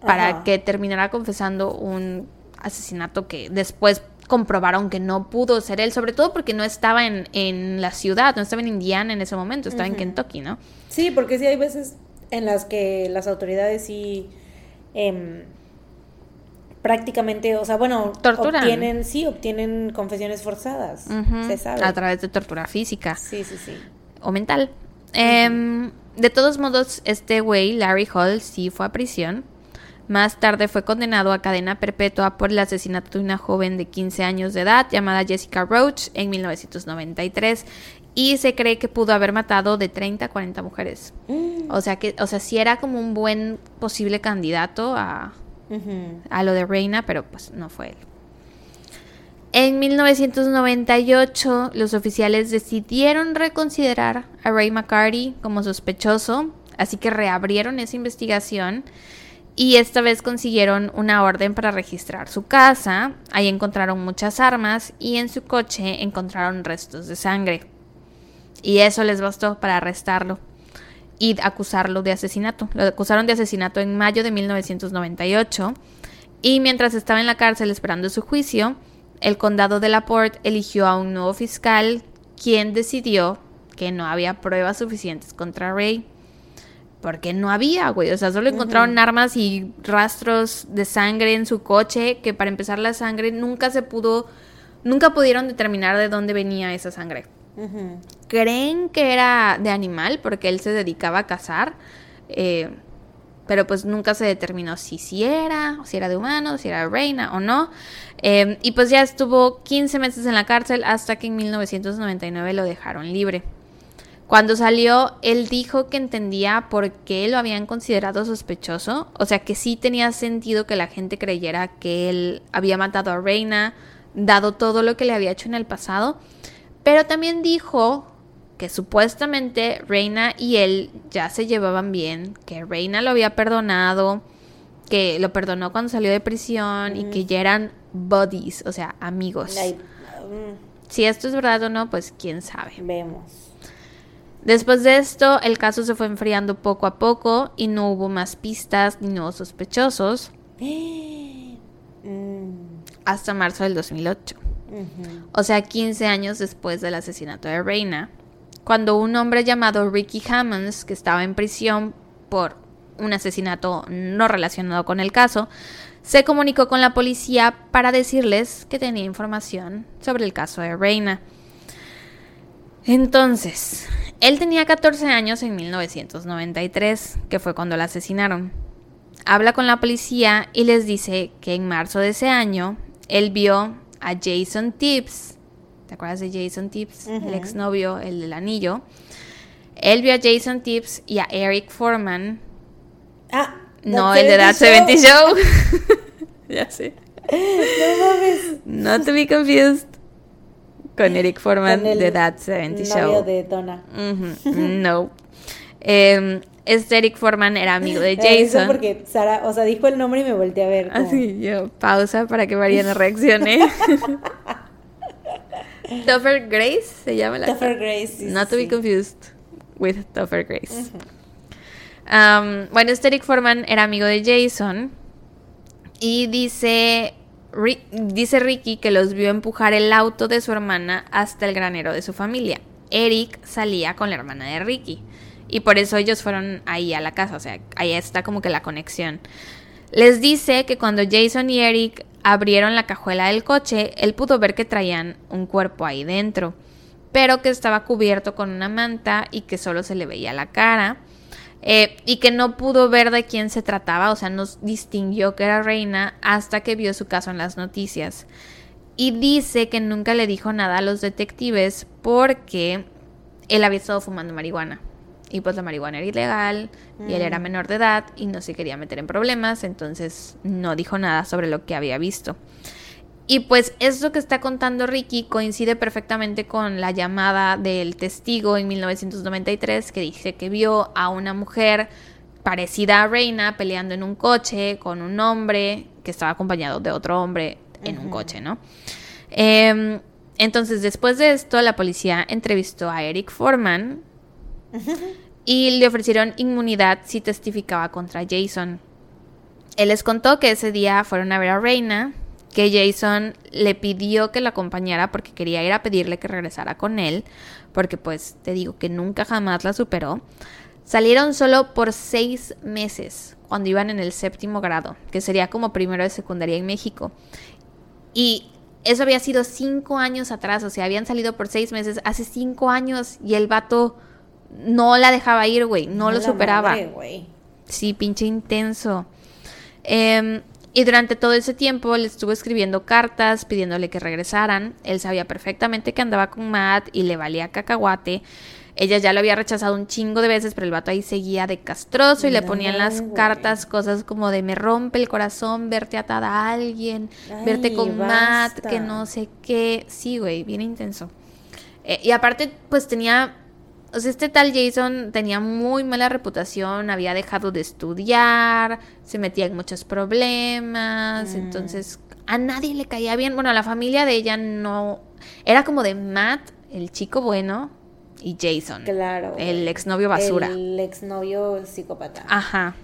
para que terminara confesando un asesinato que después comprobaron que no pudo ser él, sobre todo porque no estaba en, en la ciudad, no estaba en Indiana en ese momento, estaba en Kentucky, ¿no? Sí, porque sí hay veces en las que las autoridades sí em, prácticamente, o sea, bueno, Torturan. obtienen, sí, obtienen confesiones forzadas, se sabe. A través de tortura física. Sí, sí, sí. O mental. Em, de todos modos, este güey, Larry Hall, sí fue a prisión. Más tarde fue condenado a cadena perpetua por el asesinato de una joven de 15 años de edad llamada Jessica Roach en 1993 y se cree que pudo haber matado de 30 a 40 mujeres. Mm. O sea que, o sea, sí era como un buen posible candidato a, a lo de Reina, pero pues no fue él. En 1998, los oficiales decidieron reconsiderar a Ray McCarty como sospechoso, así que reabrieron esa investigación y esta vez consiguieron una orden para registrar su casa. Ahí encontraron muchas armas y en su coche encontraron restos de sangre. Y eso les bastó para arrestarlo y acusarlo de asesinato. Lo acusaron de asesinato en mayo de 1998 y mientras estaba en la cárcel esperando su juicio, el condado de Laporte eligió a un nuevo fiscal quien decidió que no había pruebas suficientes contra Ray. Porque no había, güey. O sea, solo encontraron armas y rastros de sangre en su coche, que para empezar la sangre nunca se pudo, nunca pudieron determinar de dónde venía esa sangre. Creen que era de animal porque él se dedicaba a cazar, eh, pero pues nunca se determinó si sí era, si era de humano, si era reina o no. Em, y pues ya estuvo 15 meses en la cárcel hasta que en 1999 lo dejaron libre. Cuando salió, él dijo que entendía por qué lo habían considerado sospechoso, o sea que sí tenía sentido que la gente creyera que él había matado a Reina, dado todo lo que le había hecho en el pasado, pero también dijo que supuestamente Reina y él ya se llevaban bien, que Reina lo había perdonado, que lo perdonó cuando salió de prisión y que ya eran buddies, o sea, amigos. Si esto es verdad o no, pues quién sabe. Vemos. Después de esto, el caso se fue enfriando poco a poco y no hubo más pistas ni nuevos sospechosos. *gasps* Mm. Hasta marzo del 2008. O sea, 15 años después del asesinato de Reina, cuando un hombre llamado Ricky Hammonds, que estaba en prisión por un asesinato no relacionado con el caso, se comunicó con la policía para decirles que tenía información sobre el caso de Reina. Entonces, él tenía 14 años en 1993, que fue cuando la asesinaron. Habla con la policía y les dice que en marzo de ese año él vio a Jason Tibbs. ¿Te acuerdas de Jason Tibbs? El exnovio, el del anillo. Él vio a Jason Tibbs y a Eric Foreman. Ah, no, el de That 70 Show. *laughs* *laughs* ya sé. No mames. No to be confused con Eric Foreman de That 70 Show. de Donna. *laughs* No. eh, este Eric Foreman era amigo de *laughs* Jason. Eso porque Sara, o sea, dijo el nombre y me volteé a ver. Así, yo, pausa para que Mariana *laughs* reaccione. *laughs* Topher Grace se llama la Topher Grace. Not to be confused with Topher Grace. Um, bueno, este Eric Foreman era amigo de Jason y dice, dice Ricky que los vio empujar el auto de su hermana hasta el granero de su familia. Eric salía con la hermana de Ricky. Y por eso ellos fueron ahí a la casa, o sea, ahí está como que la conexión. Les dice que cuando Jason y Eric abrieron la cajuela del coche, él pudo ver que traían un cuerpo ahí dentro, pero que estaba cubierto con una manta y que solo se le veía la cara. eh, y que no pudo ver de quién se trataba, o sea, no distinguió que era reina hasta que vio su caso en las noticias. Y dice que nunca le dijo nada a los detectives porque él había estado fumando marihuana. Y pues la marihuana era ilegal y él era Mm. menor de edad y no se quería meter en problemas, entonces no dijo nada sobre lo que había visto. Y pues esto que está contando Ricky coincide perfectamente con la llamada del testigo en 1993 que dice que vio a una mujer parecida a Reina peleando en un coche con un hombre que estaba acompañado de otro hombre en un coche, ¿no? Em, entonces después de esto la policía entrevistó a Eric Foreman *laughs* y le ofrecieron inmunidad si testificaba contra Jason. Él les contó que ese día fueron a ver a Reina, que Jason le pidió que la acompañara porque quería ir a pedirle que regresara con él, porque pues te digo que nunca jamás la superó. Salieron solo por seis meses cuando iban en el séptimo grado, que sería como primero de secundaria en México. Y eso había sido cinco años atrás, o sea, habían salido por seis meses hace cinco años y el vato no la dejaba ir, güey, no lo La superaba. madre, güey. Sí, pinche intenso. Em, y durante todo ese tiempo le estuvo escribiendo cartas pidiéndole que regresaran. Él sabía perfectamente que andaba con Matt y le valía cacahuate. Ella ya lo había rechazado un chingo de veces, pero el vato ahí seguía de castroso y le No, ponían las cartas cosas como de me rompe el corazón verte atada a alguien, verte con Matt, que no sé qué. Sí, güey, bien intenso. Eh, y aparte, pues tenía o sea, este tal Jason tenía muy mala reputación, había dejado de estudiar, se metía en muchos problemas, Mm. entonces a nadie le caía bien. Bueno, la familia de ella no. Era como de Matt, el chico bueno, y Jason, Claro. el exnovio basura. El exnovio psicópata. Ajá.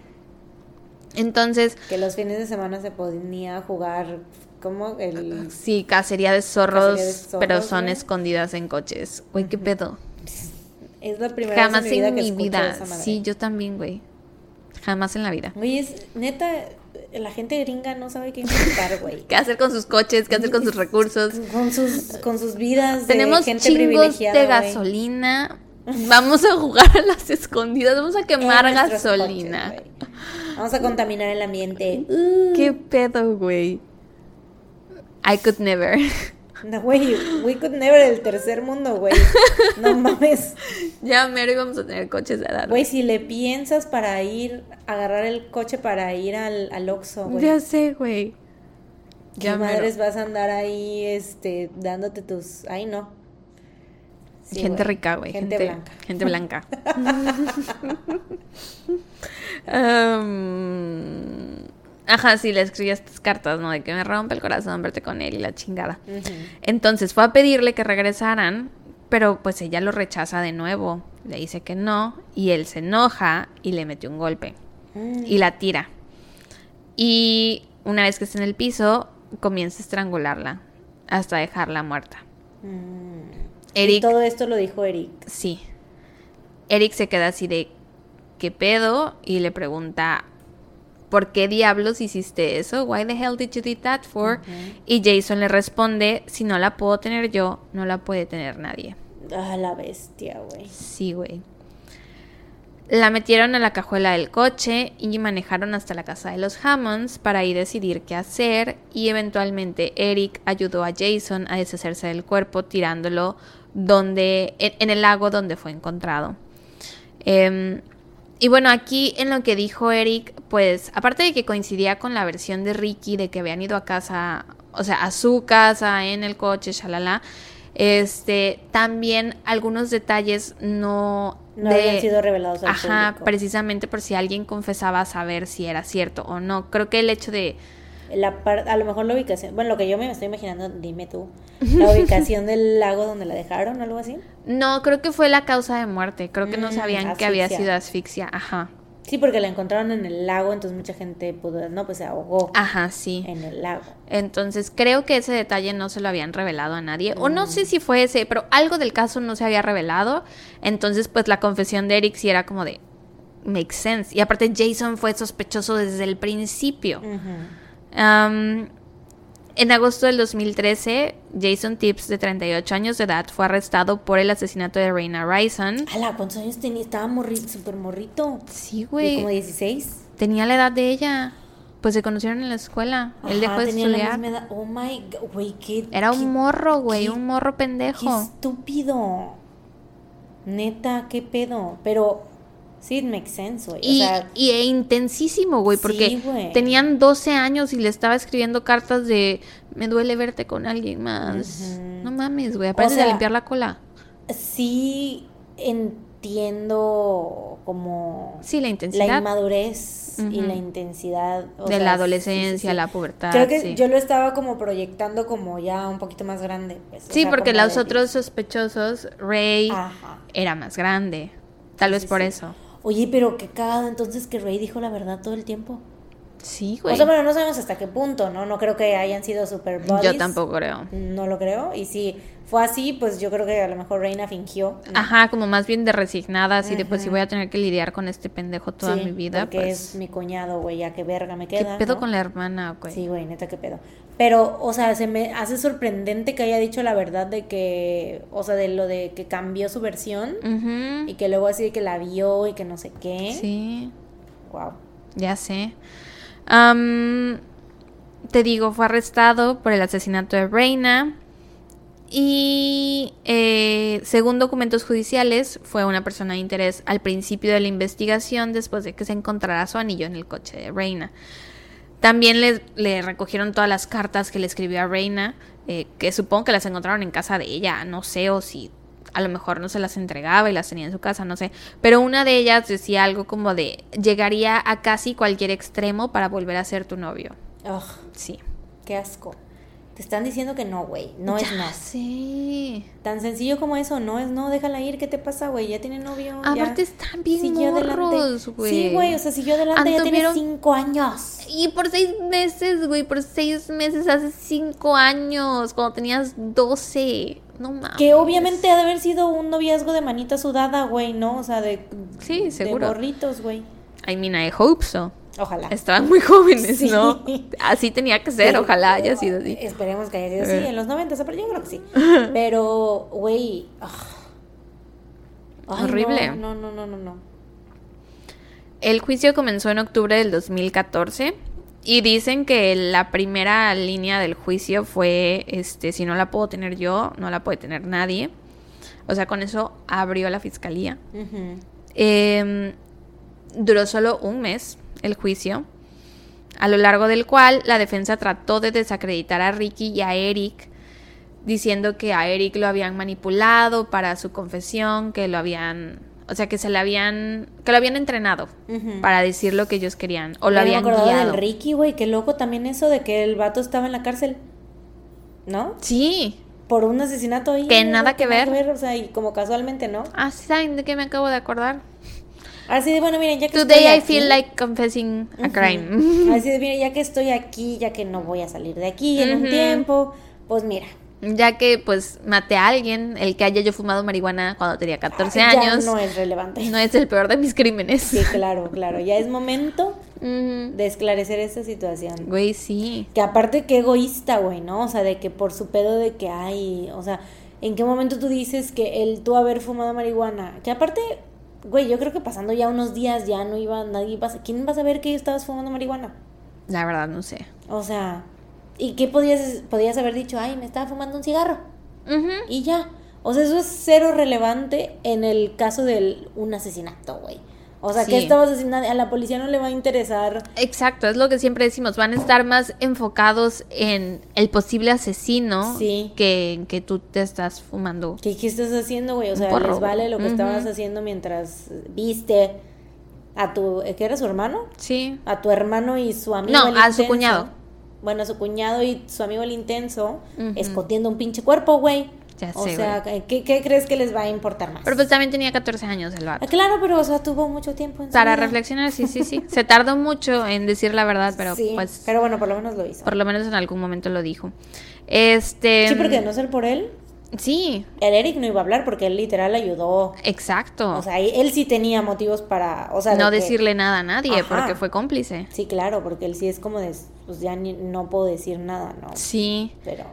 Entonces, Que los fines de semana se ponía a jugar como el... sí, cacería de zorros, Cacería de zorros, pero son ¿no? escondidas en coches. Güey, qué pedo. Es la primera Jamás vez en en mi vida que mi vida. esa madre. Sí, yo también, güey. Jamás en la vida. Oye, es neta, la gente gringa no sabe qué inventar, güey. *laughs* ¿Qué hacer con sus coches? ¿Qué hacer con sus recursos? Con sus, con sus vidas de Tenemos gente chingos privilegiada, de gasolina. *laughs* Vamos a jugar a las escondidas. Vamos a quemar gasolina. coches. Vamos a contaminar el ambiente. Uh, ¿Qué pedo, güey? I could never. No, güey, we could never el tercer mundo, güey. No *laughs* mames. ya mero íbamos a tener coches de edad. Güey, si le piensas para ir, agarrar el coche para ir al, al Oxxo, güey. Ya sé, güey. ¿Qué Ya mero. madres vas a andar ahí, este, dándote tus... Ay, no. Sí, gente rica, güey. Gente, blanca. Gente blanca. *laughs* *laughs* Um, ajá, sí, le escribí estas cartas, ¿no? De que me rompe el corazón verte con él y la chingada. Entonces fue a pedirle que regresaran, pero pues ella lo rechaza de nuevo. Le dice que no y él se enoja y le mete un golpe Mm. y la tira. Y una vez que está en el piso, comienza a estrangularla hasta dejarla muerta. Mm. Eric, Y todo esto lo dijo Eric. sí. Eric se queda así de ¿qué pedo? Y le pregunta ¿Por qué diablos hiciste eso? Why the hell did you do that for? Y Jason le responde, si no la puedo tener yo, no la puede tener nadie. Ah, la bestia, güey. Sí, güey. La metieron a la cajuela del coche y manejaron hasta la casa de los Hammonds para ahí decidir qué hacer y eventualmente Eric ayudó a Jason a deshacerse del cuerpo tirándolo donde en, en el lago donde fue encontrado. Em, y bueno, aquí en lo que dijo Eric, pues aparte de que coincidía con la versión de Ricky de que habían ido a casa, o sea, a su casa en el coche, shalala, este, también algunos detalles no, No de- habían sido revelados al Ajá, público. precisamente por si alguien confesaba saber si era cierto o no. Creo que el hecho de La par- a lo mejor la ubicación, bueno, lo que yo me estoy imaginando, dime tú, la ubicación *laughs* del lago donde la dejaron, algo así. no, creo que fue la causa de muerte. Creo que no Mm, sabían que había sido asfixia. Ajá. Sí, porque la encontraron en el lago, entonces mucha gente pudo, no, pues se ahogó Ajá, sí. en el lago. Entonces creo que ese detalle no se lo habían revelado a nadie. O no sé si fue ese, pero algo del caso no se había revelado. Entonces, pues la confesión de Eric sí era como de. Makes sense. Y aparte, Jason fue sospechoso desde el principio. Ujú. En agosto del 2013, Jason Tips, de 38 años de edad, fue arrestado por el asesinato de Reina Rison. Ala, ¿cuántos años tenía? Estaba morrito, súper morrito. Sí, ¿De güey. como 16? Tenía la edad de ella. Pues se conocieron en la escuela. Él dejó Ajá, de la estudiar. Oh my god, güey, qué. Era qué- un morro, güey. qué- Un morro Qué pendejo. estúpido. Neta, qué pedo. Pero sí, it makes sense, güey. Y, o sea, y e intensísimo, güey, Sí, porque güey. tenían 12 años y le estaba escribiendo cartas de me duele verte con alguien más. No mames, güey, aparte sea, de limpiar la cola. sí entiendo como Sí, la la intensidad inmadurez y la intensidad o de sea, la adolescencia, sí, sí. la pubertad. Creo que yo lo estaba como proyectando como ya un poquito más grande. pues, o Sí, porque los otros sospechosos, Ray Ajá. era más grande. Tal vez por eso. Oye, pero qué cagado entonces que Rey dijo la verdad todo el tiempo. Sí, O güey. sea, bueno, no sabemos hasta qué punto, ¿no? No creo que hayan sido super buddies. Yo tampoco creo. No lo creo. Y si fue así, pues yo creo que a lo mejor Reina fingió. ¿no? Ajá, como más bien de resignada, así de pues si voy a tener que lidiar con este pendejo toda Sí, mi vida, porque pues es mi cuñado, güey, ya que verga me ¿qué queda. pedo ¿no? con la hermana, güey? Sí, güey, neta, qué pedo. Pero, o sea, se me hace sorprendente que haya dicho la verdad de que, o sea, de lo de que cambió su versión y que luego así de que la vio y que no sé qué. Sí, Wow. ya sé. Am, te digo, fue arrestado por el asesinato de Reina. Y eh, según documentos judiciales, fue una persona de interés al principio de la investigación después de que se encontrara su anillo en el coche de Reina. También le, le recogieron todas las cartas que le escribió a Reina, eh, que supongo que las encontraron en casa de ella, no sé, o si a lo mejor no se las entregaba y las tenía en su casa, no sé. Pero una de ellas decía algo como de, llegaría a casi cualquier extremo para volver a ser tu novio. Ugh, Sí. qué asco. Te están diciendo que no, güey. No es no. sé. Tan sencillo como eso, no es no, déjala ir, ¿qué te pasa, güey? Ya tiene novio. Aparte ya. están bien Siguió morros, güey. Sí, güey, o sea, siguió adelante, ya tiene cinco años. Y por seis meses, güey, por seis meses hace cinco años, cuando tenías 12. No mames. Que obviamente ha de haber sido un noviazgo de manita sudada, güey, ¿no? O sea, de. Sí, seguro. De gorritos, güey. I mean, I hope so. Ojalá. Estaban muy jóvenes, Sí. ¿no? Así tenía que ser, ojalá haya sido así. Esperemos que haya sido así en los 90, pero yo creo que sí. *laughs* Pero, güey. ah. Horrible. No, no, no, no, no. El juicio comenzó en octubre del 2014 y dicen que la primera línea del juicio fue, este, si no la puedo tener yo, no la puede tener nadie. O sea, con eso abrió la fiscalía. Eh, duró solo un mes el juicio, a lo largo del cual la defensa trató de desacreditar a Ricky y a Eric, diciendo que a Eric lo habían manipulado para su confesión, que lo habían, o sea, que se le habían, que lo habían entrenado para decir lo que ellos querían, o lo habían me acordaba guiado. del Ricky, güey. Qué loco también eso de que el vato estaba en la cárcel. ¿No? Sí. Por un asesinato ahí. Que nada que ver. O sea, y como casualmente, ¿no? Ah, ¿sí ¿saben de qué me acabo de acordar? Así de, bueno, miren, ya que Today estoy I aquí- feel like confessing a crime. *laughs* Así de, *laughs* mira, ya que estoy aquí, ya que no voy a salir de aquí en un tiempo, pues mira. Ya que pues maté a alguien, el que haya yo fumado marihuana cuando tenía 14 ya años, no es relevante. no es el peor de mis crímenes. Sí, claro, claro. Ya es momento *laughs* de esclarecer esta situación. Güey, sí. Que aparte, qué egoísta, güey, ¿no? O sea, de que por su pedo de que hay, o sea, ¿en qué momento tú dices que el tú haber fumado marihuana? Que aparte, güey, yo creo que pasando ya unos días ya no iba, nadie iba a, ¿quién va a saber que estabas fumando marihuana? La verdad no sé. O sea, ¿y qué podías, podías haber dicho? Ay, me estaba fumando un cigarro. Y ya. O sea, eso es cero relevante en el caso de un asesinato, güey. O sea, Sí. que estabas asesinando? A la policía no le va a interesar. Exacto, es lo que siempre decimos, van a estar más enfocados en el posible asesino Sí. que en que tú te estás fumando. ¿Qué, qué estás haciendo, güey? O sea, porro, les vale lo que estabas haciendo mientras viste a tu... ¿Qué era su hermano? Sí. A tu hermano y su amigo. No, el a su cuñado. Bueno, a su cuñado y su amigo el intenso, Ujú. escotiendo un pinche cuerpo, güey. Ya O sea. ¿qué, ¿qué crees que les va a importar más? Pero pues también tenía 14 años el vato. Ah, claro, pero, o sea, tuvo mucho tiempo en su Para vida. reflexionar, sí, sí, sí. *laughs* Se tardó mucho en decir la verdad, pero sí, pues pero bueno, por lo menos lo hizo. por lo menos en algún momento lo dijo. Este Sí, porque de no ser por él, Sí. El Eric no iba a hablar porque él literal ayudó. Exacto. O sea, él sí tenía motivos para, o sea, no decirle nada a nadie porque fue cómplice. Sí, claro, porque él sí es como de, pues ya no puedo decir nada, ¿no? Sí. Pero...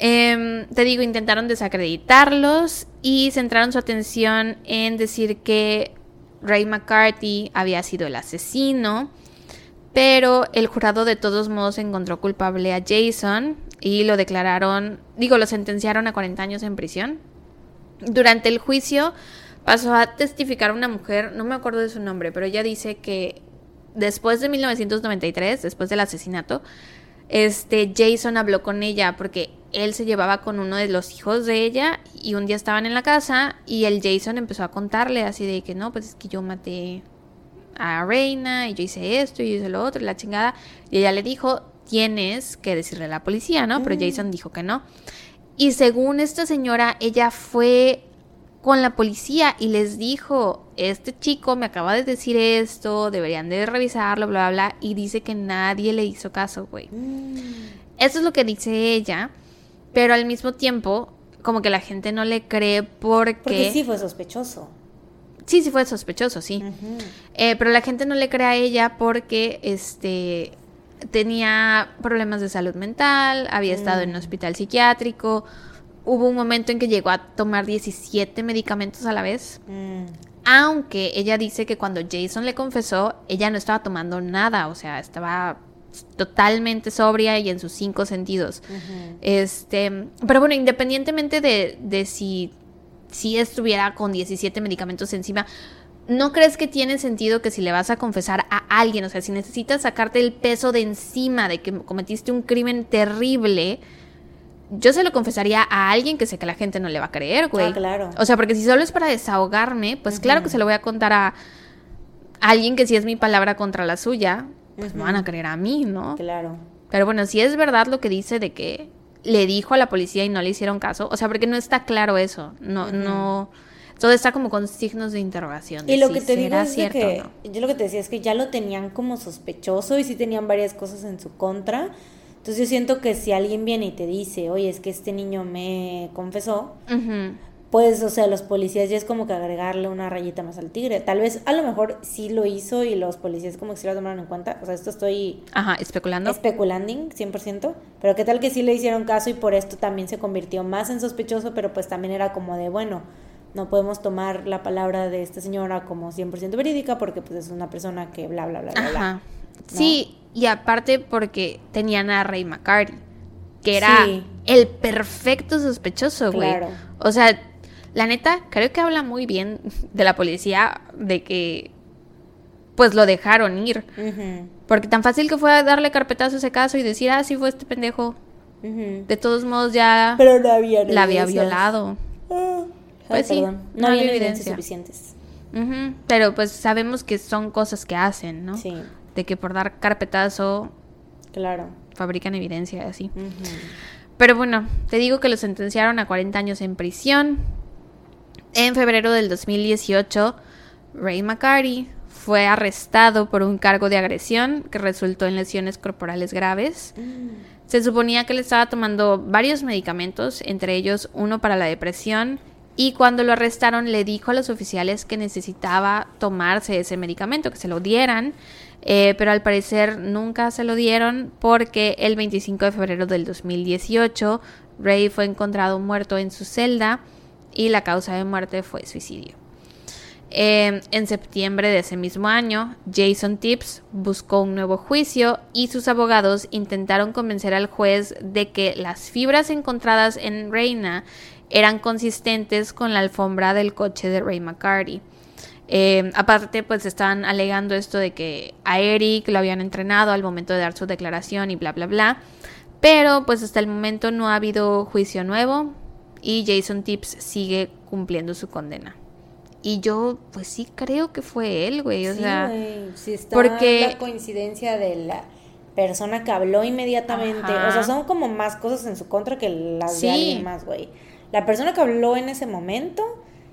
Em, te digo, intentaron desacreditarlos y centraron su atención en decir que Ray McCarthy había sido el asesino, pero el jurado de todos modos encontró culpable a Jason y lo declararon, digo, lo sentenciaron a 40 años en prisión. Durante el juicio pasó a testificar una mujer, no me acuerdo de su nombre, pero ella dice que después de 1993, después del asesinato, este Jason habló con ella porque él se llevaba con uno de los hijos de ella y un día estaban en la casa y el Jason empezó a contarle así de que no, pues es que yo maté a Reina y yo hice esto y yo hice lo otro y la chingada. Y ella le dijo, tienes que decirle a la policía, ¿no? Pero mm. Jason dijo que no. Y según esta señora, ella fue con la policía y les dijo, este chico me acaba de decir esto, deberían de revisarlo, bla, bla, bla, y dice que nadie le hizo caso, güey. Mm. Eso es lo que dice ella, pero al mismo tiempo, como que la gente no le cree porque... Porque sí fue sospechoso. Sí, sí fue sospechoso, sí. Eh, pero la gente no le cree a ella porque, este, tenía problemas de salud mental, había estado en un mm. hospital psiquiátrico, hubo un momento en que llegó a tomar 17 medicamentos a la vez. Mm. Aunque ella dice que cuando Jason le confesó, ella no estaba tomando nada, o sea, estaba totalmente sobria y en sus cinco sentidos. Este, pero bueno, independientemente de, de si, si estuviera con 17 medicamentos encima, ¿no crees que tiene sentido que si le vas a confesar a alguien, o sea, si necesitas sacarte el peso de encima de que cometiste un crimen terrible, yo se lo confesaría a alguien que sé que la gente no le va a creer, güey. Ah, claro. O sea, porque si solo es para desahogarme, pues claro que se lo voy a contar a alguien que si es mi palabra contra la suya, pues me van a creer a mí, ¿no? Claro. Pero bueno, si es verdad lo que dice de que le dijo a la policía y no le hicieron caso, o sea, porque no está claro eso, no, no, todo está como con signos de interrogación. y lo que te digo es que, yo lo que te decía es que ya lo tenían como sospechoso y sí tenían varias cosas en su contra, entonces yo siento que si alguien viene y te dice, oye, es que este niño me confesó, pues, o sea, los policías ya es como que agregarle una rayita más al tigre. Tal vez, a lo mejor sí lo hizo y los policías como que sí lo tomaron en cuenta. O sea, esto estoy... Ajá, especulando. Especulando, 100%. Pero qué tal que sí le hicieron caso y por esto también se convirtió más en sospechoso, pero pues también era como de, bueno, no podemos tomar la palabra de esta señora como 100% verídica porque pues es una persona que bla, bla, bla, bla, bla. Sí, y aparte porque tenían a Ray McCarty, que era el perfecto sospechoso, güey. Claro. O sea, la neta, creo que habla muy bien de la policía, de que pues lo dejaron ir. Porque tan fácil que fue darle carpetazo a ese caso y decir, ah, sí fue este pendejo. De todos modos ya Pero no había la había violado. Ah. pues sí, no, había evidencias suficientes. Pero pues sabemos que son cosas que hacen, ¿no? Sí de que por dar carpetazo claro. fabrican evidencia así. Pero bueno, te digo que lo sentenciaron a 40 años en prisión. En febrero del 2018, Ray McCarty fue arrestado por un cargo de agresión que resultó en lesiones corporales graves. Mm. Se suponía que le estaba tomando varios medicamentos, entre ellos uno para la depresión, y cuando lo arrestaron le dijo a los oficiales que necesitaba tomarse ese medicamento, que se lo dieran, eh, pero al parecer nunca se lo dieron porque el 25 de febrero del 2018 Ray fue encontrado muerto en su celda y la causa de muerte fue suicidio. Eh, en septiembre de ese mismo año, Jason Tips buscó un nuevo juicio y sus abogados intentaron convencer al juez de que las fibras encontradas en Reina eran consistentes con la alfombra del coche de Ray McCarty. Eh, aparte, pues estaban alegando esto de que a Eric lo habían entrenado al momento de dar su declaración y bla, bla, bla. Pero pues hasta el momento no ha habido juicio nuevo y Jason Tips sigue cumpliendo su condena. Y yo, pues sí creo que fue él, güey. O sea, sí está porque... la coincidencia de la persona que habló inmediatamente. O sea, son como más cosas en su contra que las de alguien más, güey. La persona que habló en ese momento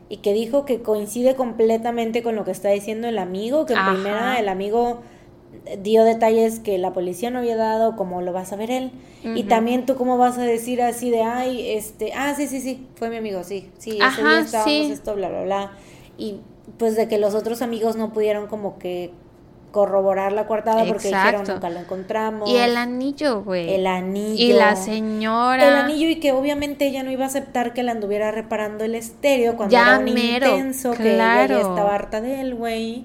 y que dijo que coincide completamente con lo que está diciendo el amigo, que en primera el amigo dio detalles que la policía no había dado, como lo vas a ver él. Y también tú cómo vas a decir así de, ay, este, ah, sí, sí, sí, fue mi amigo, sí, sí, ese día estábamos sí. esto, bla, bla, bla. Y pues de que los otros amigos no pudieron como que corroborar la coartada porque dijeron nunca lo encontramos. Y el anillo, güey. El anillo. Y la señora. El anillo y que obviamente ella no iba a aceptar que la anduviera reparando el estéreo cuando Ya era un mero, intenso, que ella ya estaba harta de él, güey.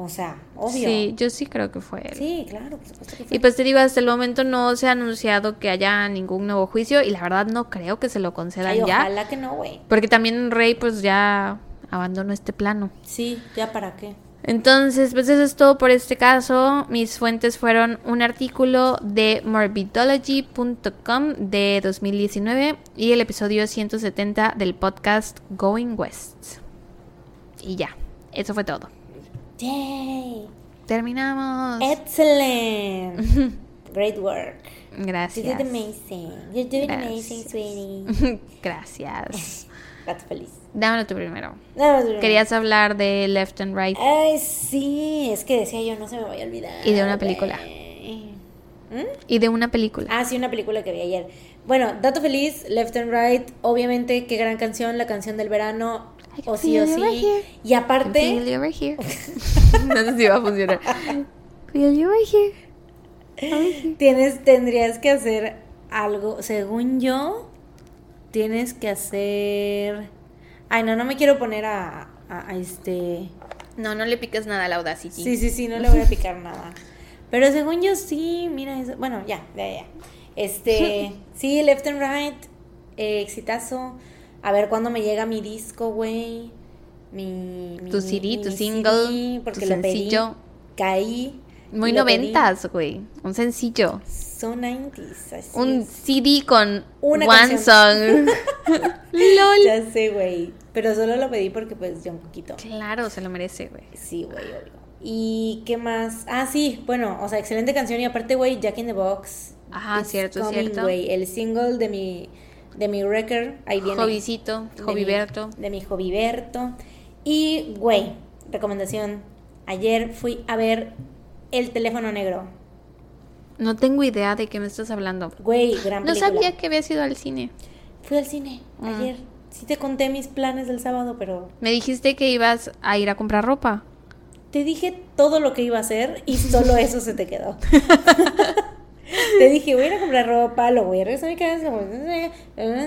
O sea, obvio. Sí, yo sí creo que fue él. Sí, claro, por supuesto que fue. Y pues te digo, hasta el momento no se ha anunciado que haya ningún nuevo juicio y la verdad no creo que se lo concedan Ay, ya. ojalá que no, güey. Porque también Rey pues ya abandonó este plano. Sí, ya para qué. Entonces, pues eso es todo por este caso. Mis fuentes fueron un artículo de morbidology.com de 2019 y el episodio 170 del podcast Going West. Y ya, eso fue todo. Yay. Terminamos. Excellent. *laughs* Great work. You did Gracias. amazing. You're doing amazing, sweetie. *laughs* Gracias. *laughs* Gato feliz. Dámelo tú primero. No, no, no. Querías hablar de Left and Right Ay, sí, es que decía yo, no se me vaya a olvidar. Y de una película. ¿Mm? y de una película. Ah, sí, una película que vi ayer. Bueno, Dato Feliz, Left and Right, obviamente, qué gran canción, la canción del verano, o sí o right sí. Y aparte, Feel you right here. *laughs* *laughs* no sé si va a funcionar. *laughs* Feel you here. Here. tienes, tendrías que hacer algo, según yo, tienes que hacer... Ay, no, no me quiero poner a, a- a este... No, no le piques nada a la Audacity. Sí, sí, sí, no le voy a picar nada. Pero según yo sí, mira, eso- bueno, ya, ya, ya. Este, sí, Left and Right, eh, exitazo. A ver cuándo me llega mi disco, güey. Mi, mi- Tu CD, mi- tu single, CD, porque tu lo pedí, sencillo. caí. Muy noventas, güey. Un sencillo. So 90s, así Un es. CD con Una one canción. song. *laughs* LOL. Ya sé, güey. Pero solo lo pedí porque pues yo un poquito. Claro, se lo merece, güey. Sí, güey. ¿Y qué más? Ah, sí, bueno, o sea, excelente canción y aparte, güey, Jack in the Box. Ajá, It's cierto, coming, cierto. güey, el single de mi de mi record, ahí viene. Jovicito, de Joviberto. Mi, de mi Joviberto. Y, güey, recomendación. Ayer fui a ver El teléfono negro. No tengo idea de qué me estás hablando. Güey, gran No película. sabía que habías ido al cine. Fui al cine Ah. ayer. Sí te conté mis planes del sábado, pero Me dijiste que ibas a ir a comprar ropa. Te dije todo lo que iba a hacer y solo *laughs* eso se te quedó. *laughs* te dije, voy a ir a comprar ropa, lo voy a regresar a mi casa, voy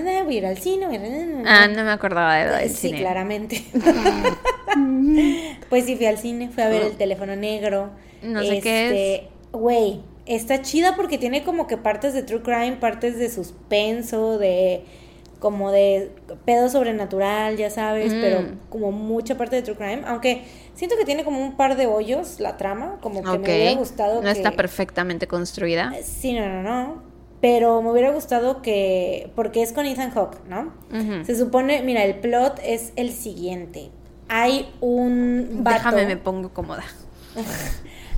a ir al cine. voy a- Ah, no me acordaba de lo del sí, cine. claramente. *laughs* pues sí, fui al cine, fui a ver el teléfono negro. No sé qué Este, Güey, está chida porque tiene como que partes de true crime, partes de suspenso, de como de pedo sobrenatural, ya sabes, Mm. pero como mucha parte de true crime, aunque siento que tiene como un par de hoyos la trama, como que me hubiera gustado No que está perfectamente construida. Sí, no, no, no. Pero me hubiera gustado que. Porque es con Ethan Hawke, ¿no? Se supone. Mira, el plot es el siguiente: hay un vato. Déjame, me pongo cómoda. *laughs*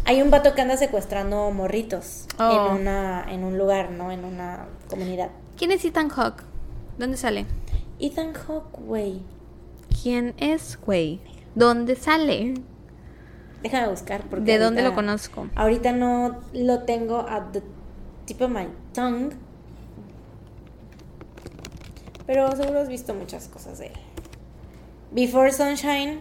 Hay un vato que anda secuestrando morritos Oh. en, una, en un lugar, ¿no? En una comunidad. ¿Quién es Ethan Hawke? ¿Dónde sale? Ethan Hawke, güey. ¿Quién es, güey? ¿Dónde sale? Déjame buscar. Porque ¿De dónde lo conozco? Ahorita no lo tengo at the tip of my tongue. Pero seguro has visto muchas cosas de él. Before Sunshine,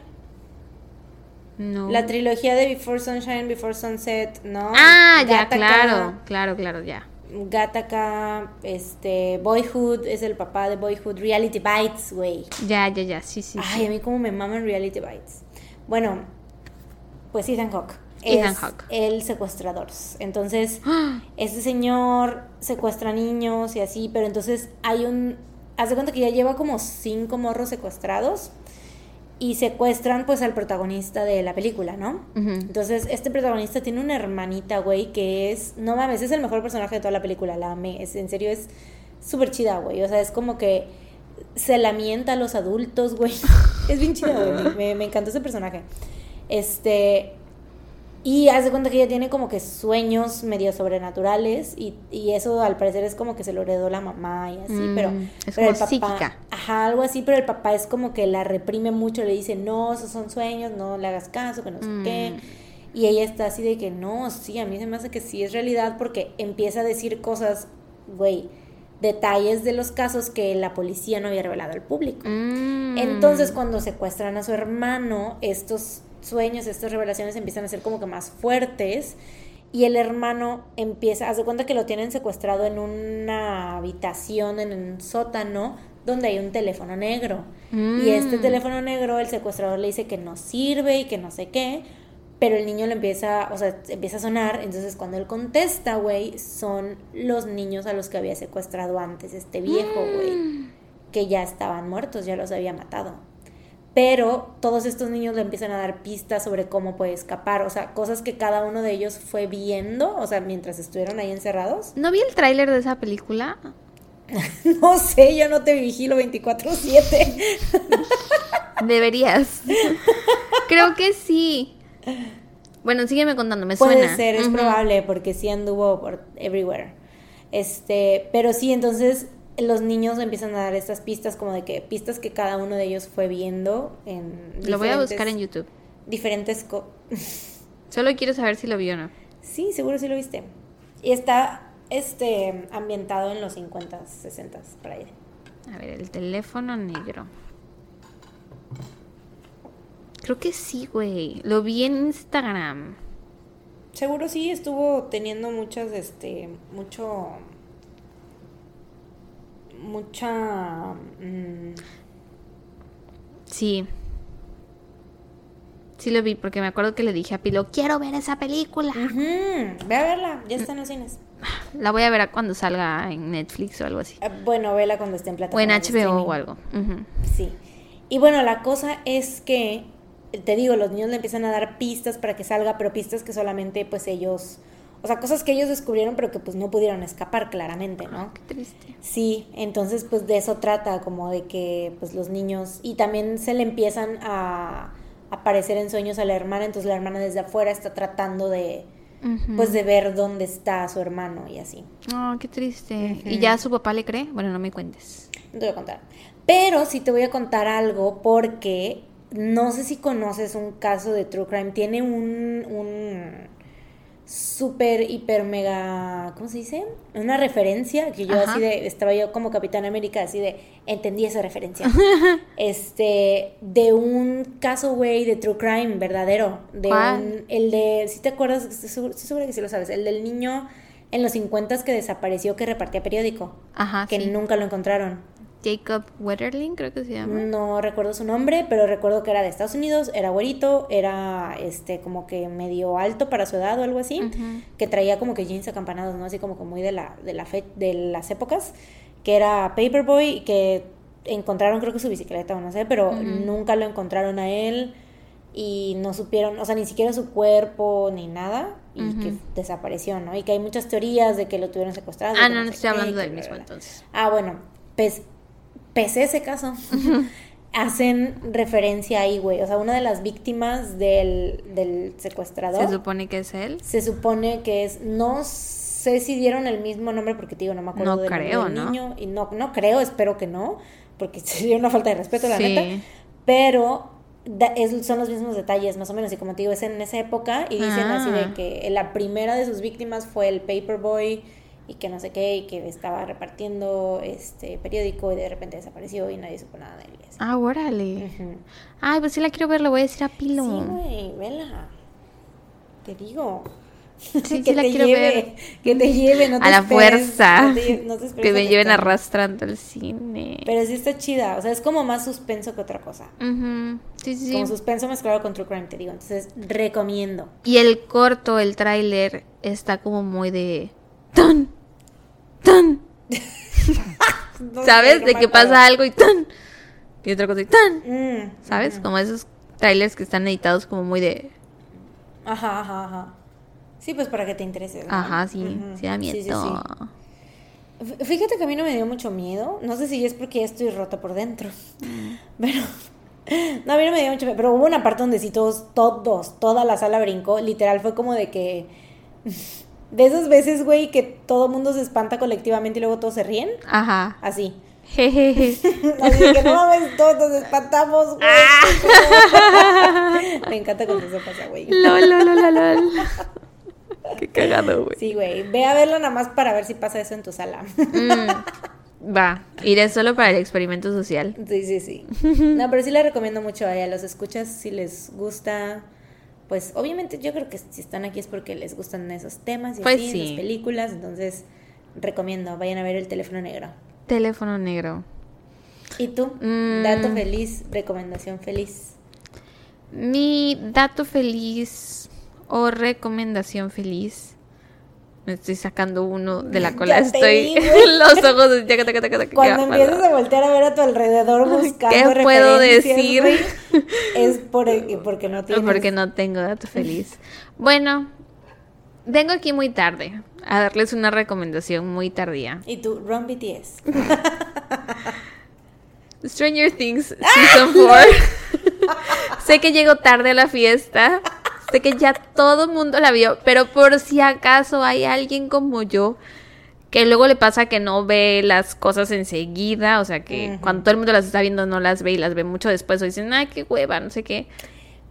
No. la trilogía de Before Sunshine, Before Sunset, ¿no? Ah, ya, claro. Claro, claro, ya. Gattaca, este, Boyhood, es el papá de Boyhood, Reality Bites, güey. Ya, ya, ya. Sí, sí. Ay, sí. a mí como me maman Reality Bites. Bueno, pues Ethan Hawke. Ethan es Hawke. el secuestrador. Entonces, *gasps* ¡Ah! este señor secuestra niños y así, pero entonces hay un... Haz de cuenta que ya lleva como cinco morros secuestrados y secuestran pues al protagonista de la película, ¿no? Entonces, este protagonista tiene una hermanita, güey, que es, no mames, es el mejor personaje de toda la película, la amé, es, en serio es súper chida, güey, o sea, es como que se lamenta a los adultos, güey, *laughs* es bien chida, güey, me, me encantó ese personaje. Este, y haz de cuenta que ella tiene como que sueños medio sobrenaturales y, y eso al parecer es como que se lo heredó la mamá y así, Mm, pero, es pero como el papá, psíquica. ajá, algo así, pero el papá es como que la reprime mucho, le dice, no, esos son sueños, no le hagas caso, que no sé Mm. qué. Y ella está así de que no, sí, a mí se me hace que sí es realidad porque empieza a decir cosas, güey, detalles de los casos que la policía no había revelado al público. Mm. Entonces, cuando secuestran a su hermano, estos sueños, estas revelaciones empiezan a ser como que más fuertes. Y el hermano empieza, haz de cuenta que lo tienen secuestrado en una habitación, en un sótano, donde hay un teléfono negro. Y este Mm. teléfono negro, el secuestrador le dice que no sirve y que no sé qué. Pero el niño le empieza, o sea, empieza a sonar. Entonces, cuando él contesta, güey, son los niños a los que había secuestrado antes este viejo, güey que ya estaban muertos, ya los había matado. Pero todos estos niños le empiezan a dar pistas sobre cómo puede escapar, o sea, cosas que cada uno de ellos fue viendo, o sea, mientras estuvieron ahí encerrados. ¿No vi el tráiler de esa película? *laughs* No sé, yo no te vigilo 24/7. *laughs* Deberías. Creo que sí. Bueno, sígueme contando, me Puede suena. ser, es probable, porque sí anduvo por everywhere. Este, pero sí, entonces los niños empiezan a dar estas pistas, como de que pistas que cada uno de ellos fue viendo en Lo voy a buscar en YouTube. Diferentes co- *laughs* Solo quiero saber si lo vi o no. Sí, seguro sí lo viste. Y está este ambientado en los 50, 60 por ahí. A ver, el teléfono negro. Creo que sí, güey. Lo vi en Instagram. Seguro sí estuvo teniendo muchas este mucho mucha mm, Sí. Sí lo vi porque me acuerdo que le dije a Pilo, quiero ver esa película. ujú, ve a verla, ya está en los cines. La voy a ver cuando salga en Netflix o algo así. Eh, Bueno, vela cuando esté en O plataforma. en HBO o algo. Sí. Y bueno, la cosa es que, te digo, los niños le empiezan a dar pistas para que salga, pero pistas que solamente pues ellos, o sea, cosas que ellos descubrieron pero que pues no pudieron escapar claramente, ¿no? Qué triste. Sí, entonces pues de eso trata, como de que pues los niños, y también se le empiezan a aparecer en sueños a la hermana, entonces la hermana desde afuera está tratando de, pues de ver dónde está su hermano y así. Oh, qué triste. ¿Y ya su papá le cree? Bueno, no me cuentes. No te voy a contar. Pero sí te voy a contar algo porque no sé si conoces un caso de True Crime. Tiene un, un súper, hiper, mega, ¿cómo se dice? Una referencia que yo Ajá. así de, estaba yo como Capitán América, así de, entendí esa referencia. *laughs* este, de un caso, güey, de True Crime verdadero. De un, el de, si te acuerdas, estoy segura, estoy segura que sí lo sabes, el del niño en los 50 que desapareció, que repartía periódico. Ajá, Que sí. nunca lo encontraron. Jacob Wetterling, creo que se llama. No recuerdo su nombre, pero recuerdo que era de Estados Unidos, era güerito, era este como que medio alto para su edad o algo así, que traía como que jeans acampanados, ¿no? Así como que muy de la de la fe- de las épocas, que era Paperboy que encontraron creo que su bicicleta o no sé, pero nunca lo encontraron a él y no supieron, o sea, ni siquiera su cuerpo ni nada y que desapareció, ¿no? Y que hay muchas teorías de que lo tuvieron secuestrado. Ah, no, no estoy hablando del mismo entonces. Ah, bueno, pues, pese ese caso, *laughs* hacen referencia ahí, güey. O sea, una de las víctimas del, del secuestrador Se supone que es él. se supone que es, no sé si dieron el mismo nombre porque te digo, no me acuerdo No del creo, del ¿no? niño. Y no, no creo, espero que no, porque *laughs* sería una falta de respeto, la Sí. neta. Pero da- es- son los mismos detalles, más o menos. Y como te digo, es en esa época y dicen así Ah. de que la primera de sus víctimas fue el Paperboy y que no sé qué, y que estaba repartiendo este periódico y de repente desapareció y nadie supo nada de él. así. Ah, órale. Ay, pues sí la quiero ver, le voy a decir a Pilo. Sí, güey, vela. Te digo. Sí, *laughs* sí que la te quiero lleve, ver. que te lleve, no te a la esperes, fuerza. no te no te *laughs* que me lleven arrastrando al cine. Pero sí está chida, o sea, es como más suspenso que otra cosa. Ujú. Sí, sí, sí. Como suspenso mezclado con true crime, te digo. Entonces, recomiendo. Y el corto, el tráiler, está como muy de... ¡Tan! ¡Tan! *laughs* No ¿Sabes? no de que pasa algo y ¡tan! Y otra cosa y ¡tan! Mm, ¿Sabes? ujú. Como esos trailers que están editados como muy de... Ajá, ajá, ajá. Sí, pues para que te interese. ¿no? Ajá, sí, sí da miedo. Sí, sí, sí. F- Fíjate que a mí no me dio mucho miedo. No sé si es porque ya estoy rota por dentro. Mm. Pero. *laughs* No, a mí no me dio mucho miedo. Pero hubo una parte donde sí todos, todos, toda la sala brincó. Literal fue como de que. De esas veces, güey, que todo mundo se espanta colectivamente y luego todos se ríen. Ajá. Así. Jejeje. *laughs* Así que no mames, todos nos espantamos, güey. *laughs* Me encanta cuando eso pasa, güey. Lol, lol, lol, lol. *laughs* Qué cagado, güey. Sí, güey. Ve a verlo nada más para ver si pasa eso en tu sala. Mm, va, iré solo para el experimento social. Sí, sí, sí. No, pero sí le recomiendo mucho a ella. Los escuchas si les gusta. Pues obviamente yo creo que si están aquí es porque les gustan esos temas y Pues así, sí. esas películas. Entonces, recomiendo, vayan a ver el teléfono negro. Teléfono negro. ¿Y tú? Mm. Dato feliz, recomendación feliz. Mi dato feliz o recomendación feliz. Me estoy sacando uno de la cola. Estoy *laughs* los ojos. de- Cuando empiezas a voltear a ver a tu alrededor buscando ¿Qué puedo decir? *laughs* es por el- porque no tienes. Porque no tengo dato feliz. Bueno, vengo aquí muy tarde a darles una recomendación muy tardía. Y tú, Run BTS. *laughs* Stranger Things Season 4. sé que llego tarde a la fiesta. Sé que ya todo el mundo la vio. Pero por si acaso hay alguien como yo que luego le pasa que no ve las cosas enseguida. O sea que cuando todo el mundo las está viendo no las ve y las ve mucho después. O dicen, ay, qué hueva, no sé qué.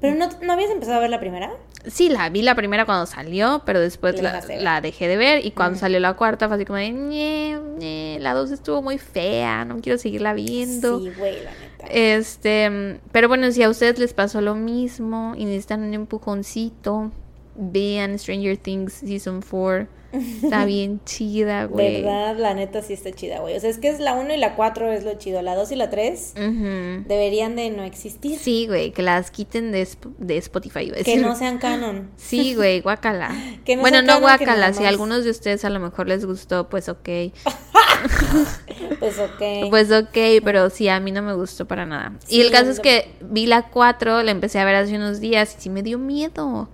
¿Pero no, no habías empezado a ver la primera? Sí, la vi la primera cuando salió, pero después La dejé de ver. Y cuando salió la cuarta fue así como de, "Ñe, ñe, la dos estuvo muy fea, no quiero seguirla viendo. Sí, güey, la neta. Este, pero bueno, si a ustedes les pasó lo mismo y necesitan un empujoncito, vean Stranger Things Season 4. Está *laughs* bien chida, güey. ¿Verdad? La neta sí está chida, güey. O sea, es que es la 1 y la 4 es lo chido. La 2 y la 3 Ujú. deberían de no existir. Sí, güey, que las quiten de, de Spotify. Que no sean canon. *laughs* Sí, güey. *laughs* Que no bueno, no nada Si a algunos de ustedes a lo mejor les gustó, pues ok. Pues ok. Pues ok, pero sí, a mí no me gustó para nada. Sí, y el caso es que vi la 4, la empecé a ver hace unos días y sí me dio miedo.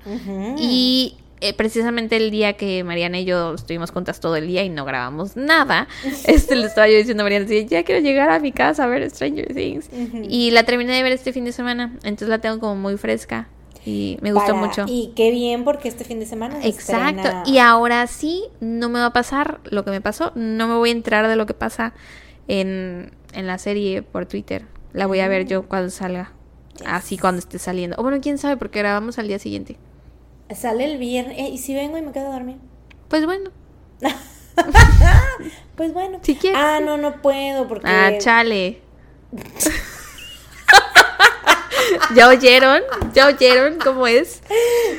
Y eh, precisamente el día que Mariana y yo estuvimos juntas todo el día y no grabamos nada, *laughs* este le estaba yo diciendo a Mariana, ya quiero llegar a mi casa a ver Stranger Things. Y la terminé de ver este fin de semana, entonces la tengo como muy fresca y me gustó Para- mucho. Y qué bien porque este fin de semana se Exacto. estrena- Y ahora sí, no me va a pasar lo que me pasó. No me voy a enterar de lo que pasa en, en la serie por Twitter. La voy a ver yo cuando salga. Yes. Así cuando esté saliendo. O bueno, quién sabe, porque grabamos al día siguiente. Sale el viernes. Eh, ¿Y si vengo y me quedo a dormir? Pues bueno. *laughs* Pues bueno. Si quieres. Ah, no, no puedo porque... Ah, chale. *laughs* ¿Ya oyeron? ¿Ya oyeron cómo es?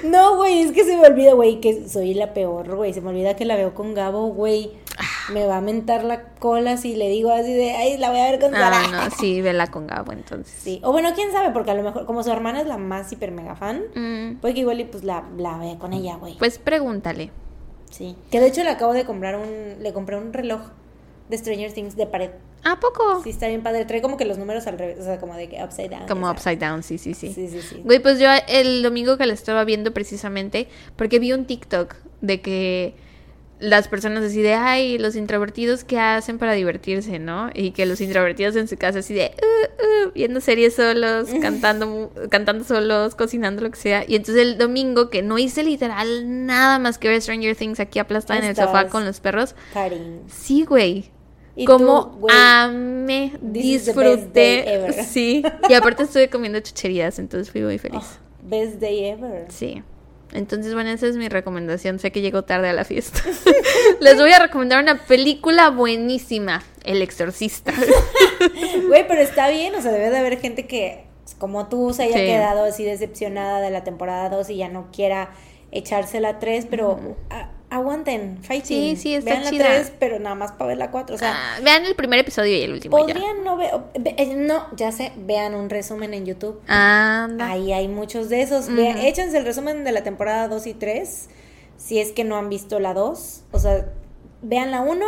No, güey, es que se me olvida, güey, que soy la peor, güey. Se me olvida que la veo con Gabo, güey. Me va a mentar la cola si le digo así de, ay, la voy a ver con Sara. Ah, no, sí, *laughs* vela con Gabo entonces. Sí. O bueno, quién sabe, porque a lo mejor, como su hermana es la más hiper mega fan, Mm, puede que igual y pues la, la vea con ella, güey. pues pregúntale. Sí. Que de hecho le acabo de comprar un, le compré un reloj de Stranger Things de pared. ¿A poco? Sí, está bien padre. Trae como que los números al revés, o sea, como de que upside down. Como upside down, sí, sí, sí. Sí, sí, sí. Güey, pues yo el domingo que la estaba viendo precisamente, porque vi un TikTok de que las personas así de, ay, los introvertidos que hacen para divertirse, ¿no? Y que los introvertidos en su casa así de, "Uh, uh", viendo series solos, *laughs* cantando, cantando solos, cocinando lo que sea. Y entonces el domingo que no hice literal nada más que ver Stranger Things aquí aplastada en el sofá con los perros. Karin. Sí, güey. Como tú, amé, disfruté. Sí. Y aparte estuve comiendo chucherías, entonces fui muy feliz. oh, best day ever. Sí. Entonces, bueno, esa es mi recomendación. Sé que llego tarde a la fiesta. *laughs* Les voy a recomendar una película buenísima, El Exorcista. *laughs* Güey, pero está bien, o sea, debe de haber gente que, como tú, se haya Sí. quedado así decepcionada de la temporada 2 y ya no quiera echarse la 3, pero a- aguanten, fighting. Sí, sí, está Vean la chida. 3, pero nada más para ver la 4, o sea... Ah, vean el primer episodio y el último ya. Podrían no ver, ve- eh, no, ya sé, vean un resumen en YouTube. Anda. Ahí hay muchos de esos. Ve- Ujú. échense el resumen de la temporada 2 y 3, si es que no han visto la 2. O sea, vean la 1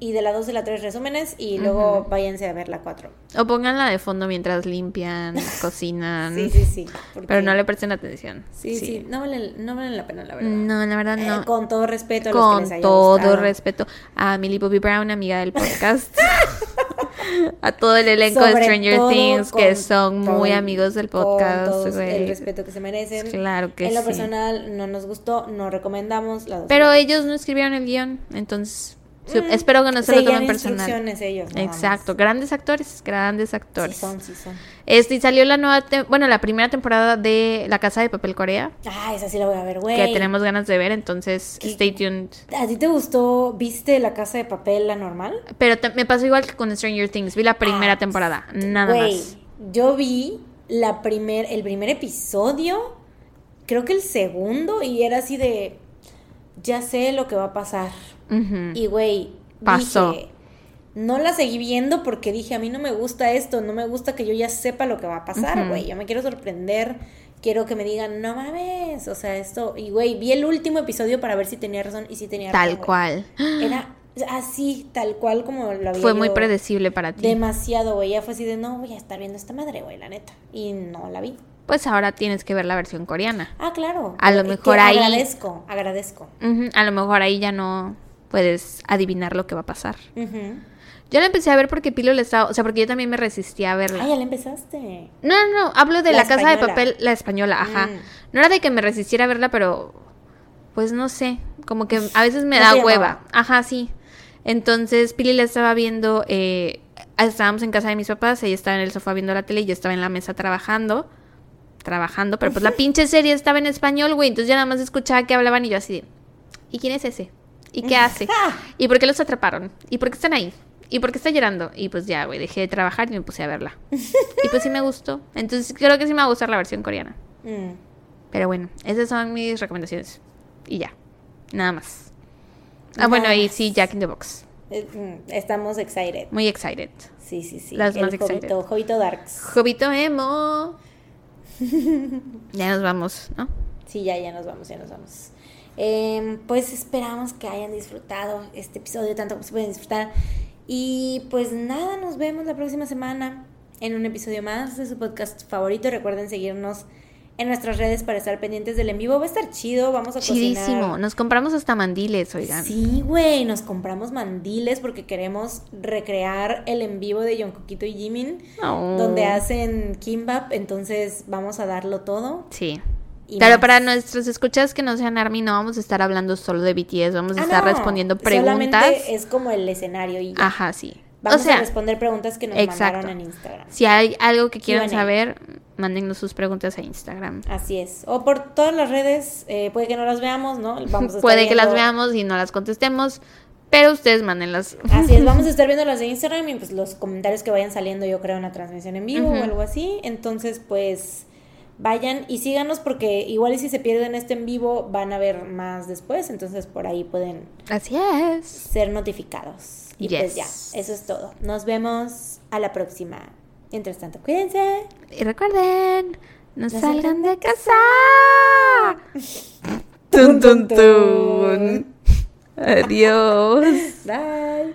y de la 2 y la 3 resúmenes y luego váyanse a ver la 4. O pónganla de fondo mientras limpian, *laughs* cocinan. Sí, sí, sí. porque- Pero no le presten atención. Sí, sí, no valen, no valen la pena, la verdad. No, la verdad Eh, no. con todo respeto a los que les Con haya todo gustado. respeto a Millie Bobby Brown, amiga del podcast. *laughs* a todo el elenco de Stranger Things, que con son muy amigos del con podcast, todos güey. el respeto que se merecen. Claro que en lo sí. personal no nos gustó, no recomendamos la dos. Pero ellos no escribieron el guion, entonces Su- Espero que no se lo tomen personal. ellos. Exacto, grandes actores, grandes Sí actores. son, sí son. Este, y salió la nueva, bueno, la primera temporada de La Casa de Papel Corea, Ah, esa sí la voy a ver, güey. que tenemos ganas de ver, entonces ¿Qué? stay tuned. ¿A ti te gustó? ¿Viste la casa de papel, la normal? Pero te- me pasó igual que con Stranger Things, vi la primera Ah, temporada, nada Güey, más. yo vi la primer, el primer episodio, creo que el segundo, y era así de, ya sé lo que va a pasar. Y güey, Pasó. dije, no la seguí viendo porque dije, a mí no me gusta esto, no me gusta que yo ya sepa lo que va a pasar, güey. Yo me quiero sorprender, quiero que me digan, no mames, o sea, esto. Y güey, vi el último episodio para ver si tenía razón y si tenía Tal razón. güey. cual. Era así, tal cual como lo había Fue muy predecible para ti. Demasiado, güey. Ya fue así de, no voy a estar viendo esta madre, güey, la neta. Y no la vi. Pues ahora tienes que ver la versión coreana. Ah, claro. A lo mejor ahí- Agradezco, agradezco. A lo mejor ahí ya no puedes adivinar lo que va a pasar. Yo la empecé a ver porque Pilo le estaba, o sea, porque yo también me resistía a verla. Ah, ya la empezaste. No, no, no, hablo de La la, casa de papel, la española, ajá. Mm. No era de que me resistiera a verla, pero pues no sé, como que a veces me No da hueva. Ajá, sí. Entonces Pili la estaba viendo, eh, estábamos en casa de mis papás, ella estaba en el sofá viendo la tele y yo estaba en la mesa trabajando, trabajando, pero pues la *laughs* pinche serie estaba en español, güey, entonces yo nada más escuchaba que hablaban y yo así de, ¿y quién es ese? ¿Y qué hace? *laughs* ¿Y por qué los atraparon? ¿Y por qué están ahí? ¿Y por qué está llorando? Y pues ya, güey, dejé de trabajar y me puse a verla. *laughs* Y pues sí me gustó. Entonces creo que sí me va a gustar la versión coreana. Mm. Pero bueno, esas son mis recomendaciones. Y ya, nada más. Ah, Nada bueno, y sí, Jack in the Box. Eh, mm, Estamos excited. Muy excited. Sí, sí, sí. Las El más excited. Jovito, Jovito Darks. Jovito emo. *laughs* ya nos vamos, ¿no? Sí, ya, ya nos vamos, ya nos vamos. Em, pues esperamos que hayan disfrutado este episodio tanto como se pueden disfrutar. Y pues nada, nos vemos la próxima semana en un episodio más de su podcast favorito. Recuerden seguirnos en nuestras redes para estar pendientes del en vivo. Va a estar chido, vamos a Chidísimo. cocinar. Nos compramos hasta mandiles, oigan. Sí, güey, nos compramos mandiles porque queremos recrear el en vivo de John Coquito y Jimin, Oh. donde hacen kimbap, entonces vamos a darlo todo. Sí. Más. para nuestros escuchas que no sean Army, no vamos a estar hablando solo de BTS, vamos a Ah, estar no, respondiendo preguntas. Solamente es como el escenario y ya. Ajá, sí. Vamos o sea, a responder preguntas que nos exacto. mandaron en Instagram. si hay algo que quieran saber, mándennos sus preguntas a Instagram. Así es. O por todas las redes, eh, puede que no las veamos, ¿no? Vamos a estar *laughs* Puede que las veamos y no las contestemos, pero ustedes mándenlas. Así es, *laughs* vamos a estar viendo las de Instagram y pues los comentarios que vayan saliendo, yo creo, en la transmisión en vivo o algo así. Entonces, pues vayan y síganos porque igual y si se pierden este en vivo van a ver más después, entonces por ahí pueden Así es. ser notificados. Y pues ya, eso es todo. Nos vemos a la próxima. Mientras tanto, cuídense. Y recuerden, no, No salgan salgan de casa. Tun, tun, tun. Adiós. Bye.